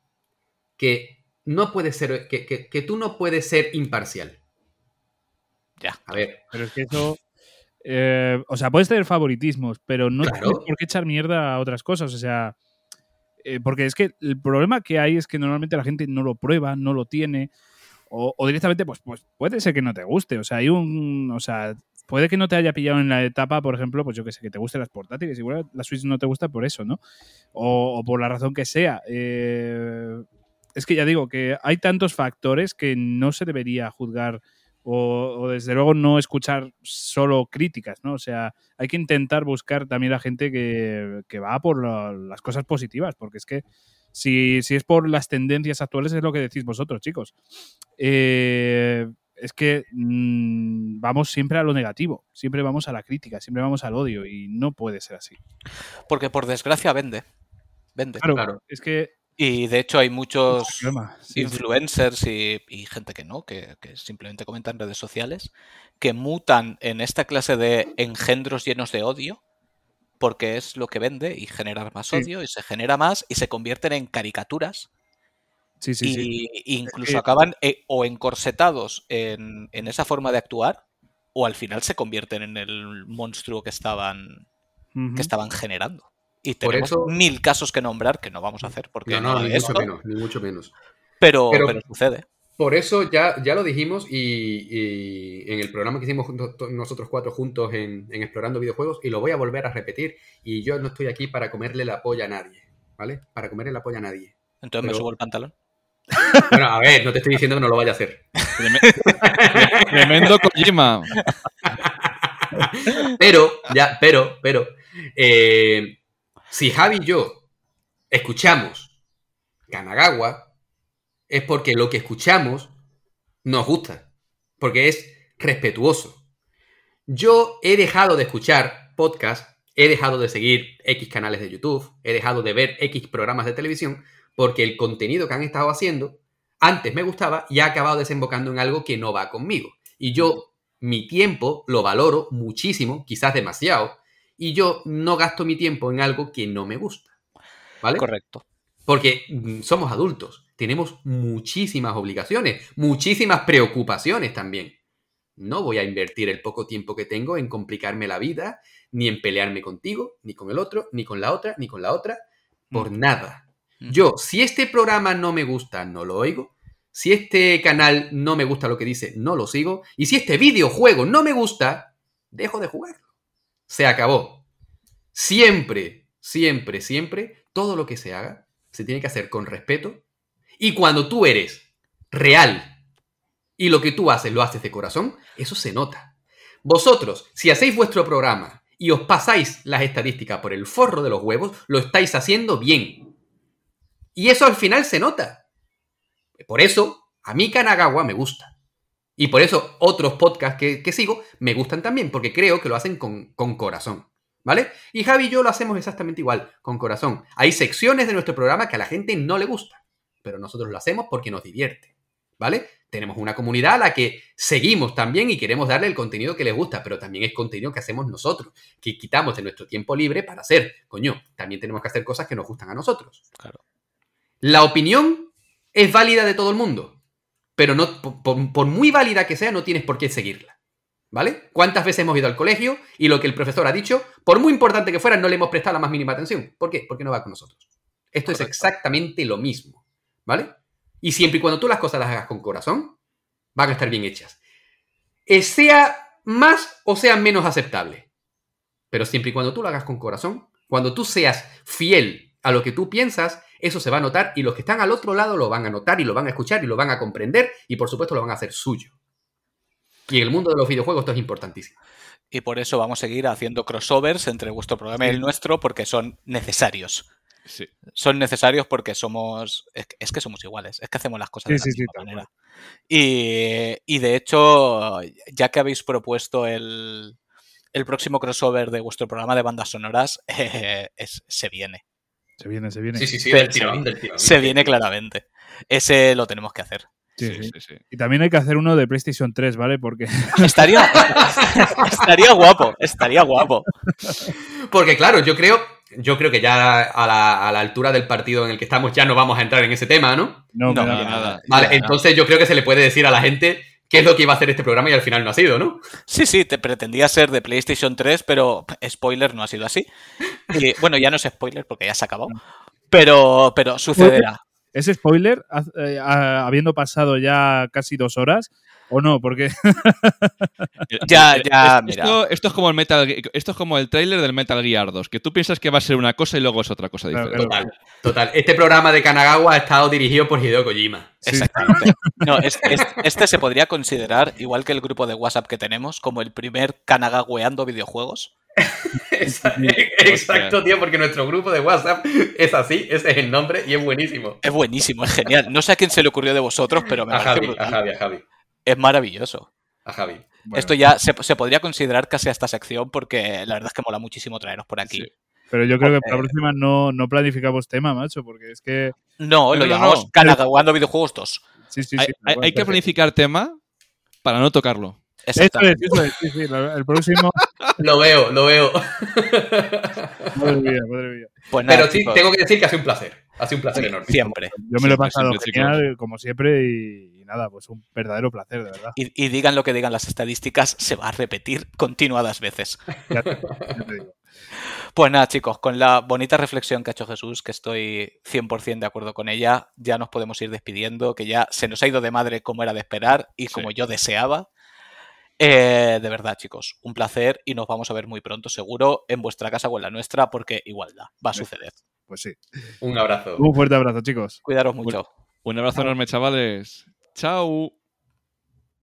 Que no puede ser, que, que- que tú no puedes ser imparcial. Ya. A ver, Pero es que eso. eh, o sea, puedes tener favoritismos, pero no Claro. tienes por qué echar mierda a otras cosas. O sea, eh, porque es que el problema que hay es que normalmente la gente no lo prueba, no lo tiene, o, o directamente, pues, pues puede ser que no te guste. O sea, hay un. O sea, puede que no te haya pillado en la etapa, por ejemplo, pues yo que sé, que te gusten las portátiles. Igual la Switch no te gusta por eso, ¿no? O, o por la razón que sea. Eh, es que ya digo que hay tantos factores que no se debería juzgar o, o desde luego no escuchar solo críticas, ¿no? O sea, hay que intentar buscar también a gente que, que va por la- las cosas positivas, porque es que si, si es por las tendencias actuales es lo que decís vosotros, chicos. Eh, es que mm, vamos siempre a lo negativo, siempre vamos a la crítica, siempre vamos al odio y no puede ser así. Porque por desgracia vende. Vende. Claro, Claro. es que... Y de hecho hay muchos sí, sí. influencers y, y gente que no, que, que simplemente comentan en redes sociales, que mutan en esta clase de engendros llenos de odio, porque es lo que vende y genera más Sí. odio y se genera más y se convierten en caricaturas Sí, sí, sí. y incluso que- acaban eh, o encorsetados en, en esa forma de actuar o al final se convierten en el monstruo que estaban, que estaban generando. Y Por tenemos eso- mil casos que nombrar que no vamos a hacer porque No, no, no ni mucho menos, ni mucho menos. pero, Pero- pero sucede. Por eso ya, ya lo dijimos y, y en el programa que hicimos juntos- nosotros cuatro juntos en, en Explorando Videojuegos y lo voy a volver a repetir y yo no estoy aquí para comerle la polla a nadie, ¿vale? Para comerle la polla a nadie. Entonces me subo el pantalón. Bueno, a ver, no te estoy diciendo que no lo vaya a hacer. Treme- Tremendo Kojima. Pero, ya, pero, pero, eh, si Javi y yo escuchamos Kanagawa, es porque lo que escuchamos nos gusta, porque es respetuoso. Yo he dejado de escuchar podcast, he dejado de seguir X canales de YouTube, he dejado de ver X programas de televisión, porque el contenido que han estado haciendo antes me gustaba y ha acabado desembocando en algo que no va conmigo. Y yo mi tiempo lo valoro muchísimo, quizás demasiado, y yo no gasto mi tiempo en algo que no me gusta. ¿Vale? Correcto. Porque mm, somos adultos, tenemos muchísimas obligaciones, muchísimas preocupaciones también. No voy a invertir el poco tiempo que tengo en complicarme la vida, ni en pelearme contigo, ni con el otro, ni con la otra, ni con la otra, por nada. Mm. Yo, si este programa no me gusta, no lo oigo. Si este canal no me gusta lo que dice, no lo sigo. Y si este videojuego no me gusta, dejo de jugarlo. Se acabó. Siempre, siempre, siempre, todo lo que se haga se tiene que hacer con respeto. Y cuando tú eres real y lo que tú haces lo haces de corazón, eso se nota. Vosotros, si hacéis vuestro programa y os pasáis las estadísticas por el forro de los huevos, lo estáis haciendo bien. Y eso al final se nota. Por eso, a mí Kanagawa me gusta. Y por eso otros podcasts que, que sigo me gustan también, porque creo que lo hacen con, con corazón. ¿Vale? Y Javi y yo lo hacemos exactamente igual, con corazón. Hay secciones de nuestro programa que a la gente no le gusta, pero nosotros lo hacemos porque nos divierte. ¿Vale? Tenemos una comunidad a la que seguimos también y queremos darle el contenido que les gusta, pero también es contenido que hacemos nosotros, que quitamos de nuestro tiempo libre para hacer. Coño, también tenemos que hacer cosas que nos gustan a nosotros. Claro. La opinión es válida de todo el mundo, pero no, por, muy válida que sea, no tienes por qué seguirla. ¿Vale? ¿Cuántas veces hemos ido al colegio y lo que el profesor ha dicho, por muy importante que fuera, no le hemos prestado la más mínima atención? ¿Por qué? Porque no va con nosotros. Esto es exactamente lo mismo. ¿Vale? Y siempre y cuando tú las cosas las hagas con corazón, van a estar bien hechas. Eh, sea más o sea menos aceptable. Pero siempre y cuando tú lo hagas con corazón, cuando tú seas fiel a lo que tú piensas, eso se va a notar y los que están al otro lado lo van a notar y lo van a escuchar y lo van a comprender y por supuesto lo van a hacer suyo. Y en el mundo de los videojuegos esto es importantísimo. Y por eso vamos a seguir haciendo crossovers entre vuestro programa y el nuestro porque son necesarios. Sí. Son necesarios porque somos. Es que, es que somos iguales, es que hacemos las cosas Sí, de la sí, sí, misma manera. Y, y de hecho, ya que habéis propuesto el, el próximo crossover de vuestro programa de bandas sonoras, eh, es- se viene. Se viene, se viene. sí, Sí, del sí. tirón, del tirón. Se viene claramente. Ese lo tenemos que hacer. Sí, Sí, sí. sí, sí. Y también hay que hacer uno de PlayStation 3, ¿vale? Porque Estaría, estaría guapo, estaría guapo. Porque claro, yo creo, yo creo que ya a la, a la altura del partido en el que estamos ya no vamos a entrar en ese tema, ¿no? no, No, nada, nada. Vale, entonces yo creo que se le puede decir a la gente qué es lo que iba a hacer este programa y al final no ha sido, ¿no? Sí, sí, te pretendía ser de PlayStation 3, pero spoiler no ha sido así. Y, bueno, ya no es spoiler porque ya se ha acabado. Pero, pero sucederá. ¿Es spoiler eh, habiendo pasado ya casi dos horas? ¿O no? Porque Ya, ya, mira. Esto, esto es como el Metal esto es como el trailer del Metal Gear 2, que tú piensas que va a ser una cosa y luego es otra cosa Claro, diferente. Total, total. Este programa de Kanagawa ha estado dirigido por Hideo Kojima. Exactamente. No, es- es- este se podría considerar, igual que el grupo de WhatsApp que tenemos, como el primer canagagueando videojuegos. Exacto, tío, porque nuestro grupo de WhatsApp es así, ese es el nombre y es buenísimo. Es buenísimo, es genial. No sé a quién se le ocurrió de vosotros, pero me A Javi, a. Javi, a Javi, Es maravilloso. a Javi. Bueno, Esto ya se, se podría considerar casi a esta sección porque la verdad es que mola muchísimo traeros por aquí. Sí. Pero yo creo que para la Porque- próxima no, no planificamos tema, macho, porque es que. No, lo no, llamamos no. canagaguando videojuegos 2. Sí, sí, hay, sí. hay- hay que planificar tema para no tocarlo. Eso es, Exactamente. eso es, sí, sí. El próximo. Lo veo, lo veo. Madre mía, madre mía. Pues nada, Pero sí, tengo que decir que ha sido un placer. Ha sido un placer sí, enorme. siempre. Yo me lo he pasado siempre, genial, como siempre, y nada, pues un verdadero placer, de verdad. Y, y digan lo que digan las estadísticas, se va a repetir continuadas veces. Ya te, ya te digo. Pues nada, chicos, con la bonita reflexión que ha hecho Jesús, que estoy 100% de acuerdo con ella, ya nos podemos ir despidiendo, que ya se nos ha ido de madre como era de esperar y como Sí. yo deseaba. Eh, de verdad, chicos, un placer y nos vamos a ver muy pronto, seguro, en vuestra casa o en la nuestra, porque igual da, va a suceder. Pues sí. Un abrazo. Un fuerte abrazo, chicos. Cuidaros mucho. Un abrazo enorme, chavales. Ciao.